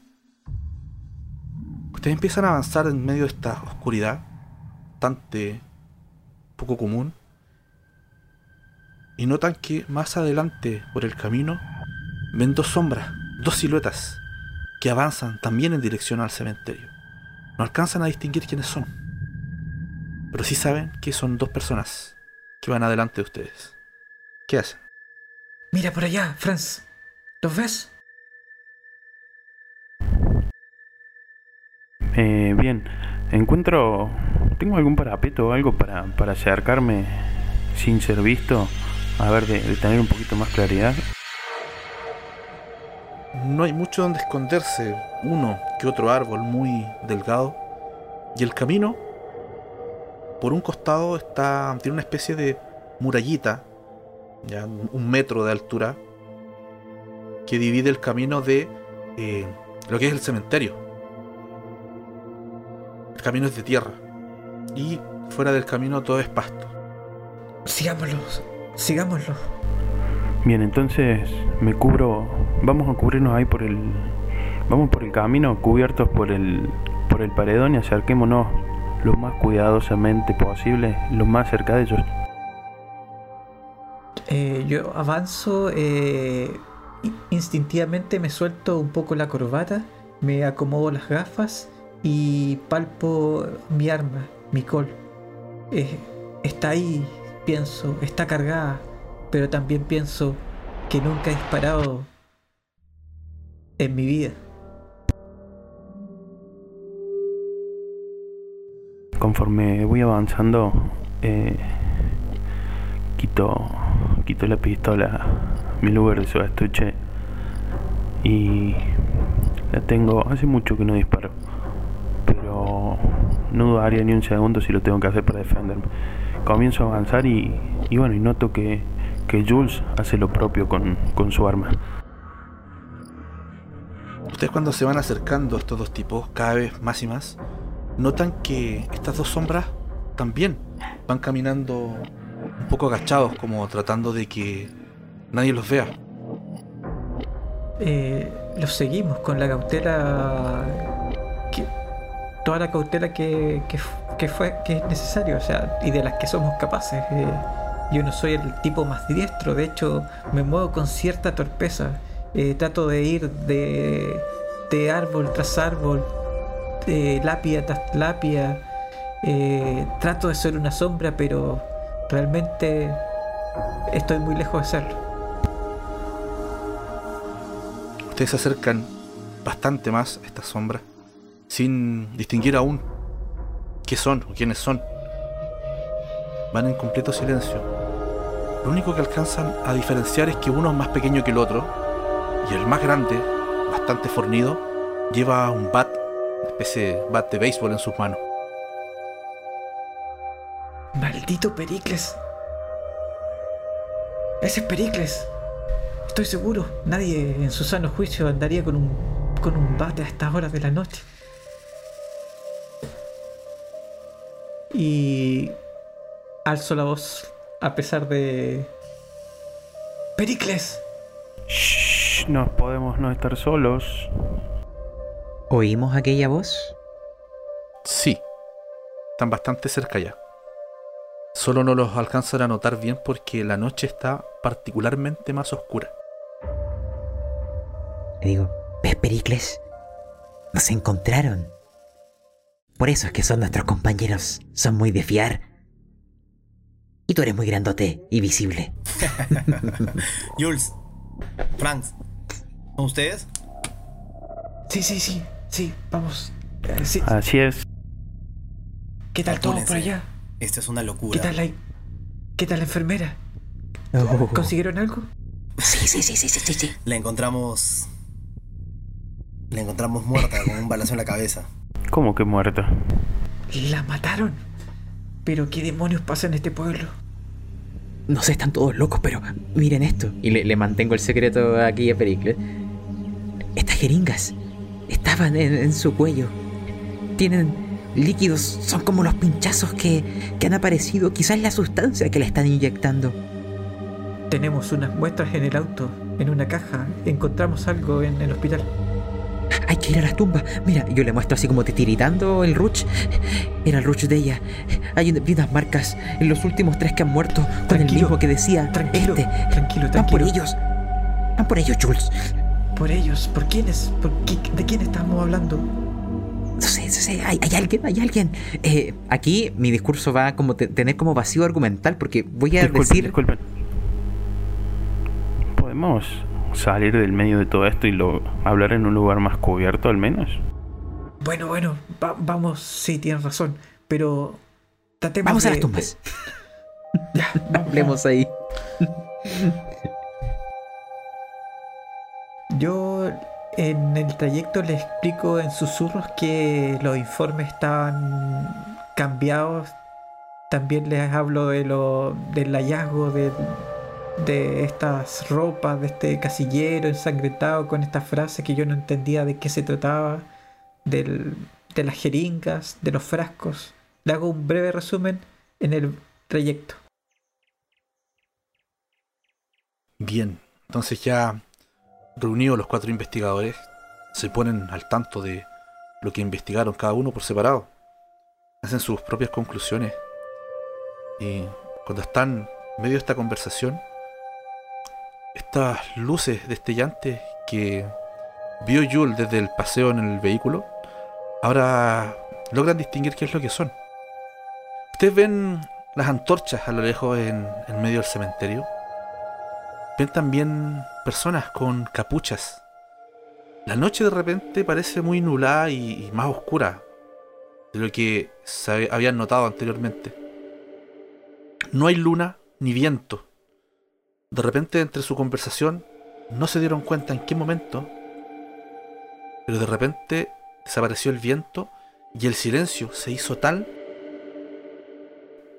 Ustedes empiezan a avanzar en medio de esta oscuridad, bastante poco común, y notan que más adelante por el camino ven dos sombras, dos siluetas, que avanzan también en dirección al cementerio. No alcanzan a distinguir quiénes son pero sí saben que son dos personas que van adelante de ustedes. ¿Qué hacen? Mira por allá, Franz. ¿Los ves? Eh, bien, encuentro... ¿Tengo algún parapeto o algo para, para acercarme sin ser visto, a ver, de, de tener un poquito más claridad. No hay mucho donde esconderse, uno que otro árbol muy delgado. Y el camino, por un costado, está tiene una especie de murallita, ya un metro de altura, que divide el camino de eh, lo que es el cementerio. El camino es de tierra. Y fuera del camino todo es pasto. Sigámoslo, sigámoslo. Bien, entonces me cubro, vamos a cubrirnos ahí por el, vamos por el camino, cubiertos por el, por el paredón y acerquémonos lo más cuidadosamente posible, lo más cerca de ellos. Eh, yo avanzo, eh, instintivamente me suelto un poco la corbata, me acomodo las gafas y palpo mi arma, mi col. Eh, está ahí, pienso, está cargada, pero también pienso que nunca he disparado en mi vida. Conforme voy avanzando, eh, quito, quito la pistola, mi lugar de su estuche y la tengo. Hace mucho que no disparo, pero no dudaría ni un segundo si lo tengo que hacer para defenderme. Comienzo a avanzar y, y bueno, y noto que, que Jules hace lo propio con, con su arma. Ustedes cuando se van acercando estos dos tipos, cada vez más y más, notan que estas dos sombras también van caminando un poco agachados, como tratando de que nadie los vea. Eh, los seguimos con la cautela que toda la cautela que, que, que fue que es necesario o sea y de las que somos capaces eh, yo no soy el tipo más diestro de hecho me muevo con cierta torpeza eh, trato de ir de, de árbol tras árbol lápida tras lápida eh, trato de ser una sombra pero realmente estoy muy lejos de serlo Ustedes se acercan bastante más a estas sombras, sin distinguir aún qué son o quiénes son. Van en completo silencio. Lo único que alcanzan a diferenciar es que uno es más pequeño que el otro, y el más grande, bastante fornido, lleva un bat, especie de bat de béisbol en sus manos. Maldito Pericles. Ese es Pericles. Estoy seguro. Nadie en su sano juicio andaría con un, con un bate a estas horas de la noche. Y alzo la voz a pesar de... Pericles. Shh, no podemos no estar solos. ¿Oímos aquella voz? Sí, están bastante cerca ya. Solo no los alcanzan a notar bien porque la noche está particularmente más oscura. Le digo, ¿ves, Pericles? Nos encontraron. Por eso es que son nuestros compañeros. Son muy de fiar. Y tú eres muy grandote y visible. *laughs* Jules, Frank, ¿son ustedes? Sí, sí, sí. Sí, vamos. Eh, sí. Así es. ¿Qué tal todo por allá? Esta es una ¿Qué locura. tal la, qué tal la enfermera? Oh. ¿Consiguieron algo? Sí, sí, sí, sí, sí, sí, sí. La encontramos. La encontramos muerta con un balazo en la cabeza. ¿Cómo que muerta? La mataron. Pero qué demonios pasa en este pueblo. No sé, están todos locos, pero miren esto. Y le, le mantengo el secreto aquí a Pericles. Estas jeringas estaban en, en su cuello. Tienen líquidos, son como los pinchazos que, que han aparecido. Quizás la sustancia que le están inyectando. Tenemos unas muestras en el auto, en una caja. Encontramos algo en el hospital. Hay que ir a las tumbas. Mira, yo le muestro así como titiritando el ruch. Era el ruch de ella. Hay unas marcas en los últimos tres que han muerto con el Tranquilo, mismo que decía Tranquilo, este. tranquilo, Van por tranquilo. ellos. Van por ellos, Jules. Por ellos, ¿por quiénes? ¿Por qué- ¿De quién estamos hablando? No sé, no sé, hay, hay alguien, hay alguien. Eh, aquí mi discurso va a como te- tener como vacío argumental porque voy a Disculpen, decir... disculpen. ¿Podemos salir del medio de todo esto y lo, hablar en un lugar más cubierto al menos? Bueno, bueno, va- vamos, sí, tienes razón. Pero tratemos Vamos a las tumbas. de- *laughs* Ya, vamos. *laughs* Hablemos ahí. *laughs* en el trayecto le explico en susurros que los informes estaban cambiados. También les hablo de lo, del hallazgo de, estas ropas, de este casillero ensangrentado con esta frase que yo no entendía de qué se trataba, de las jeringas, de los frascos. Le hago un breve resumen en el trayecto. Bien, entonces ya reunidos los cuatro investigadores, se ponen al tanto de lo que investigaron cada uno por separado. Hacen sus propias conclusiones. Y cuando están en medio de esta conversación, estas luces destellantes que vio Jules desde el paseo en el vehículo, ahora logran distinguir qué es lo que son. Ustedes ven las antorchas a lo lejos en, en medio del cementerio. Ven también personas con capuchas. La noche de repente parece muy nublada y, más oscura de lo que se hab- habían notado anteriormente. No hay luna ni viento. De repente entre su conversación no se dieron cuenta en qué momento, pero de repente desapareció el viento y el silencio se hizo tal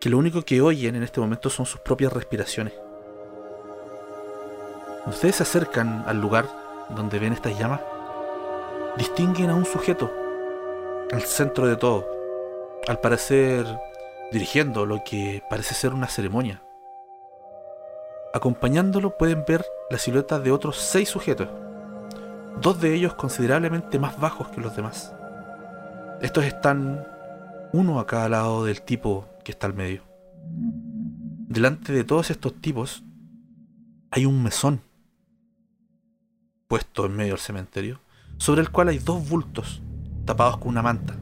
que lo único que oyen en este momento son sus propias respiraciones. Ustedes se acercan al lugar donde ven estas llamas, distinguen a un sujeto al centro de todo, al parecer dirigiendo lo que parece ser una ceremonia. Acompañándolo pueden ver la silueta de otros seis sujetos, dos de ellos considerablemente más bajos que los demás. Estos están uno a cada lado del tipo que está al medio. Delante de todos estos tipos hay un mesón puesto en medio del cementerio, sobre el cual hay dos bultos tapados con una manta.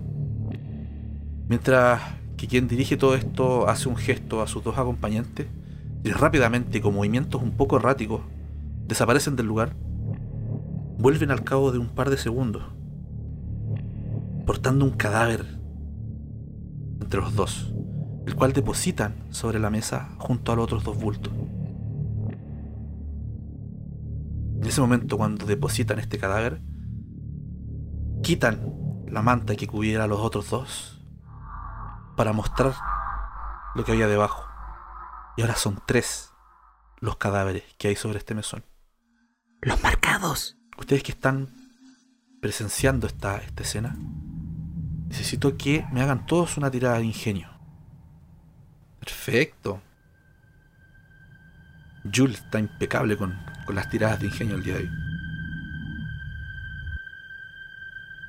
Mientras que quien dirige todo esto hace un gesto a sus dos acompañantes, y rápidamente, con movimientos un poco erráticos, desaparecen del lugar, vuelven al cabo de un par de segundos, portando un cadáver entre los dos, el cual depositan sobre la mesa junto a los otros dos bultos. En ese momento, cuando depositan este cadáver, quitan la manta que cubriera a los otros dos para mostrar lo que había debajo. Y ahora son tres los cadáveres que hay sobre este mesón. Los marcados. Ustedes que están presenciando esta, esta escena, necesito que me hagan todos una tirada de ingenio. Perfecto. Jules está impecable con, con las tiradas de ingenio el día de hoy.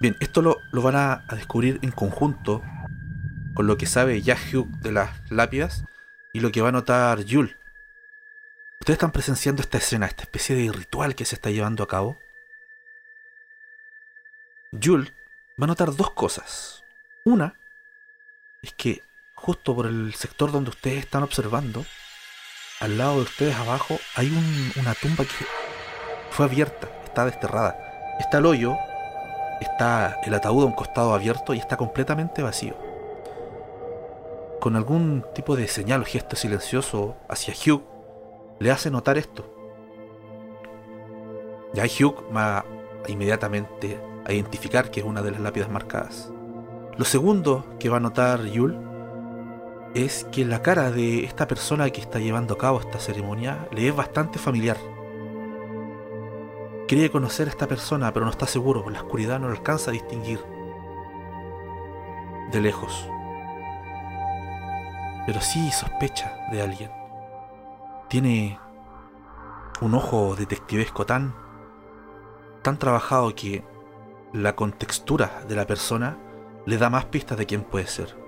Bien, esto lo, lo van a, descubrir en conjunto con lo que sabe ya Hugh de las lápidas y lo que va a notar Jules. Ustedes están presenciando esta escena, esta especie de ritual que se está llevando a cabo. Jules va a notar dos cosas. Una es que justo por el sector donde ustedes están observando, al lado de ustedes abajo, hay un- una tumba que fue abierta, está desterrada. Está el hoyo, está el ataúd a un costado abierto y está completamente vacío. Con algún tipo de señal o gesto silencioso hacia Hugh, le hace notar esto. Ya Hugh va inmediatamente a identificar que es una de las lápidas marcadas. Lo segundo que va a notar Yul es que la cara de esta persona que está llevando a cabo esta ceremonia le es bastante familiar. Cree conocer a esta persona, pero no está seguro, la oscuridad no lo alcanza a distinguir de lejos. Pero sí sospecha de alguien. Tiene un ojo detectivesco tan tan trabajado que la contextura de la persona le da más pistas de quién puede ser.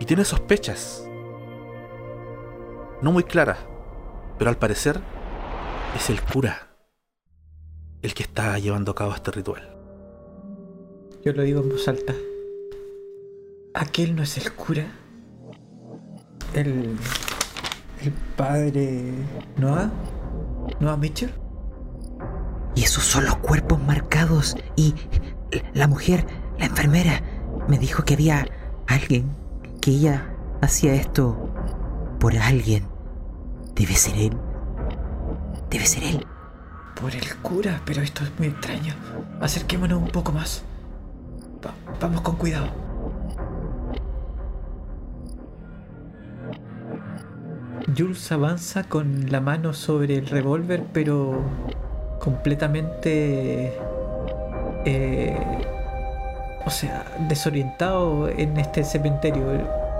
Y tiene sospechas. No muy claras, pero al parecer es el cura el que está llevando a cabo este ritual. Yo lo digo en voz alta. ¿Aquel no es el cura? ¿El. el padre. Noah? ¿Noah Mitchell? Y esos son los cuerpos marcados. Y la mujer, la enfermera, me dijo que había alguien que ella hacía esto por alguien. Debe ser él. Debe ser él. Por el cura, pero esto es muy extraño. Acerquémonos un poco más. Va- vamos con cuidado. Jules avanza con la mano sobre el revólver, pero completamente... eh, o sea, desorientado en este cementerio.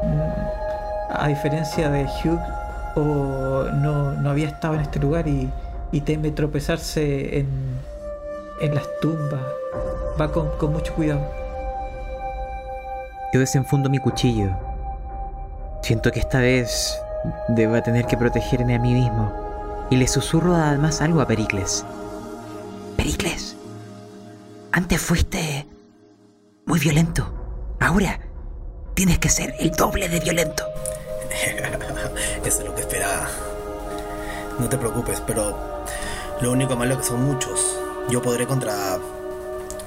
Mm, A diferencia de Hugh, o no, no había estado en este lugar y, y teme tropezarse en, en las tumbas. Va con, con mucho cuidado. Yo desenfundo mi cuchillo. Siento que esta vez debo tener que protegerme a mí mismo. Y le susurro además algo a Pericles. Pericles, antes fuiste muy violento. Ahora tienes que ser el doble de violento. *laughs* Eso es lo que esperaba. No te preocupes, pero lo único malo que son muchos. Yo podré contra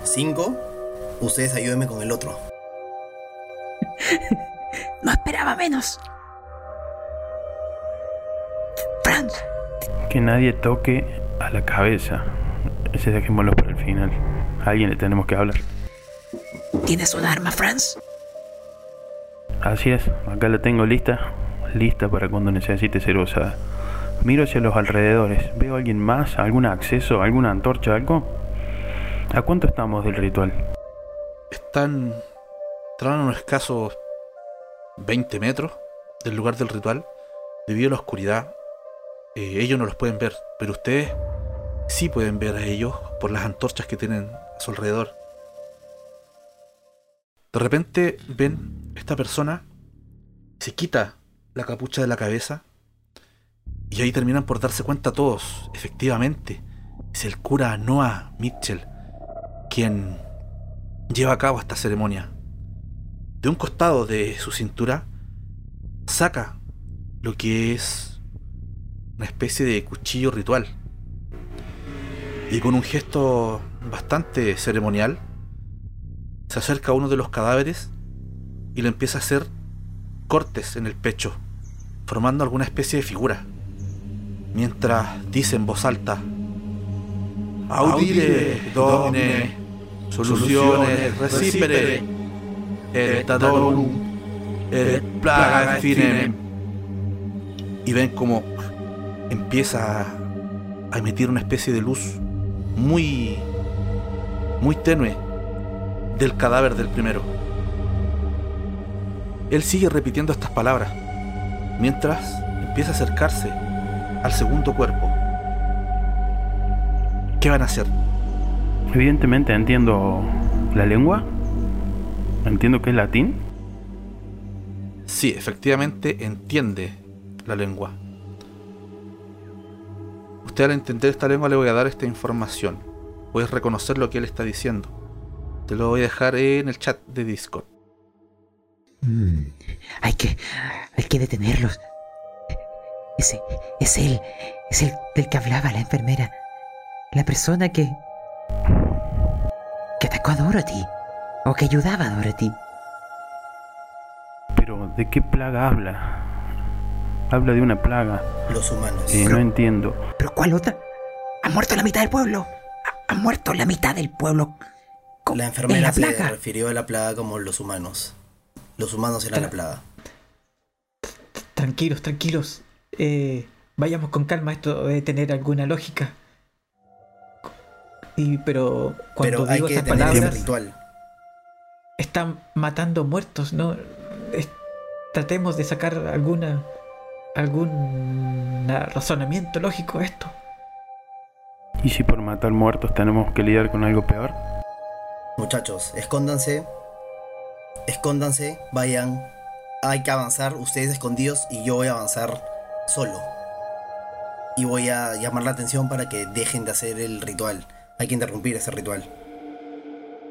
cinco. Ustedes ayúdenme con el otro. *laughs* No esperaba menos. Franz, Que nadie toque a la cabeza. Ese dejémoslo para el final. A alguien le tenemos que hablar. ¿Tienes un arma, Franz? Así es, acá la tengo lista. Lista para cuando necesite ser usada. Miro hacia los alrededores. ¿Veo a alguien más? ¿Algún acceso? ¿Alguna antorcha? ¿Algo? ¿A cuánto estamos del ritual? Están, están a unos escasos 20 metros del lugar del ritual. Debido a la oscuridad, eh, ellos no los pueden ver, pero ustedes sí pueden ver a ellos por las antorchas que tienen a su alrededor. De repente ven esta persona, se quita la capucha de la cabeza y ahí terminan por darse cuenta todos, efectivamente, es el cura Noah Mitchell quien lleva a cabo esta ceremonia. De un costado de su cintura saca lo que es una especie de cuchillo ritual. Y con un gesto bastante ceremonial, se acerca a uno de los cadáveres y le empieza a hacer cortes en el pecho, formando alguna especie de figura. Mientras dice en voz alta, Audire, domine, soluciones recipere, et et plaga finem. Y ven como empieza a emitir una especie de luz muy, muy tenue del cadáver del primero. Él sigue repitiendo estas palabras, mientras empieza a acercarse al segundo cuerpo. ¿Qué van a hacer? Evidentemente entiendo la lengua. Entiendo que es latín. Sí, efectivamente entiende la lengua. Usted al entender esta lengua le voy a dar esta información. Puedes reconocer lo que él está diciendo. Te lo voy a dejar en el chat de Discord. Mm, hay que. hay que detenerlos. Ese. es él. Es el del que hablaba la enfermera. La persona que. que atacó a Dorothy. O que ayudaba a Dorothy. Pero ¿de qué plaga habla? Habla de una plaga. Los humanos. Eh, no entiendo. ¿Pero cuál otra? Ha muerto la mitad del pueblo. Ha, ha muerto la mitad del pueblo. La en enfermera la se plaga. refirió a la plaga como los humanos. Los humanos eran la plaga. Tranquilos, tranquilos. Eh, vayamos con calma, esto debe tener alguna lógica. Y pero cuando Pero hay digo que ese palabras, ritual. están matando muertos, ¿no? Es- tratemos de sacar alguna algún razonamiento lógico a esto. ¿Y si por matar muertos tenemos que lidiar con algo peor? Muchachos, escóndanse. Escóndanse, vayan. Hay que avanzar, ustedes escondidos y yo voy a avanzar solo. Y voy a llamar la atención para que dejen de hacer el ritual. Hay que interrumpir ese ritual.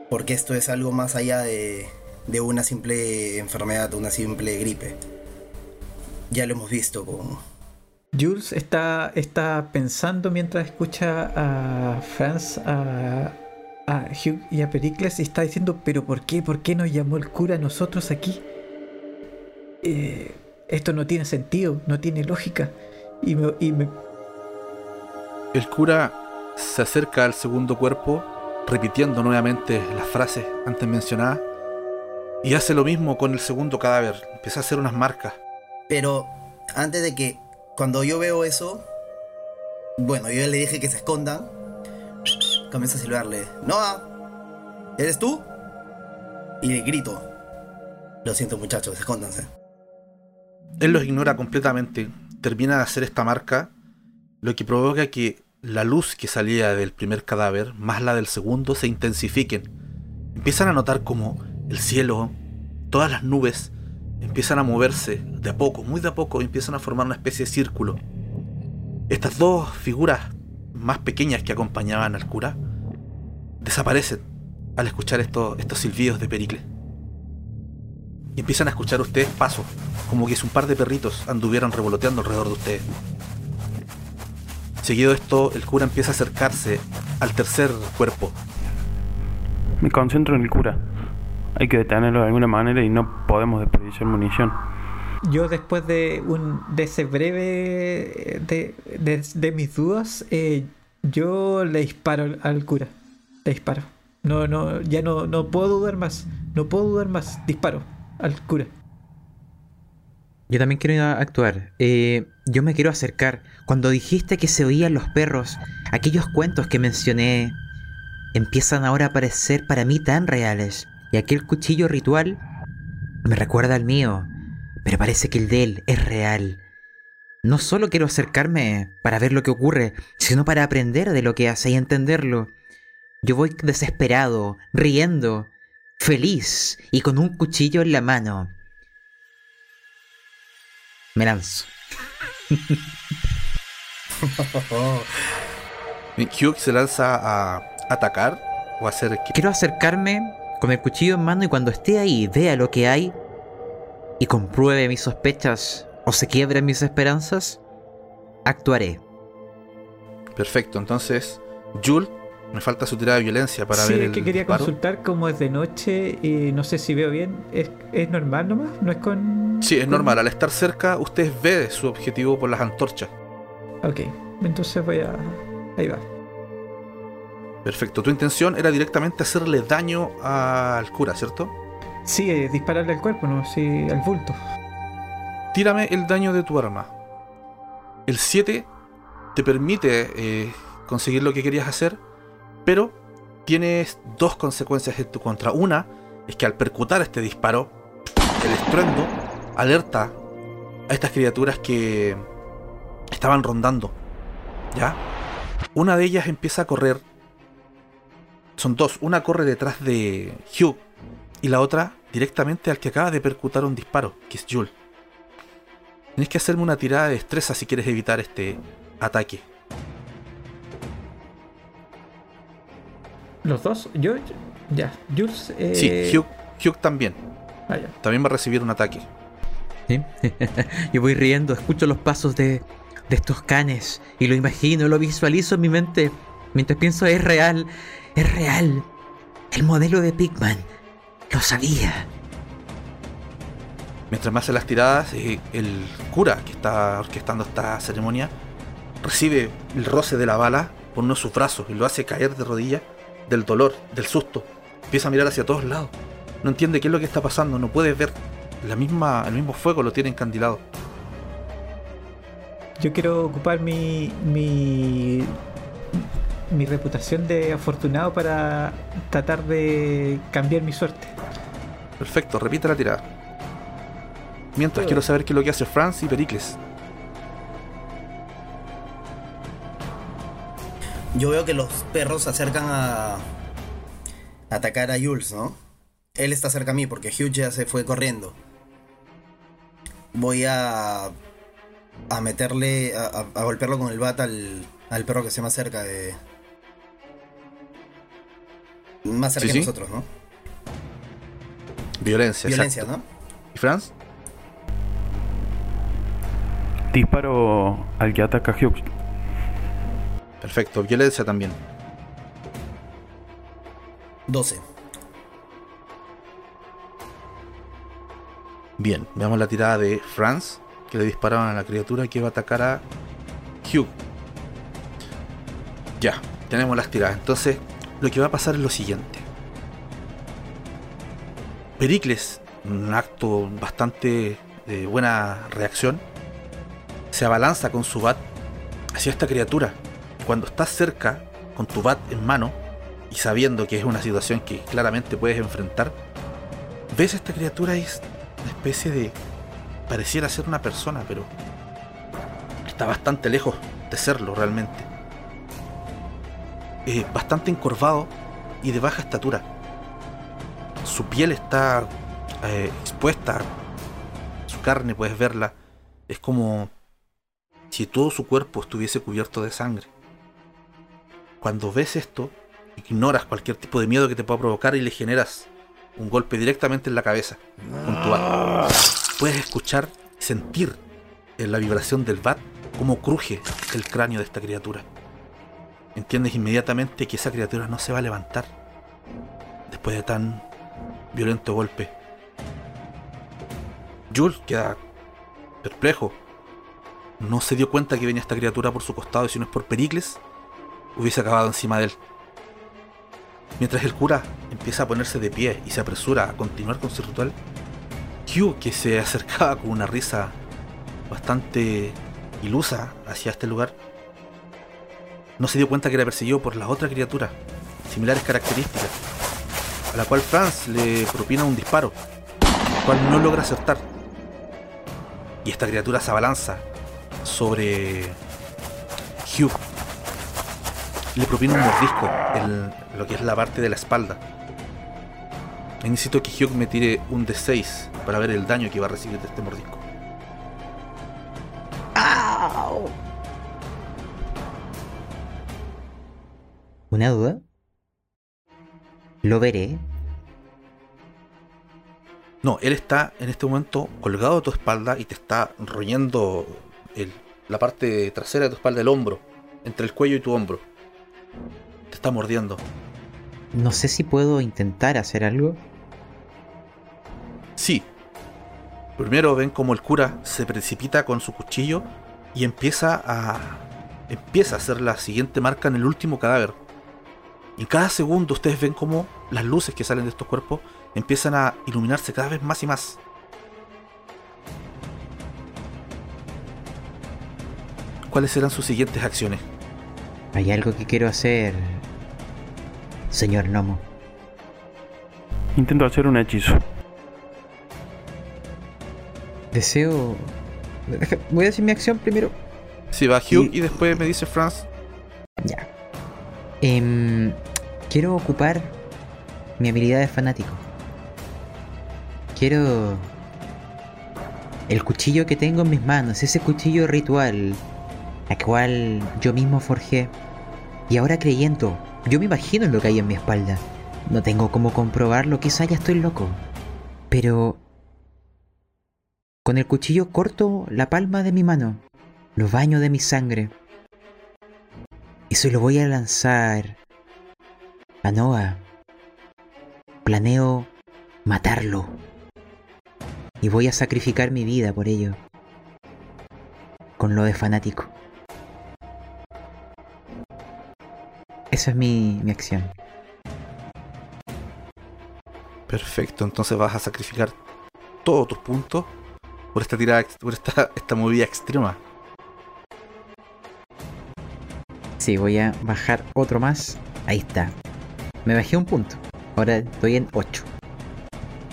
Porque esto es algo más allá de, de una simple enfermedad, una simple gripe. Ya lo hemos visto con... Jules está, está pensando mientras escucha a Franz, a, a Hugh y a Pericles y está diciendo, pero ¿por qué? ¿Por qué nos llamó el cura a nosotros aquí? Eh, esto no tiene sentido, no tiene lógica. Y me, y me- El cura se acerca al segundo cuerpo, repitiendo nuevamente las frases antes mencionadas, y hace lo mismo con el segundo cadáver. Empieza a hacer unas marcas. Pero antes de que, cuando yo veo eso, bueno, yo le dije que se escondan. Comienza a silbarle. Noah, ¿eres tú? Y le grito. Lo siento muchachos, escóndanse. Él los ignora completamente, termina de hacer esta marca, lo que provoca que la luz que salía del primer cadáver, más la del segundo, se intensifiquen. Empiezan a notar como el cielo, todas las nubes, empiezan a moverse de a poco, muy de a poco, empiezan a formar una especie de círculo. Estas dos figuras más pequeñas que acompañaban al cura desaparecen al escuchar estos, estos silbidos de Pericles. Y empiezan a escuchar ustedes pasos, como que si un par de perritos anduvieran revoloteando alrededor de ustedes. Seguido de esto, el cura empieza a acercarse al tercer cuerpo. Me concentro en el cura. Hay que detenerlo de alguna manera y no podemos desperdiciar munición. Yo después de un de ese breve de, de, de mis dudas, eh, yo le disparo al, cura. Le disparo. No, no, ya no, no puedo dudar más. No puedo dudar más. Disparo al cura. Yo también quiero ir a actuar. Eh, yo me quiero acercar. Cuando dijiste que se oían los perros, aquellos cuentos que mencioné empiezan ahora a parecer para mí tan reales. Y aquel cuchillo ritual me recuerda al mío, pero parece que el de él es real. No solo quiero acercarme para ver lo que ocurre, sino para aprender de lo que hace y entenderlo. Yo voy desesperado, riendo, feliz y con un cuchillo en la mano. Me lanzo. *laughs* Hugh se lanza a atacar o hacer Quiero acercarme con el cuchillo en mano y cuando esté ahí vea lo que hay y compruebe mis sospechas o se quiebren mis esperanzas, actuaré. Perfecto, entonces, Jul, me falta su tirada de violencia para sí, ver es el que quería disparo. consultar cómo es de noche y no sé si veo bien. ¿Es, es normal nomás? ¿No es con...? Sí, es con- normal. Al estar cerca, ustedes ven su objetivo por las antorchas. Ok, entonces voy a... Ahí va. Perfecto. Tu intención era directamente hacerle daño al cura, ¿cierto? Sí, eh, dispararle al cuerpo, no, sí, al bulto. Tírame el daño de tu arma. El 7 te permite eh, conseguir lo que querías hacer, pero tienes dos consecuencias en tu contra. Una es que al percutar este disparo, el estruendo alerta a estas criaturas que estaban rondando. ¿Ya? Una de ellas empieza a correr. Son dos. Una corre detrás de Hugh y la otra directamente al que acaba de percutar un disparo, que es Jules. Tienes que hacerme una tirada de destreza si quieres evitar este ataque. ¿Los dos? ¿Yo? Ya. Jules... Eh... Sí, Hugh, Hugh también. Ah, ya. También va a recibir un ataque. ¿Sí? *laughs* Yo voy riendo, escucho los pasos de, de estos canes y lo imagino, lo visualizo en mi mente. Mientras pienso, es real, es real. El modelo de Pigman. Lo sabía. Mientras más hace las tiradas, eh, el cura que está orquestando esta ceremonia recibe el roce de la bala por uno de sus brazos y lo hace caer de rodillas del dolor, del susto. Empieza a mirar hacia todos lados. No entiende qué es lo que está pasando, no puede ver. La misma, el mismo fuego lo tiene encandilado. Yo quiero ocupar mi, mi mi reputación de afortunado para tratar de cambiar mi suerte. Perfecto, repite la tirada. Mientras quiero saber qué es lo que hace Franz y Pericles. Yo veo que los perros se acercan a, atacar a Jules, ¿no? Él está cerca a mí porque Hugh ya se fue corriendo. Voy a. a meterle. a, a- a golpearlo con el bat al, al perro que se más cerca de. Más cerca Sí, de sí. nosotros, ¿no? Violencia, Violencia, exacto. ¿no? ¿Y Franz? Disparo al que ataca a Hughes. Perfecto, violencia también. 12. Bien, veamos la tirada de Franz, que le dispararon a la criatura que va a atacar a Hugh. Ya, tenemos las tiradas. Entonces, lo que va a pasar es lo siguiente. Pericles, un acto bastante de buena reacción, se abalanza con su bat hacia esta criatura. Cuando estás cerca, con tu bat en mano, y sabiendo que es una situación que claramente puedes enfrentar, ves a esta criatura y es una especie de... pareciera ser una persona, pero está bastante lejos de serlo realmente. Eh, bastante encorvado y de baja estatura. Su piel está eh, expuesta, su carne puedes verla, es como si todo su cuerpo estuviese cubierto de sangre. Cuando ves esto, ignoras cualquier tipo de miedo que te pueda provocar y le generas un golpe directamente en la cabeza con tu bat. Puedes escuchar, sentir en la vibración del bat cómo cruje el cráneo de esta criatura. Entiendes inmediatamente que esa criatura no se va a levantar después de tan violento golpe. Jules queda perplejo. No se dio cuenta que venía esta criatura por su costado y si no es por Pericles, hubiese acabado encima de él. Mientras el cura empieza a ponerse de pie y se apresura a continuar con su ritual, Hugh, que se *laughs* acercaba con una risa bastante ilusa hacia este lugar, no se dio cuenta que era perseguido por la otra criatura, similares características, a la cual Franz le propina un disparo, el cual no logra acertar. Y esta criatura se abalanza sobre Hugh. Le propina un mordisco en lo que es la parte de la espalda. Necesito que Hugh me tire un D6 para ver el daño que va a recibir de este mordisco. ¿Una duda? Lo veré. No, él está en este momento colgado de tu espalda y te está roñendo el- la parte trasera de tu espalda, el hombro, entre el cuello y tu hombro. Te está mordiendo. No sé si puedo intentar hacer algo. Sí. Primero ven como el cura se precipita con su cuchillo y empieza a empieza a hacer la siguiente marca en el último cadáver. Y en cada segundo ustedes ven como las luces que salen de estos cuerpos empiezan a iluminarse cada vez más y más. ¿Cuáles serán sus siguientes acciones? Hay algo que quiero hacer, señor Nomo. Intento hacer un hechizo. Deseo... *laughs* Voy a decir mi acción primero. Si va Hugh Y- y después me dice Franz, Ya. Em, quiero ocupar mi habilidad de fanático. Quiero el cuchillo que tengo en mis manos, ese cuchillo ritual, la cual yo mismo forjé. Y ahora creyendo, yo me imagino lo que hay en mi espalda. No tengo cómo comprobarlo, quizá ya estoy loco. Pero con el cuchillo corto la palma de mi mano, lo baño de mi sangre. Y se lo voy a lanzar a Noah. Planeo matarlo. Y voy a sacrificar mi vida por ello. Con lo de fanático. Esa es mi, mi acción. perfecto, entonces vas a sacrificar todos tus puntos por esta tirada, por esta, esta movida extrema. Sí, voy a bajar otro más. Ahí está. Me bajé un punto. Ahora estoy en 8.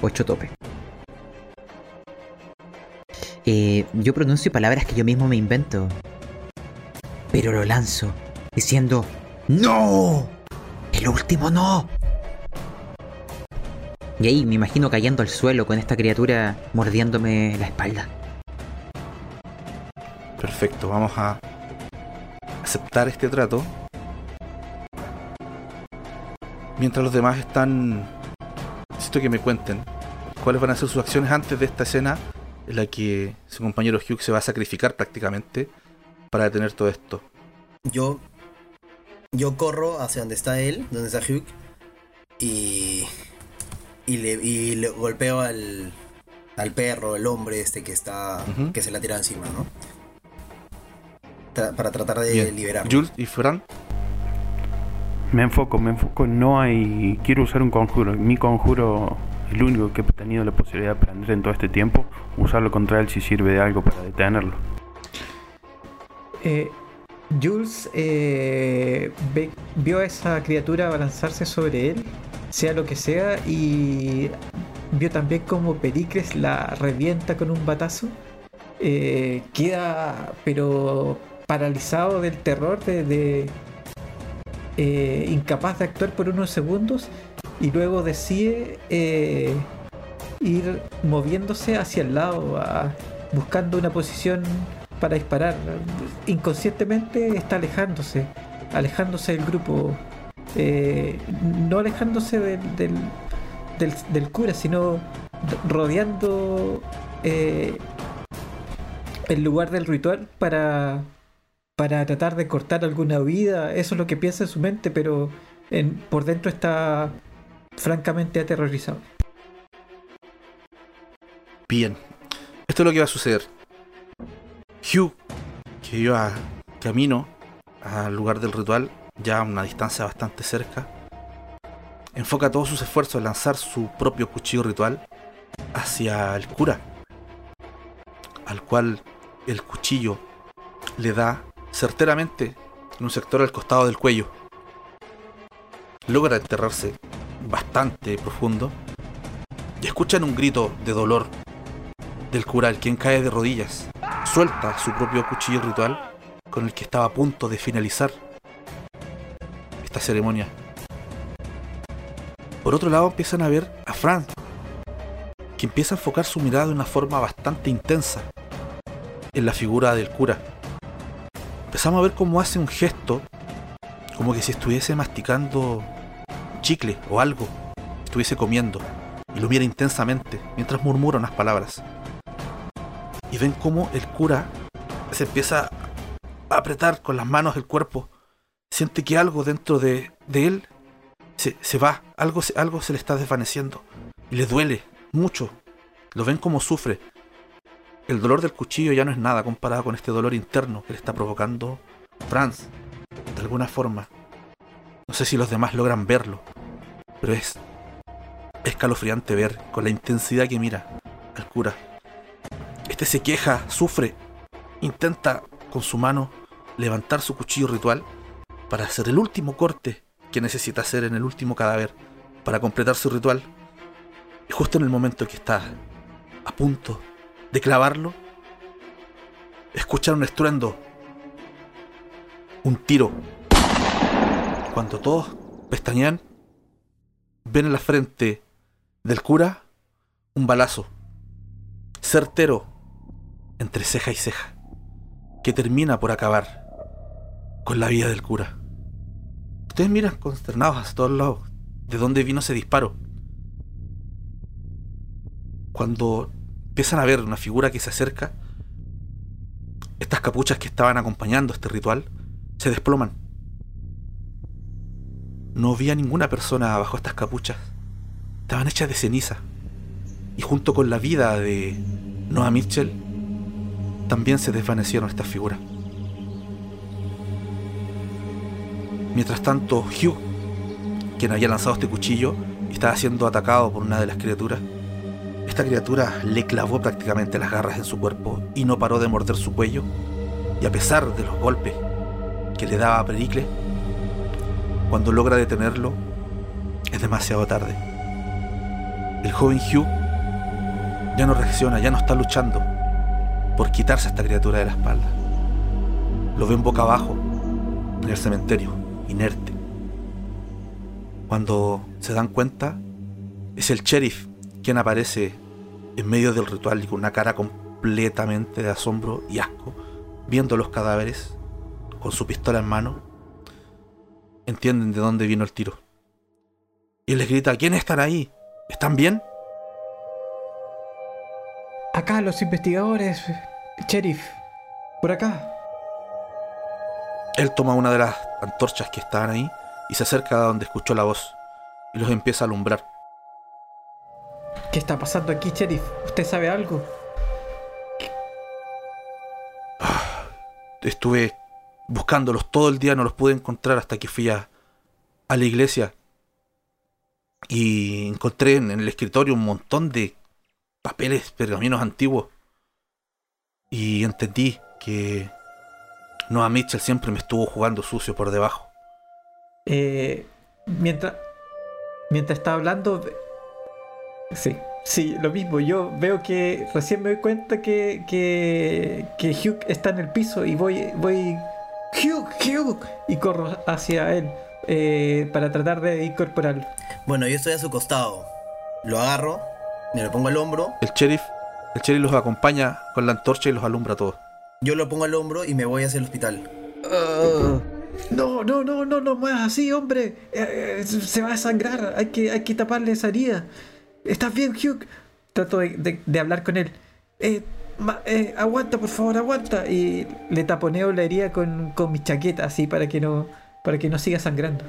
8 tope. Eh, yo pronuncio palabras que yo mismo me invento. Pero lo lanzo. Diciendo... ¡No! ¡El último no! Y ahí me imagino cayendo al suelo con esta criatura mordiéndome la espalda. Perfecto, vamos a aceptar este trato. Mientras los demás están... Necesito que me cuenten cuáles van a ser sus acciones antes de esta escena en la que su compañero Hugh se va a sacrificar prácticamente para detener todo esto. Yo. Yo corro hacia donde está él, donde está Hugh. Y. Y le, y le golpeo al. al perro, el hombre este que está que se la tira encima, ¿no? Tra- para tratar de Bien. liberarlo. Jules y Fran. Me enfoco, me enfoco. No hay. Quiero usar un conjuro. Mi conjuro, el único que he tenido la posibilidad de aprender en todo este tiempo, usarlo contra él si sirve de algo para detenerlo. Eh, Jules eh, ve- vio a esa criatura abalanzarse sobre él, sea lo que sea, y vio también como Pericles la revienta con un batazo. Eh, queda, pero paralizado del terror, de, eh, incapaz de actuar por unos segundos, y luego decide eh, ir moviéndose hacia el lado, buscando una posición para disparar. Inconscientemente está alejándose, alejándose del grupo, eh, no alejándose del, del, cura, sino rodeando el lugar del ritual para, para tratar de cortar alguna vida. Eso es lo que piensa en su mente, pero por dentro está francamente aterrorizado. Bien. Esto es lo que va a suceder. Hugh, que iba camino al lugar del ritual, ya a una distancia bastante cerca, enfoca todos sus esfuerzos en lanzar su propio cuchillo ritual hacia el cura, al cual el cuchillo le da certeramente en un sector al costado del cuello. Logra enterrarse bastante profundo y escuchan un grito de dolor del cura, el quien cae de rodillas. Suelta su propio cuchillo ritual con el que estaba a punto de finalizar esta ceremonia. Por otro lado empiezan a ver a Frank, que empieza a enfocar su mirada de una forma bastante intensa en la figura del cura. Empezamos a ver cómo hace un gesto, como que si estuviese masticando chicle o algo, estuviese comiendo, y lo mira intensamente mientras murmura unas palabras y ven cómo el cura se empieza a apretar con las manos el cuerpo. Siente que algo dentro de, de él se, se va, algo, algo se le está desvaneciendo. Y le duele mucho. Lo ven como sufre. El dolor del cuchillo ya no es nada comparado con este dolor interno que le está provocando Franz. De alguna forma. No sé si los demás logran verlo. Pero es escalofriante ver con la intensidad que mira al cura este se queja, sufre, intenta con su mano levantar su cuchillo ritual para hacer el último corte que necesita hacer en el último cadáver para completar su ritual. Y justo en el momento que está a punto de clavarlo, escuchan un estruendo, un tiro. Cuando todos pestañean, ven en la frente del cura un balazo certero entre ceja y ceja, que termina por acabar con la vida del cura. Ustedes miran consternados hacia todos lados. ¿De dónde vino ese disparo? Cuando empiezan a ver una figura que se acerca, estas capuchas que estaban acompañando este ritual se desploman. No había ninguna persona bajo estas capuchas. Estaban hechas de ceniza. Y junto con la vida de Noah Mitchell, también se desvanecieron estas figuras. Mientras tanto, Hugh, quien había lanzado este cuchillo, estaba siendo atacado por una de las criaturas. Esta criatura le clavó prácticamente las garras en su cuerpo y no paró de morder su cuello. Y a pesar de los golpes que le daba a Pericles, cuando logra detenerlo, es demasiado tarde. El joven Hugh ya no reacciona, ya no está luchando por quitarse a esta criatura de la espalda. Lo ven boca abajo en el cementerio, inerte. Cuando se dan cuenta, es el sheriff quien aparece en medio del ritual y con una cara completamente de asombro y asco, viendo los cadáveres, con su pistola en mano. Entienden de dónde vino el tiro. Y les grita, ¿quiénes están ahí? ¿Están bien? Acá los investigadores, sheriff, por acá. Él toma una de las antorchas que estaban ahí y se acerca a donde escuchó la voz y los empieza a alumbrar. ¿Qué está pasando aquí, sheriff? ¿Usted sabe algo? Estuve buscándolos todo el día, no los pude encontrar hasta que fui a, a la iglesia. Y encontré en, en el escritorio un montón de papeles, pergaminos antiguos. Y entendí que Noah Mitchell siempre me estuvo jugando sucio por debajo. Eh, mientras, mientras está hablando, sí, sí, lo mismo. Yo veo que recién me doy cuenta que, que, que Hugh está en el piso y voy, voy, Hugh, Hugh, y corro hacia él eh, para tratar de incorporarlo. Bueno, yo estoy a su costado. Lo agarro, me lo pongo al hombro, El sheriff, el sheriff los acompaña con la antorcha y los alumbra a todos. yo lo pongo al hombro y me voy hacia el hospital. No, no, no, no, no más así, hombre. Eh, eh, se va a sangrar. Hay que, hay que taparle esa herida. ¿Estás bien, Hugh? Trato de, hablar con él. Eh, eh, aguanta, por favor, aguanta. Y le taponeo la herida con, con mi chaqueta, así, para que no, para que no siga sangrando.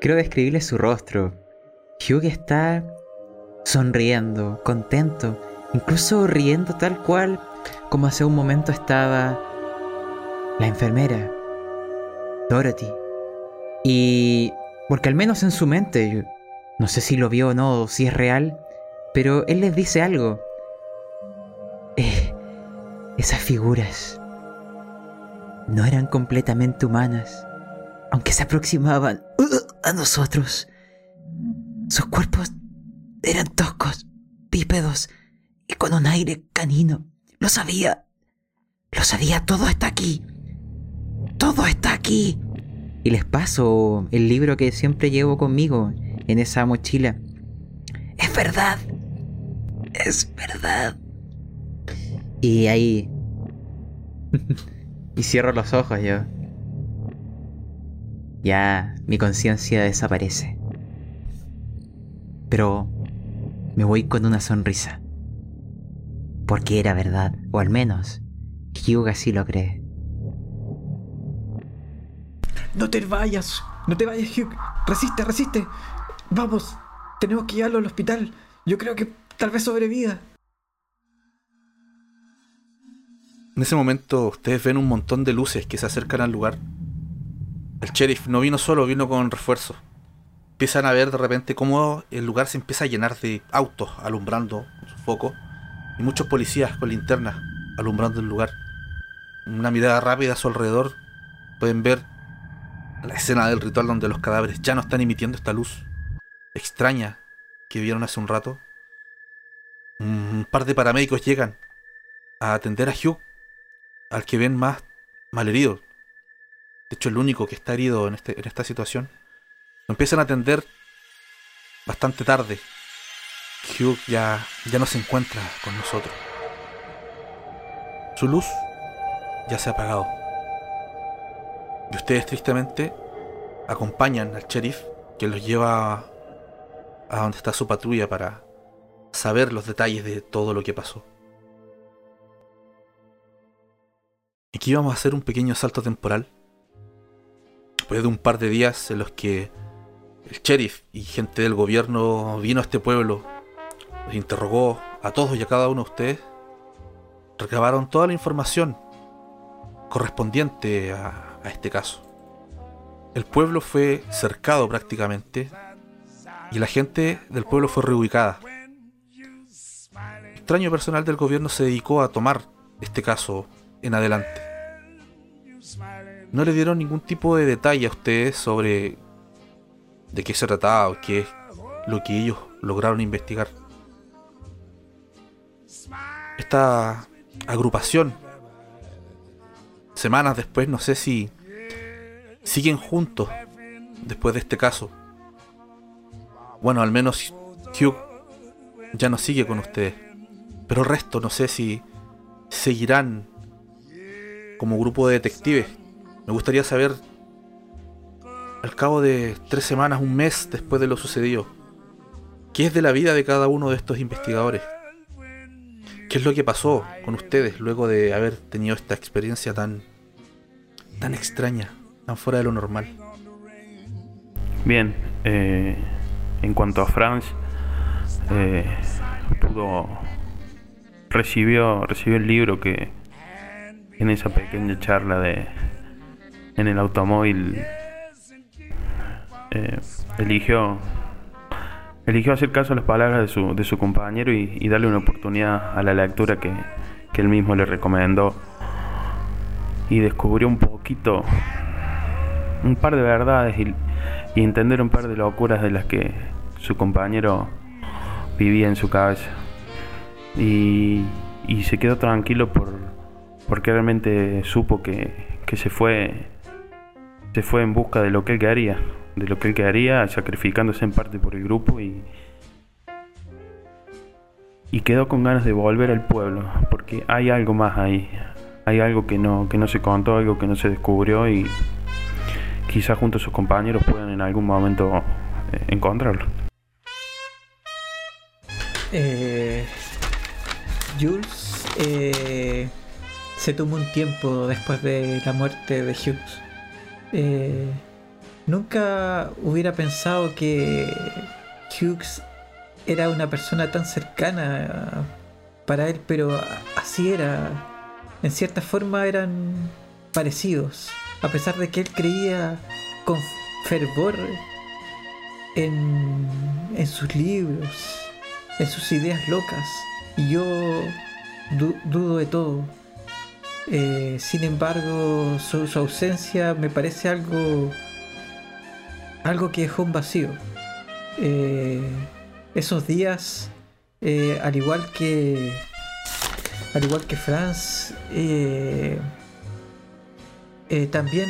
Quiero describirle su rostro. Hugh está sonriendo, contento, incluso riendo tal cual como hace un momento estaba la enfermera, Dorothy. Y porque al menos en su mente, no sé si lo vio o no, o si es real, pero él les dice algo. Eh, esas figuras no eran completamente humanas, aunque se aproximaban uh, a nosotros. Sus cuerpos eran toscos, bípedos y con un aire canino. Lo sabía. Lo sabía, todo está aquí. Todo está aquí. Y les paso el libro que siempre llevo conmigo en esa mochila. Es verdad. Es verdad. Y ahí... *laughs* y cierro los ojos yo. Ya mi conciencia desaparece. Pero me voy con una sonrisa. Porque era verdad, o al menos Hugh así lo cree. No te vayas, no te vayas, Hugh. Resiste, resiste. Vamos, tenemos que llevarlo al hospital. Yo creo que tal vez sobreviva. En ese momento ustedes ven un montón de luces que se acercan al lugar. El sheriff no vino solo, vino con refuerzo. Empiezan a ver de repente cómo el lugar se empieza a llenar de autos alumbrando su foco y muchos policías con linternas alumbrando el lugar. Una mirada rápida a su alrededor pueden ver la escena del ritual donde los cadáveres ya no están emitiendo esta luz extraña que vieron hace un rato. Un par de paramédicos llegan a atender a Hugh al que ven más malherido. De hecho, el único que está herido en, este, en esta situación. Lo empiezan a atender bastante tarde. Hugh ya, ya no se encuentra con nosotros. Su luz ya se ha apagado. Y ustedes tristemente acompañan al sheriff que los lleva a donde está su patrulla para saber los detalles de todo lo que pasó. Aquí vamos a hacer un pequeño salto temporal. Después de un par de días en los que el sheriff y gente del gobierno vino a este pueblo, interrogó a todos y a cada uno de ustedes, recabaron toda la información correspondiente a este caso. El pueblo fue cercado prácticamente y la gente del pueblo fue reubicada. Extraño personal del gobierno se dedicó a tomar este caso en adelante. No le dieron ningún tipo de detalle a ustedes sobre de qué se trataba o qué es lo que ellos lograron investigar. Esta agrupación, semanas después, no sé si siguen juntos después de este caso. Bueno, al menos Hugh ya no sigue con ustedes. Pero el resto no sé si seguirán como grupo de detectives. Me gustaría saber, al cabo de tres semanas, un mes después de lo sucedido, qué es de la vida de cada uno de estos investigadores. ¿Qué es lo que pasó con ustedes luego de haber tenido esta experiencia tan, tan extraña, tan fuera de lo normal? Bien, eh, en cuanto a Franz, eh, pudo recibió recibió el libro que en esa pequeña charla de en el automóvil eh, eligió eligió hacer caso a las palabras de su, de su compañero y, darle una oportunidad a la lectura que, que él mismo le recomendó. Y descubrió un poquito un par de verdades y, y entender un par de locuras de las que su compañero vivía en su cabeza. Y, y se quedó tranquilo por porque realmente supo que, que se fue se fue en busca de lo que él quería de lo que él sacrificándose en parte por el grupo y, y quedó con ganas de volver al pueblo, porque hay algo más ahí, hay algo que no, que no se contó, algo que no se descubrió y quizás junto a sus compañeros puedan en algún momento eh, encontrarlo. Eh, Jules eh, se tomó un tiempo después de la muerte de Hughes. Eh, Nunca hubiera pensado que Hughes era una persona tan cercana para él, pero así era. En cierta forma eran parecidos, a pesar de que él creía con fervor en, sus libros, en sus ideas locas. Y yo dudo de todo. Eh, sin embargo, su ausencia me parece algo algo que dejó un vacío. Eh, esos días, eh, al igual que al igual que Franz, eh, también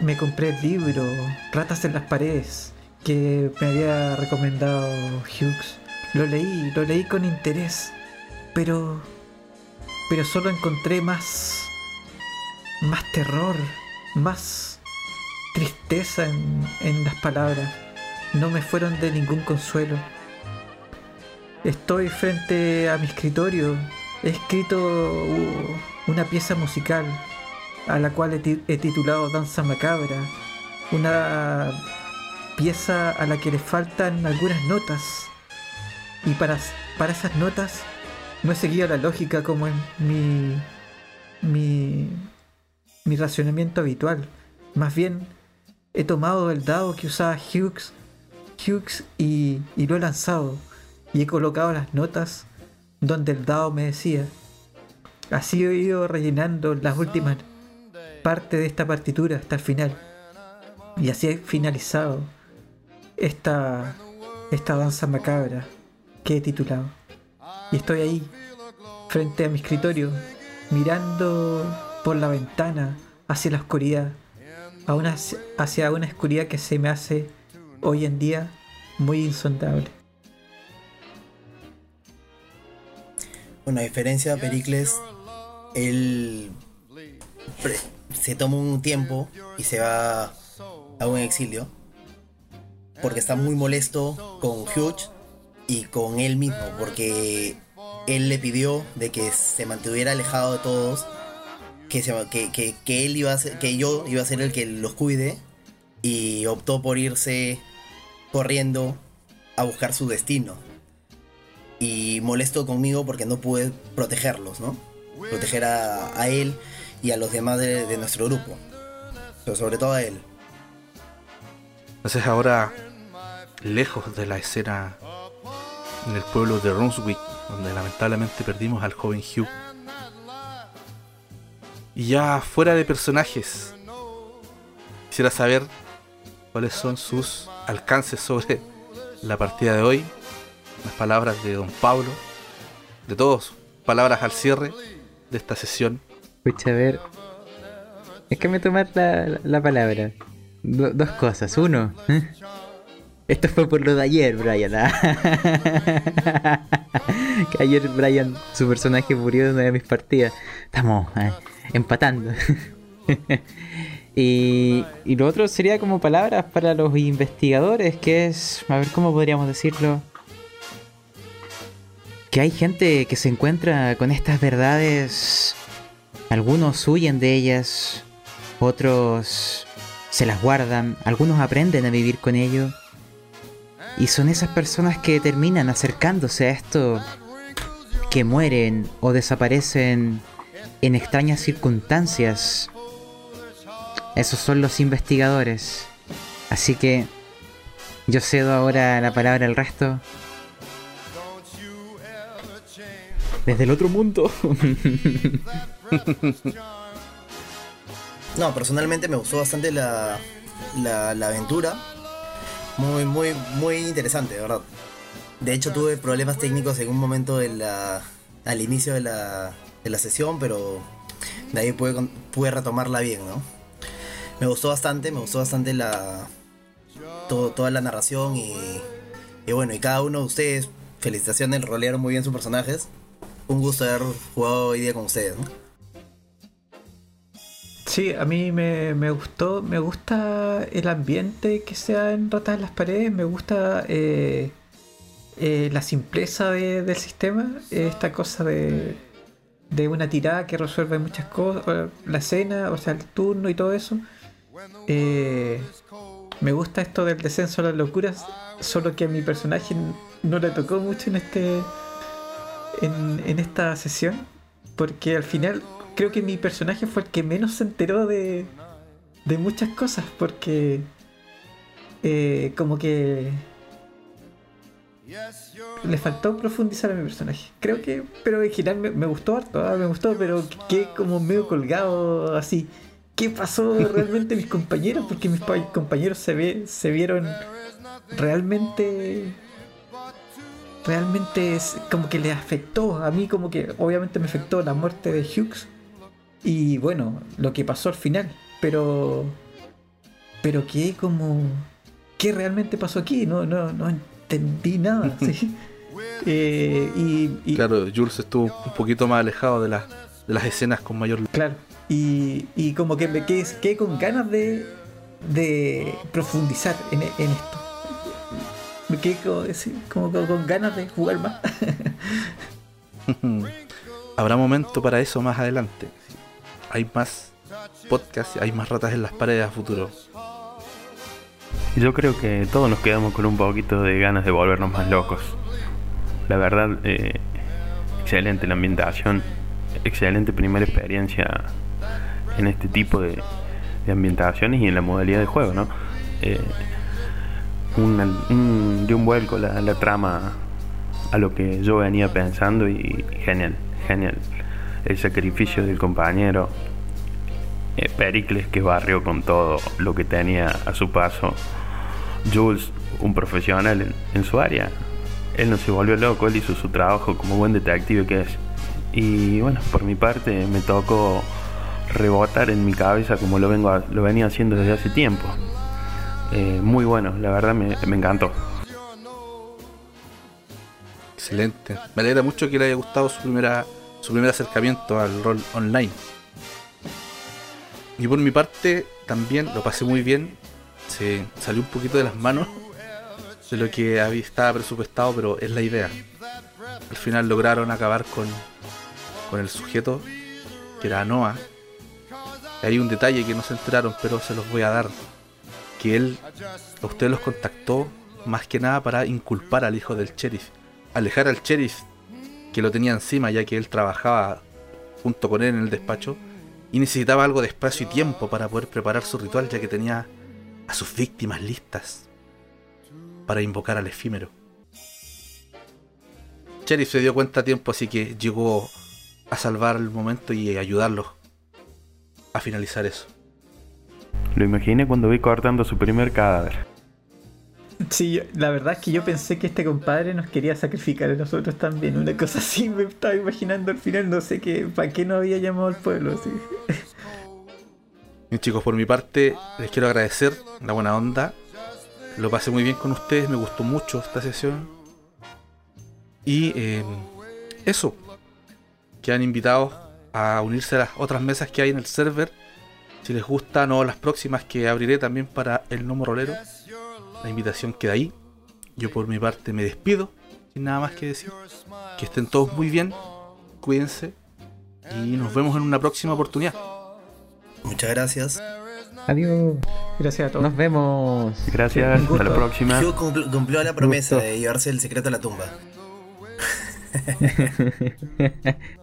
me compré el libro Ratas en las paredes que me había recomendado Hughes. Lo leí, lo leí con interés, pero pero solo encontré más más terror, más tristeza en, las palabras. No me fueron de ningún consuelo. Estoy frente a mi escritorio. He escrito una pieza musical a la cual he, titulado Danza Macabra. Una pieza a la que le faltan algunas notas. Y para, para esas notas no he seguido la lógica como en mi, mi, mi racionamiento habitual. Más bien he tomado el dado que usaba Hughes, Hughes y, lo he lanzado y he colocado las notas donde el dado me decía. Así he ido rellenando las últimas partes de esta partitura hasta el final. Y así he finalizado esta, esta danza macabra que he titulado. Y estoy ahí, frente a mi escritorio, mirando por la ventana hacia la oscuridad una, hacia una oscuridad que se me hace hoy en día muy insondable. Bueno, a diferencia Pericles, él se toma un tiempo y se va a un exilio porque está muy molesto con Hughes y con él mismo porque él le pidió de que se mantuviera alejado de todos que, que, él iba a que yo iba a ser el que los cuide y optó por irse corriendo a buscar su destino. Y molesto conmigo porque no pude protegerlos, ¿no? Proteger a, él y a los demás de, nuestro grupo. Pero sobre todo a él. Entonces ahora, lejos de la escena en el pueblo de Brunswick, donde lamentablemente perdimos al joven Hugh y ya fuera de personajes, quisiera saber cuáles son sus alcances sobre la partida de hoy, las palabras de don Pablo, de todos, palabras al cierre de esta sesión. Escucha, a ver, es que me tomar la, la palabra. dos cosas. Uno, *laughs* esto fue por lo de ayer, Brian. ¿ah? *laughs* que ayer Brian, su personaje murió en una de mis partidas. Estamos, ¿eh? empatando. *laughs* y, y lo otro sería como palabras para los investigadores, que es, a ver cómo podríamos decirlo, que hay gente que se encuentra con estas verdades, algunos huyen de ellas, otros se las guardan, algunos aprenden a vivir con ello. Y son esas personas que terminan acercándose a esto, que mueren o desaparecen en extrañas circunstancias. Esos son los investigadores. Así que yo cedo ahora la palabra al resto. Desde el otro mundo. *laughs* *laughs* No, personalmente me gustó bastante la, la, aventura. Muy, muy, muy interesante, de verdad. De hecho, tuve problemas técnicos en un momento al inicio de la, de la sesión, pero de ahí pude, pude retomarla bien, ¿no? Me gustó bastante, me gustó bastante la todo, toda la narración y, y bueno, y cada uno de ustedes, felicitaciones, rolearon muy bien sus personajes. Un gusto haber jugado hoy día con ustedes, ¿no? Sí, a mí me, me gustó, me gusta el ambiente que sea en Ratas en las Paredes, me gusta eh, eh, la simpleza de- del sistema, esta cosa de, de una tirada que resuelve muchas cosas, la escena, o sea, el turno y todo eso. Eh, me gusta esto del descenso a las locuras, solo que a mi personaje no le tocó mucho en este en, en esta sesión, porque al final creo que mi personaje fue el que menos se enteró de, de muchas cosas, porque eh, como que le faltó profundizar a mi personaje. Creo que, pero en general me, gustó harto, ah, me gustó, pero quedé como medio colgado así. ¿Qué pasó realmente mis compañeros? Porque mis pa- compañeros se, ve, se vieron realmente realmente es como que le afectó a mí como que obviamente me afectó la muerte de Hughes y bueno lo que pasó al final pero pero que como qué realmente pasó aquí no no no entendí nada *laughs* ¿sí? Eh, y, y- Claro, Jules estuvo un poquito más alejado de, las de las escenas con mayor... Claro. Y, y como que me quedé, quedé con ganas de, de profundizar en, en esto. Me quedé como, como con ganas de jugar más. *laughs* *laughs* Habrá momento para eso más adelante. Hay más podcasts, hay más ratas en las paredes a futuro. Yo creo que todos nos quedamos con un poquito de ganas de volvernos más locos. La verdad, eh, excelente la ambientación, excelente primera experiencia en este tipo de, de ambientaciones y en la modalidad de juego, ¿no? Eh, un, dio un vuelco la, la trama a lo que yo venía pensando y genial, genial. El sacrificio del compañero, eh, Pericles que barrió con todo lo que tenía a su paso. Jules, un profesional en, su área. Él no se volvió loco, él hizo su trabajo como buen detective que es. Y bueno, por mi parte me tocó rebotar en mi cabeza como lo, vengo a- lo venía haciendo desde hace tiempo. Eh, muy bueno, la verdad me encantó. Excelente. Me alegra mucho que le haya gustado su primera su primer acercamiento al rol online. Y por mi parte también lo pasé muy bien. Se salió un poquito de las manos de lo que estaba presupuestado, pero es la idea. Al final lograron acabar con, con el sujeto, que era Noah. Hay un detalle que no se enteraron, pero se los voy a dar. Que él a ustedes los contactó más que nada para inculpar al hijo del sheriff. Alejar al sheriff que lo tenía encima ya que él trabajaba junto con él en el despacho y necesitaba algo de espacio y tiempo para poder preparar su ritual ya que tenía a sus víctimas listas para invocar al efímero. Sheriff se dio cuenta a tiempo así que llegó a salvar el momento y ayudarlos a finalizar eso. Lo imaginé cuando vi cortando su primer cadáver. Sí, yo- la verdad es que yo pensé que este compadre nos quería sacrificar a nosotros también. Una cosa así *laughs* me estaba imaginando al final, no sé qué, para qué no había llamado al pueblo. así. Bien chicos, por mi parte les quiero agradecer la buena onda. Lo pasé muy bien con ustedes, me gustó mucho esta sesión. Y eh, eso, quedan invitados a unirse a las otras mesas que hay en el server. Si les gustan o las próximas que abriré también para el Nomo Rolero. La invitación queda ahí. Yo por mi parte me despido, sin nada más que decir. Que estén todos muy bien, cuídense y nos vemos en una próxima oportunidad. Muchas gracias. Adiós. Gracias a todos. Nos vemos. Gracias, hasta la próxima. Hugh cumpl- cumplió la promesa Gusto. de llevarse el secreto a la tumba. *laughs* *laughs*